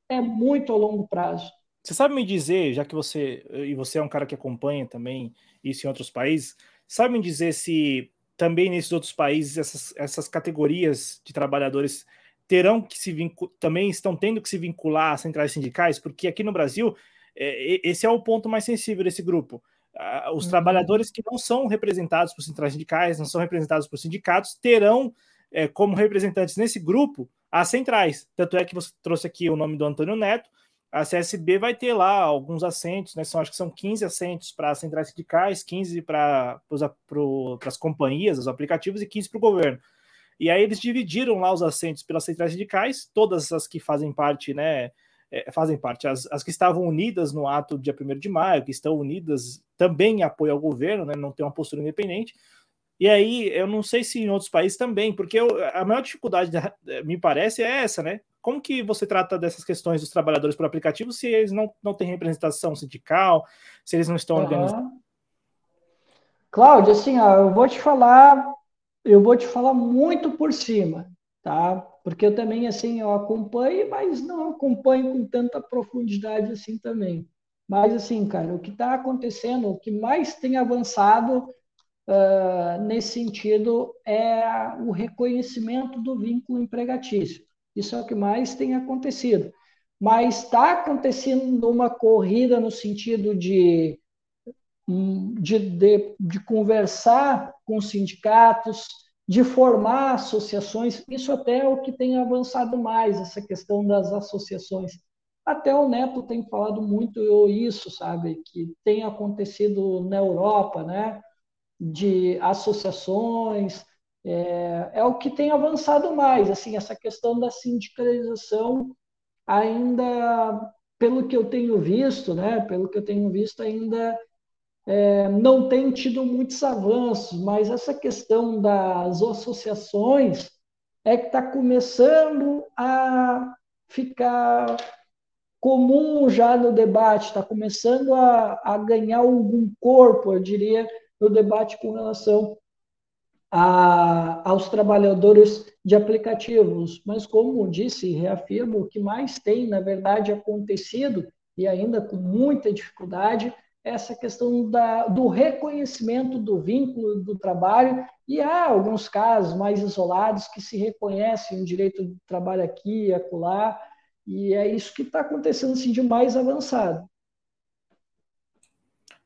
é muito a longo prazo. Você sabe me dizer, já que você e você é um cara que acompanha também isso em outros países, sabe me dizer se também nesses outros países essas, essas categorias de trabalhadores terão que se vincular, também estão tendo que se vincular às centrais sindicais, porque aqui no Brasil esse é o ponto mais sensível desse grupo. Os uhum. trabalhadores que não são representados por centrais sindicais, não são representados por sindicatos, terão é, como representantes nesse grupo as centrais. Tanto é que você trouxe aqui o nome do Antônio Neto, a CSB vai ter lá alguns assentos, né? São, acho que são 15 assentos para centrais sindicais, 15 para as companhias, os aplicativos e 15 para o governo. E aí eles dividiram lá os assentos pelas centrais sindicais, todas as que fazem parte, né? É, fazem parte, as, as que estavam unidas no ato dia 1 de maio, que estão unidas também em apoio ao governo, né? Não tem uma postura independente. E aí, eu não sei se em outros países também, porque eu, a maior dificuldade, me parece, é essa, né? Como que você trata dessas questões dos trabalhadores por aplicativo se eles não, não têm representação sindical, se eles não estão uhum. organizados? Cláudio, assim, ó, eu vou te falar, eu vou te falar muito por cima, tá? Porque eu também, assim, eu acompanho, mas não acompanho com tanta profundidade assim também. Mas, assim, cara, o que está acontecendo, o que mais tem avançado uh, nesse sentido é o reconhecimento do vínculo empregatício. Isso é o que mais tem acontecido. Mas está acontecendo uma corrida no sentido de, de, de, de conversar com sindicatos, de formar associações. Isso até é o que tem avançado mais, essa questão das associações. Até o Neto tem falado muito isso, sabe, que tem acontecido na Europa, né? de associações, é, é, o que tem avançado mais, assim, essa questão da sindicalização ainda, pelo que eu tenho visto, né, pelo que eu tenho visto, ainda é, não tem tido muitos avanços, mas essa questão das associações é que está começando a ficar comum já no debate, está começando a, a ganhar algum corpo, eu diria, no debate com relação a, aos trabalhadores de aplicativos. Mas, como disse e reafirmo, o que mais tem, na verdade, acontecido, e ainda com muita dificuldade, essa questão da, do reconhecimento do vínculo do trabalho, e há alguns casos mais isolados que se reconhecem o direito do trabalho aqui e acolá, e é isso que está acontecendo assim, de mais avançado.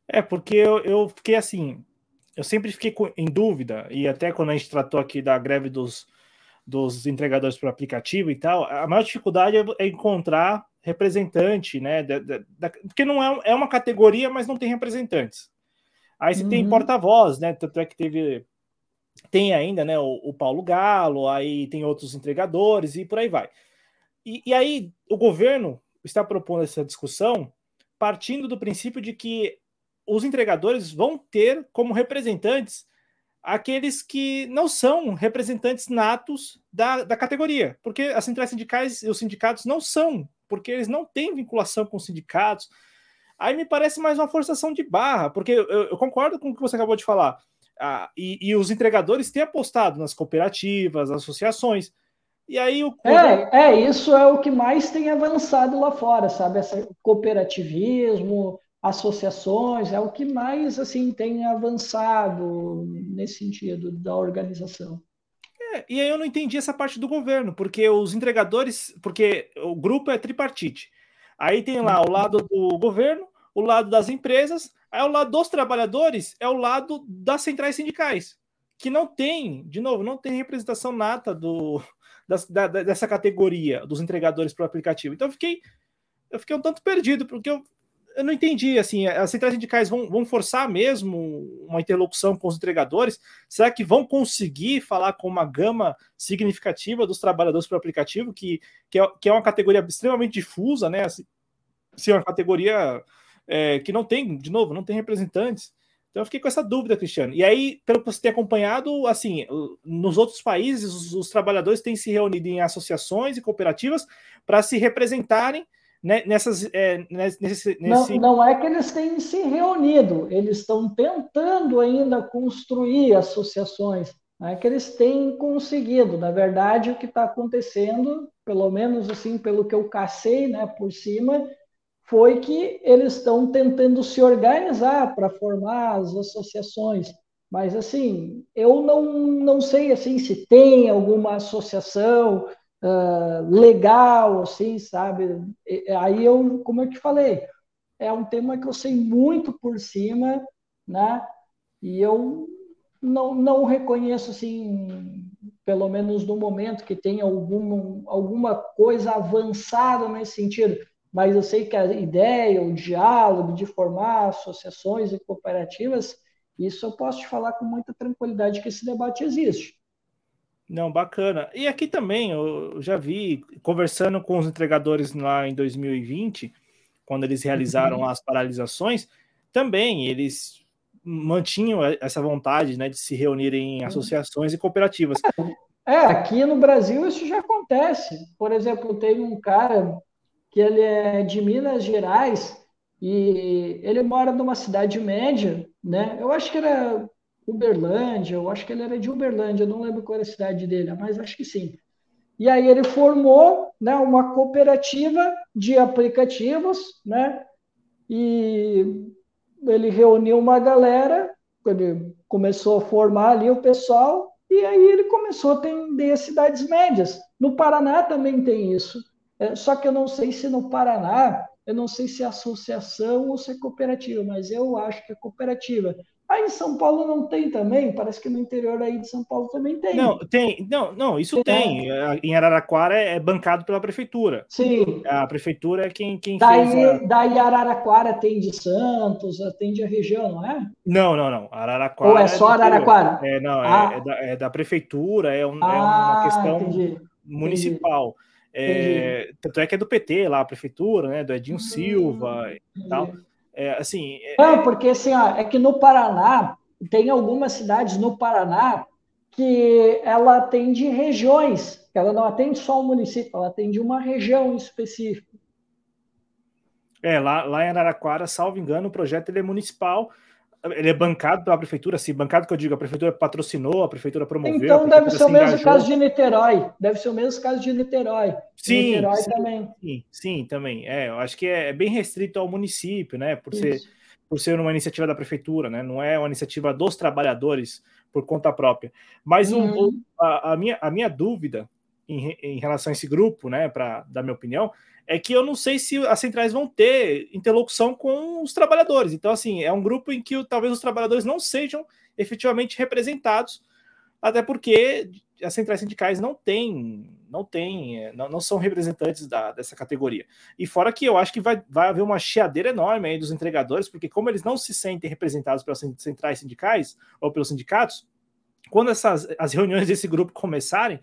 É, porque eu, eu fiquei assim, eu sempre fiquei em dúvida, e até quando a gente tratou aqui da greve dos, dos entregadores por aplicativo e tal, a maior dificuldade é, é encontrar representante, né? Da, da, da, porque não é, é uma categoria, mas não tem representantes. Aí você uhum. tem porta-voz, né? Tanto é que teve. Tem ainda, né? O, o, Paulo Galo, aí tem outros entregadores e por aí vai. E, e aí o governo está propondo essa discussão partindo do princípio de que os entregadores vão ter como representantes aqueles que não são representantes natos da, da categoria, porque as centrais sindicais e os sindicatos não são, porque eles não têm vinculação com os sindicatos. Aí me parece mais uma forçação de barra, porque eu, eu concordo com o que você acabou de falar. Ah, e, e, os entregadores têm apostado nas cooperativas, associações. E aí o é, é, isso é o que mais tem avançado lá fora, sabe? Esse cooperativismo, associações, é o que mais assim tem avançado nesse sentido da organização. É, e aí eu não entendi essa parte do governo, porque os entregadores, porque o grupo é tripartite. Aí tem lá o lado do governo, o lado das empresas, aí o lado dos trabalhadores é o lado das centrais sindicais, que não tem, de novo, não tem representação nata do, das, da, dessa categoria dos entregadores para o aplicativo. Então eu fiquei, eu fiquei um tanto perdido, porque eu eu não entendi, assim, as centrais sindicais vão, vão forçar mesmo uma interlocução com os entregadores? Será que vão conseguir falar com uma gama significativa dos trabalhadores para o aplicativo, que, que, é, que é uma categoria extremamente difusa, né? Assim, assim, uma categoria é, que não tem, de novo, não tem representantes. Então eu fiquei com essa dúvida, Cristiano. E aí, pelo que você tem acompanhado, assim, nos outros países, os, os trabalhadores têm se reunido em associações e cooperativas para se representarem nessas. É, nesse, nesse... Não, não é que eles têm se reunido, eles estão tentando ainda construir associações. Não é que eles têm conseguido. Na verdade, o que está acontecendo, pelo menos assim, pelo que eu cacei né, por cima, foi que eles estão tentando se organizar para formar as associações. Mas assim, eu não, não sei assim se tem alguma associação uh, legal, assim, sabe? Aí eu, como eu te falei, é um tema que eu sei muito por cima, né? E eu não, não reconheço, assim, pelo menos no momento que tem algum, alguma coisa avançada nesse sentido, mas eu sei que a ideia, o diálogo de formar associações e cooperativas, isso eu posso te falar com muita tranquilidade que esse debate existe. Não, bacana. E aqui também, eu já vi, conversando com os entregadores lá em 2020, quando eles realizaram uhum. as paralisações, também eles mantinham essa vontade né, de se reunirem em associações e cooperativas. É, aqui no Brasil isso já acontece. Por exemplo, tem um cara que ele é de Minas Gerais e ele mora numa cidade média, né? Eu acho que era Uberlândia, eu acho que ele era de Uberlândia, não lembro qual era a cidade dele, mas acho que sim. E aí ele formou né, uma cooperativa de aplicativos, né? E ele reuniu uma galera, ele começou a formar ali o pessoal, e aí ele começou a atender cidades médias. No Paraná também tem isso. É, só que eu não sei se no Paraná, eu não sei se é associação ou se é cooperativa, mas eu acho que é cooperativa. Aí em São Paulo não tem também? Parece que no interior aí de São Paulo também tem. Não, tem. Não, não isso tem. É. Em Araraquara é bancado pela prefeitura. Sim. A prefeitura é quem, quem daí, fez. A... Daí Araraquara tem de Santos, atende a região, não é? Não, não, não. Araraquara. Ou é só é Araraquara? É, não, é, ah. é, da, é, da, prefeitura, é, um, ah, é uma questão entendi. municipal. É, tanto é que é do PT lá, a prefeitura, né? Do Edinho hum, Silva e tal. É, assim, é... Não, porque assim, ó, é que no Paraná, tem algumas cidades no Paraná que ela atende regiões, ela não atende só um município, ela atende uma região específica. É, lá, lá em Araraquara, salvo engano, o projeto ele é municipal, ele é bancado pela prefeitura, assim, bancado que eu digo, a prefeitura patrocinou, a prefeitura promoveu. Então deve ser o mesmo engajou. caso de Niterói, deve ser o mesmo caso de Niterói. Sim, Niterói sim, também. Sim, sim, também. É, eu acho que é bem restrito ao município, né, por ser, por ser uma iniciativa da prefeitura, né, não é uma iniciativa dos trabalhadores por conta própria. Mas uhum. um, a, a, minha, a minha dúvida em, em relação a esse grupo, né, para dar minha opinião, é que eu não sei se as centrais vão ter interlocução com os trabalhadores. Então, assim, é um grupo em que talvez os trabalhadores não sejam efetivamente representados, até porque as centrais sindicais não têm, não têm, é, não, não são representantes da, dessa categoria. E fora que eu acho que vai, vai haver uma chiadeira enorme aí dos entregadores, porque como eles não se sentem representados pelas centrais sindicais ou pelos sindicatos, quando essas as reuniões desse grupo começarem,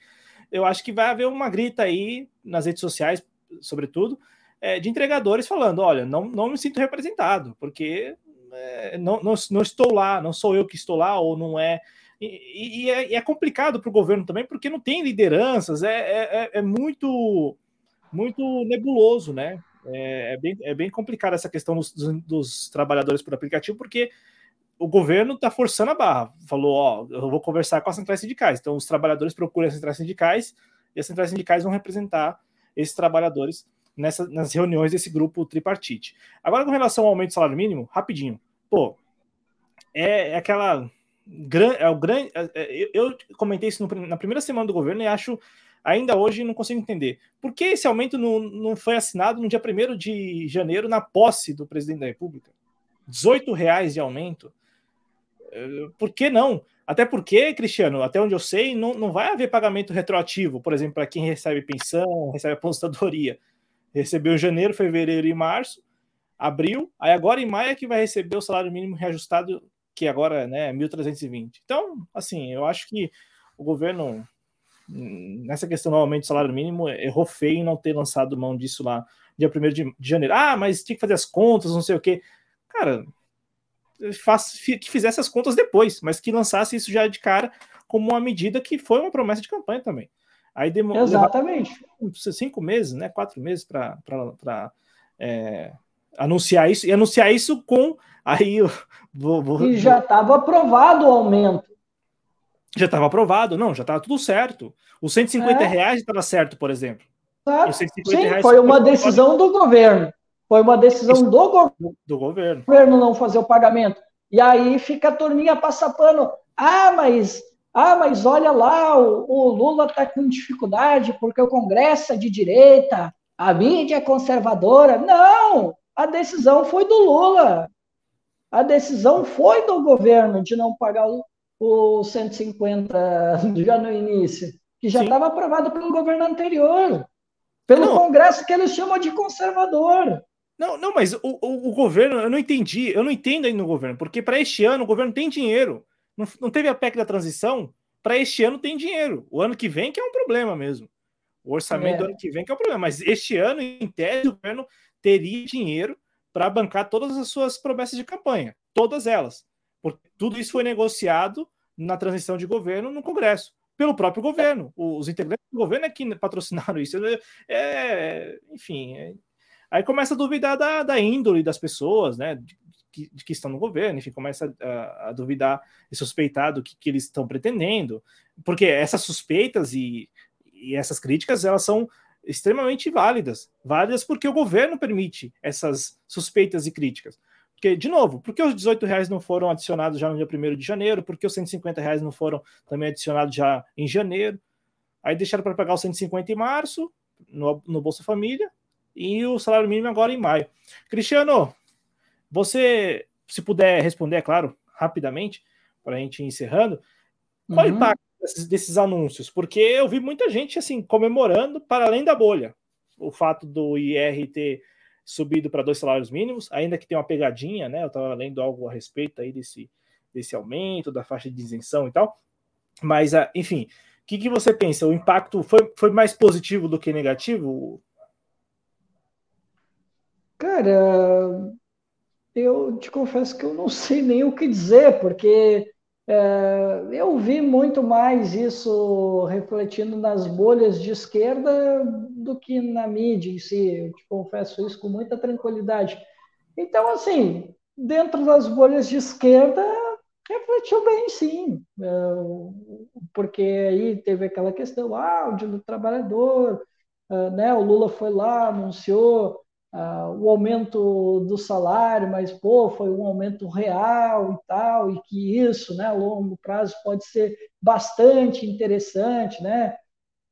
eu acho que vai haver uma grita aí nas redes sociais sobretudo, é, de entregadores falando: olha, não, não me sinto representado, porque é, não, não, não, estou lá, não sou eu que estou lá, ou não é. E, e, é, é, complicado para o governo também, porque não tem lideranças, é, é, é, é muito, muito nebuloso, né? É, bem, é bem complicado essa questão dos, dos trabalhadores por aplicativo, porque o governo está forçando a barra. Falou, ó, eu vou conversar com as centrais sindicais. Então, os trabalhadores procuram as centrais sindicais e as centrais sindicais vão representar esses trabalhadores nessa, nas reuniões desse grupo tripartite. Agora, com relação ao aumento do salário mínimo, rapidinho. Pô, é, é aquela. É o grande. É, é, eu comentei isso no, na primeira semana do governo e acho ainda hoje não consigo entender. Por que esse aumento não, não foi assinado no dia 1 de janeiro, na posse do presidente da República? 18 reais de aumento. É, por que não? Até porque, Cristiano, até onde eu sei, não, não vai haver pagamento retroativo, por exemplo, para quem recebe pensão, recebe aposentadoria. Recebeu em janeiro, fevereiro e março, abril, aí agora em maio é que vai receber o salário mínimo reajustado, que agora né, é 1.320. Então, assim, eu acho que o governo, nessa questão do aumento do salário mínimo, errou feio em não ter lançado mão disso lá dia 1 de, de janeiro. Ah, mas tinha que fazer as contas, não sei o quê. Cara, faz, que fizesse as contas depois, mas que lançasse isso já de cara como uma medida que foi uma promessa de campanha também. Aí demorou Exatamente. cinco meses, né? Quatro meses para é, anunciar isso e anunciar isso com aí vou, vou, e já estava aprovado o aumento. Já estava aprovado, não, já estava tudo certo. Os 150 é. reais estava certo, por exemplo. Sim, foi uma decisão do governo. Foi uma decisão do, go do governo. governo não fazer o pagamento. E aí fica a turminha passa pano. Ah, mas ah, mas olha lá, o, o Lula está com dificuldade porque o Congresso é de direita, a mídia é conservadora. Não! A decisão foi do Lula. A decisão foi do governo de não pagar o, o 150 (laughs) já no início, que já estava aprovado pelo governo anterior, pelo não. Congresso que eles chamam de conservador. Não, não, mas o, o, o, governo, eu não entendi, eu não entendo ainda no governo, porque para este ano o governo tem dinheiro. Não, não teve a PEC da transição, para este ano tem dinheiro. O ano que vem que é um problema mesmo. O orçamento é. do ano que vem que é um problema. Mas este ano, em tese, o governo teria dinheiro para bancar todas as suas promessas de campanha. Todas elas. Porque tudo isso foi negociado na transição de governo no Congresso. Pelo próprio governo. Os integrantes do governo é que patrocinaram isso. É, enfim, é, Aí começa a duvidar da, da índole das pessoas, né? de que estão no governo, enfim, começa a, a duvidar e suspeitar do que, que eles estão pretendendo, porque essas suspeitas e, e essas críticas, elas são extremamente válidas, válidas porque o governo permite essas suspeitas e críticas. Porque, de novo, por que os 18 reais não foram adicionados já no dia 1 de janeiro? Por que os 150 reais não foram também adicionados já em janeiro? Aí deixaram para pagar os 150 em março, no, no Bolsa Família, e o salário mínimo agora em maio. Cristiano, você, se puder responder, é claro, rapidamente, para a gente ir encerrando, qual uhum. o impacto desses, desses, anúncios? Porque eu vi muita gente assim comemorando para além da bolha o fato do IR ter subido para dois salários mínimos, ainda que tenha uma pegadinha, né? Eu estava lendo algo a respeito aí desse, desse aumento, da faixa de isenção e tal. Mas, ah, enfim, o que, que você pensa? O impacto foi, foi mais positivo do que negativo? Cara, eu te confesso que eu não sei nem o que dizer, porque é, eu vi muito mais isso refletindo nas bolhas de esquerda do que na mídia em si. Eu te confesso isso com muita tranquilidade. Então, assim, dentro das bolhas de esquerda, refletiu bem, sim. É, porque aí teve aquela questão, ah, o dia do trabalhador, é, né? O Lula foi lá, anunciou uh, o aumento do salário, mas pô, foi um aumento real e tal, e que isso, né, a longo prazo pode ser bastante interessante, né?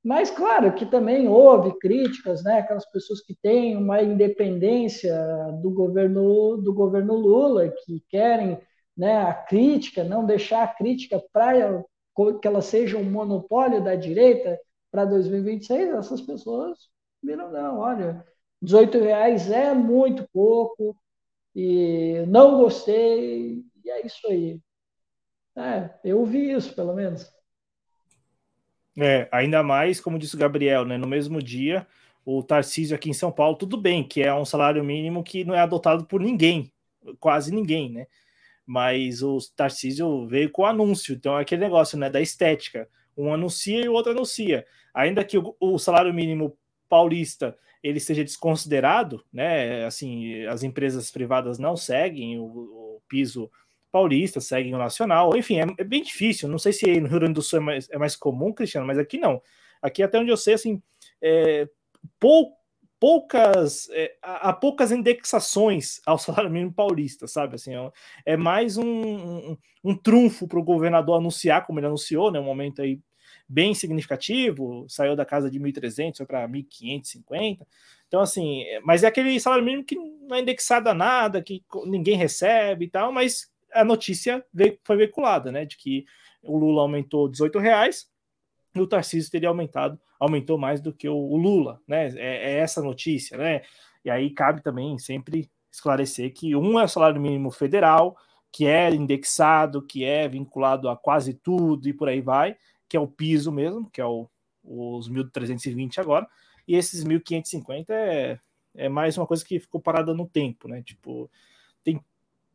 Mas claro que também houve críticas, né? Aquelas pessoas que têm uma independência do governo do governo Lula, que querem, né, a crítica, não deixar a crítica para que ela seja um monopólio da direita para 2026, essas pessoas viram não, olha, 18 reais é muito pouco e não gostei, e é isso aí. É, eu vi isso, pelo menos. É, ainda mais, como disse o Gabriel, né, no mesmo dia, o Tarcísio aqui em São Paulo, tudo bem, que é um salário mínimo que não é adotado por ninguém, quase ninguém, né? Mas o Tarcísio veio com o anúncio, então é aquele negócio, né, da estética. Um anuncia e o outro anuncia. Ainda que o, o salário mínimo paulista ele seja desconsiderado, né? Assim, as empresas privadas não seguem o, o piso paulista, seguem o nacional, enfim, é, é, bem difícil. Não sei se no Rio Grande do Sul é mais, é mais comum, Cristiano, mas aqui não. Aqui, até onde eu sei, assim, é, pou, poucas é, há poucas indexações ao (laughs) salário mínimo paulista, sabe? Assim, é, é mais um, um, um trunfo para o governador anunciar, como ele anunciou, né? Um momento aí bem significativo, saiu da casa de 1.300, foi para 1.550. Então, assim, mas é aquele salário mínimo que não é indexado a nada, que ninguém recebe e tal, mas a notícia veio, foi veiculada, né, de que o Lula aumentou 18 reais e o Tarcísio teria aumentado, aumentou mais do que o, o Lula, né, é, é essa notícia, né, e aí cabe também sempre esclarecer que um é o salário mínimo federal, que é indexado, que é vinculado a quase tudo e por aí vai, que é o piso mesmo, que é o, os 1.320 agora, e esses 1.550 é, é mais uma coisa que ficou parada no tempo, né? Tipo, tem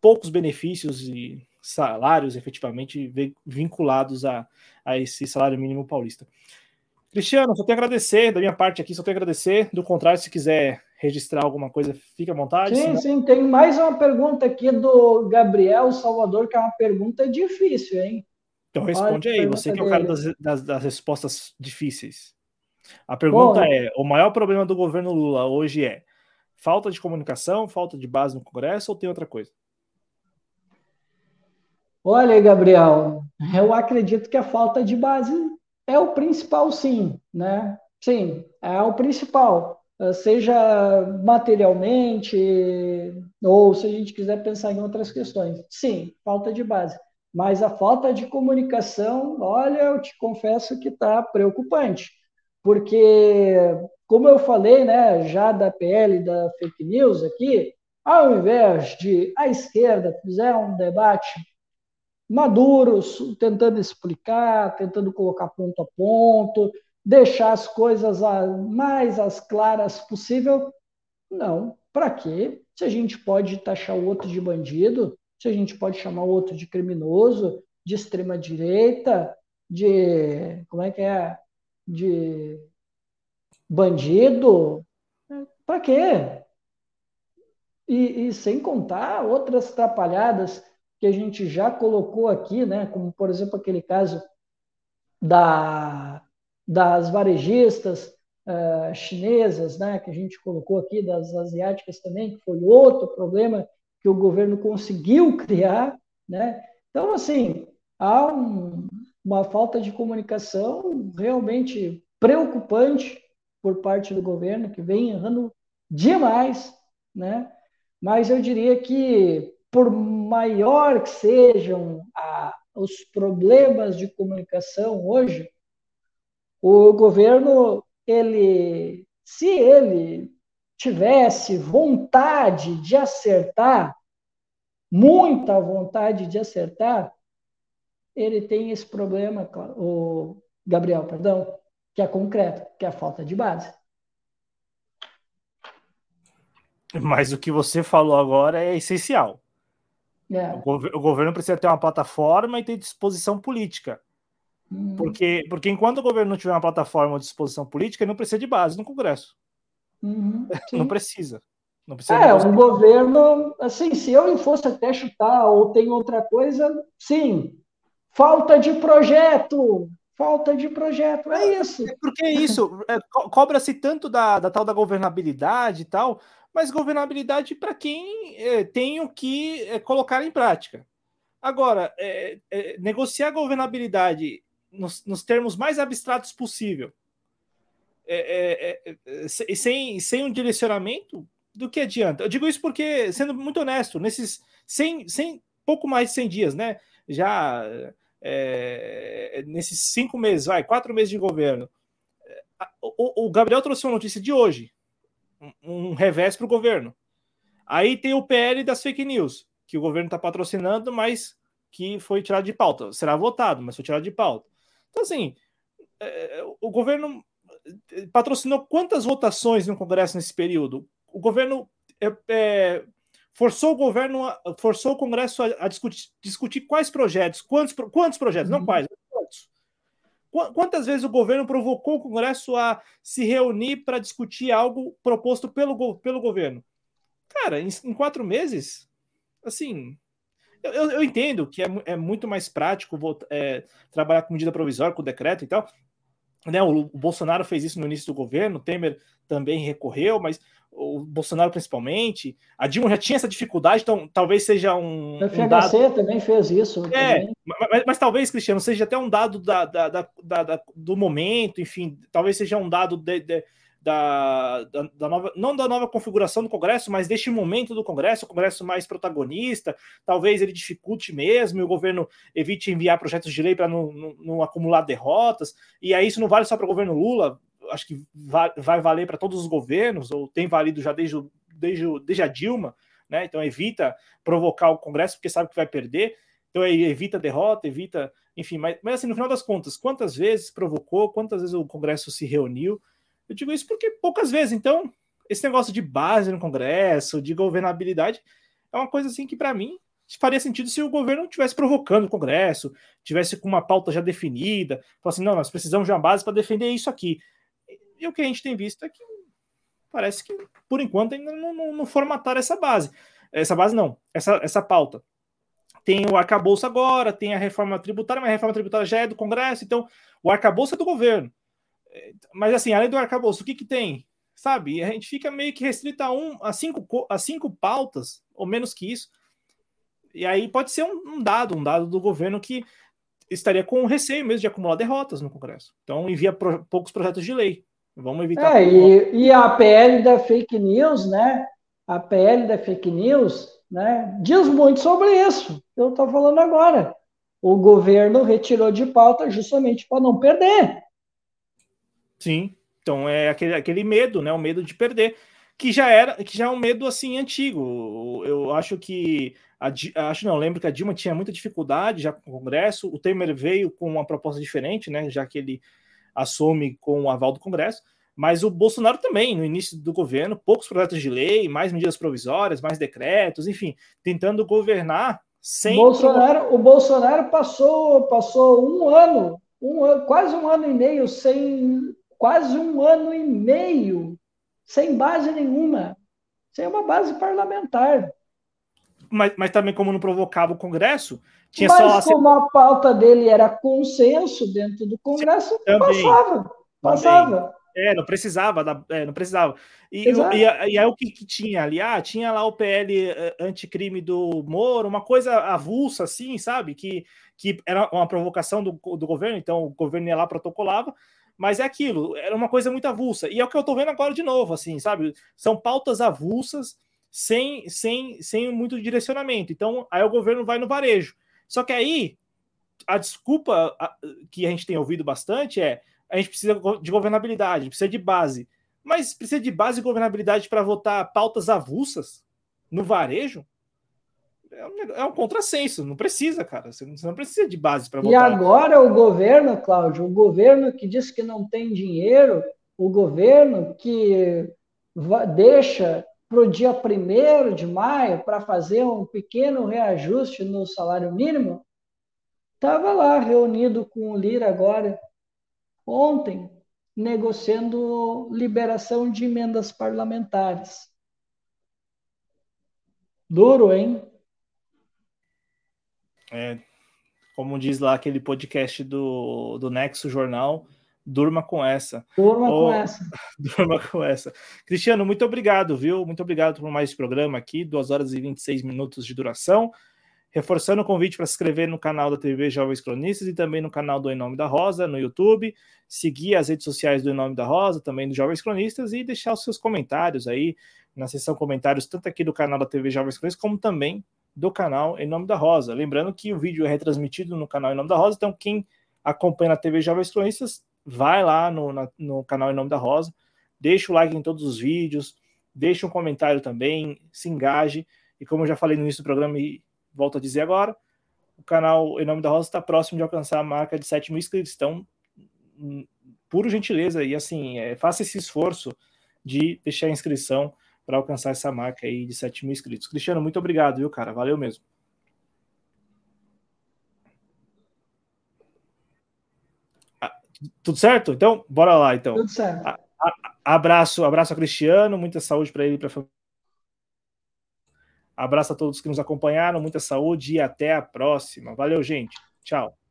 poucos benefícios e salários efetivamente vinculados a, a esse salário mínimo paulista. Cristiano, só tenho a agradecer, da minha parte aqui, só tenho a agradecer. Do contrário, se quiser registrar alguma coisa, fique à vontade. Sim, senão... sim, tem mais uma pergunta aqui do Gabriel Salvador, que é uma pergunta difícil, hein? Então responde Olha, aí, você que é o cara das, das, das respostas difíceis. A pergunta Bom, é: o maior problema do governo Lula hoje é falta de comunicação, falta de base no Congresso ou tem outra coisa? Olha, Gabriel, eu acredito que a falta de base é o principal, sim, né? Sim, é o principal, seja materialmente ou se a gente quiser pensar em outras questões. Sim, falta de base. Mas a falta de comunicação, olha, eu te confesso que está preocupante, porque, como eu falei, né, já da PL da fake news aqui, ao invés de a esquerda fizer um debate maduro, tentando explicar, tentando colocar ponto a ponto, deixar as coisas mais as claras possível, não. Para quê? Se a gente pode taxar o outro de bandido, se a gente pode chamar o outro de criminoso, de extrema direita, de como é que é, de bandido, para quê? e, e sem contar outras atrapalhadas que a gente já colocou aqui, né? Como por exemplo aquele caso da, das varejistas uh, chinesas, né? Que a gente colocou aqui das asiáticas também, que foi outro problema que o governo conseguiu criar, né? Então assim há um, uma falta de comunicação realmente preocupante por parte do governo que vem errando demais, né? Mas eu diria que por maior que sejam a, os problemas de comunicação hoje, o governo ele, se ele tivesse vontade de acertar, muita vontade de acertar, ele tem esse problema, o Gabriel, perdão, que é concreto, que é a falta de base. Mas o que você falou agora é essencial. É. O, gov o, governo precisa ter uma plataforma e ter disposição política. Hum. Porque, porque enquanto o governo não tiver uma plataforma ou disposição política, ele não precisa de base no Congresso. Uhum, (laughs) não precisa. Não precisa é, um governo, assim, se eu fosse até chutar ou tem outra coisa, sim, Falta de projeto, falta de projeto, é isso. É porque é isso, é, co cobra-se tanto da, da tal da governabilidade e tal, mas governabilidade para quem é, tem o que é, colocar em prática. Agora, é, é, negociar governabilidade nos, nos, termos mais abstratos possível, sem, sem um direcionamento, do que adianta? Eu digo isso porque, sendo muito honesto, nesses 100, 100, pouco mais de 100 dias, né? Já é, nesses cinco meses, vai, quatro meses de governo. O, o Gabriel trouxe uma notícia de hoje, um, um revés para o governo. Aí tem o PL das fake news, que o governo está patrocinando, mas que foi tirado de pauta. Será votado, mas foi tirado de pauta. Então, assim, é, o governo patrocinou quantas votações no Congresso nesse período? O governo é, é, forçou o governo, a, forçou o Congresso a, a discutir, discutir, quais projetos, quantos, quantos projetos, uhum. não quais, quantos. Quantas vezes o governo provocou o Congresso a se reunir para discutir algo proposto pelo, pelo governo? Cara, em, em quatro meses, assim, eu, eu, entendo que é, é, muito mais prático é, trabalhar com medida provisória, com decreto e tal. Né, o, o, Bolsonaro fez isso no início do governo, o Temer também recorreu, mas o Bolsonaro principalmente. A Dilma já tinha essa dificuldade, então talvez seja um. O FHC um dado... também fez isso. É, mas, mas, talvez, Cristiano, seja até um dado da, da, da, da do momento, enfim, talvez seja um dado de, de, da, da, nova, não da nova configuração do Congresso, mas deste momento do Congresso, o Congresso mais protagonista, talvez ele dificulte mesmo e o governo evite enviar projetos de lei para não, não, não acumular derrotas, e aí isso não vale só para o governo Lula, acho que vai, vai valer para todos os governos, ou tem valido já desde, desde, desde a Dilma, né? Então evita provocar o Congresso, porque sabe que vai perder. Então evita derrota, evita, enfim, mas, mas assim, no final das contas, quantas vezes provocou, quantas vezes o Congresso se reuniu? Eu digo isso porque poucas vezes. Então, esse negócio de base no Congresso, de governabilidade, é uma coisa assim que, para mim, faria sentido se o governo estivesse provocando o Congresso, tivesse com uma pauta já definida, falasse assim, não, nós precisamos de uma base para defender isso aqui. E o que a gente tem visto é que parece que, por enquanto, ainda não, não, não formataram essa base. Essa base não, essa, essa pauta. Tem o arcabouço agora, tem a reforma tributária, mas a reforma tributária já é do Congresso, então o arcabouço é do governo. Mas assim, além do arcabouço, o que, que tem? Sabe? A gente fica meio que restrito a, um, a, cinco, a cinco pautas, ou menos que isso. E aí pode ser um, um dado, um dado do governo que estaria com receio mesmo de acumular derrotas no Congresso. Então envia pro, poucos projetos de lei. Vamos evitar. É, e, e, a PL da fake news, né? A PL da fake news, né? Diz muito sobre isso. Eu estou falando agora. O governo retirou de pauta justamente para não perder. Sim. Então é aquele, aquele medo, né? O medo de perder, que já era, que já é um medo assim antigo. Eu acho que a, acho não, lembro que a Dilma tinha muita dificuldade já com o Congresso. O Temer veio com uma proposta diferente, né? Já que ele assume com o aval do Congresso, mas o Bolsonaro também, no início do governo, poucos projetos de lei, mais medidas provisórias, mais decretos, enfim, tentando governar sem. Bolsonaro, o Bolsonaro passou, passou um ano, um, quase um ano e meio sem. Quase um ano e meio sem base nenhuma. sem uma base parlamentar. Mas, mas também, como não provocava o Congresso, tinha mas só. como a pauta dele era consenso dentro do Congresso, também, passava. Passava. É, não precisava, da, é, não precisava. E, e, e, aí o que, que, tinha ali? Ah, tinha lá o PL eh, anticrime do Moro, uma coisa avulsa, assim, sabe? Que, que era uma provocação do, do governo, então o governo ia lá, protocolava, mas é aquilo, era uma coisa muito avulsa. E é o que eu tô vendo agora de novo, assim, sabe? São pautas avulsas sem, sem, sem muito direcionamento. Então, aí o governo vai no varejo. Só que aí, a desculpa que a gente tem ouvido bastante é a gente precisa de governabilidade, precisa de base. Mas precisa de base e governabilidade para votar pautas avulsas no varejo? É um, é um contrassenso, não precisa, cara. Você não precisa de base para votar. E agora o governo, Cláudio, o governo que diz que não tem dinheiro, o governo que deixa para o dia 1 de maio para fazer um pequeno reajuste no salário mínimo, estava lá reunido com o Lira agora ontem negociando liberação de emendas parlamentares. Duro, hein? É, como diz lá aquele podcast do, do Nexo Jornal, durma com essa. Durma com essa. (laughs) Durma com essa. Cristiano, muito obrigado, viu? Muito obrigado por mais esse programa aqui, 2 horas e 26 minutos de duração. Reforçando o convite para se inscrever no canal da TV Jovens Cronistas e também no canal do Em Nome da Rosa no YouTube, seguir as redes sociais do Em Nome da Rosa, também do Jovens Cronistas e deixar os seus comentários aí na seção comentários, tanto aqui do canal da TV Jovens Cronistas, como também do canal Em Nome da Rosa. Lembrando que o vídeo é retransmitido no canal Em Nome da Rosa, então quem acompanha na TV Jovens Cronistas, vai lá no, na, no canal Em Nome da Rosa, deixa o like em todos os vídeos, deixa um comentário também, se engaje. E como eu já falei no início do programa e volto a dizer agora, o canal Em Nome da Rosa está próximo de alcançar a marca de 7 mil inscritos. Então, hum, por gentileza, e assim, é, faça esse esforço de deixar a inscrição para alcançar essa marca aí de 7 mil inscritos. Cristiano, muito obrigado, viu, cara? Valeu mesmo. Ah, tudo certo? Então, bora lá, então. Tudo certo. A, a, abraço, abraço a Cristiano, muita saúde para ele e para a família. Abraço a todos que nos acompanharam, muita saúde e até a próxima. Valeu, gente. Tchau.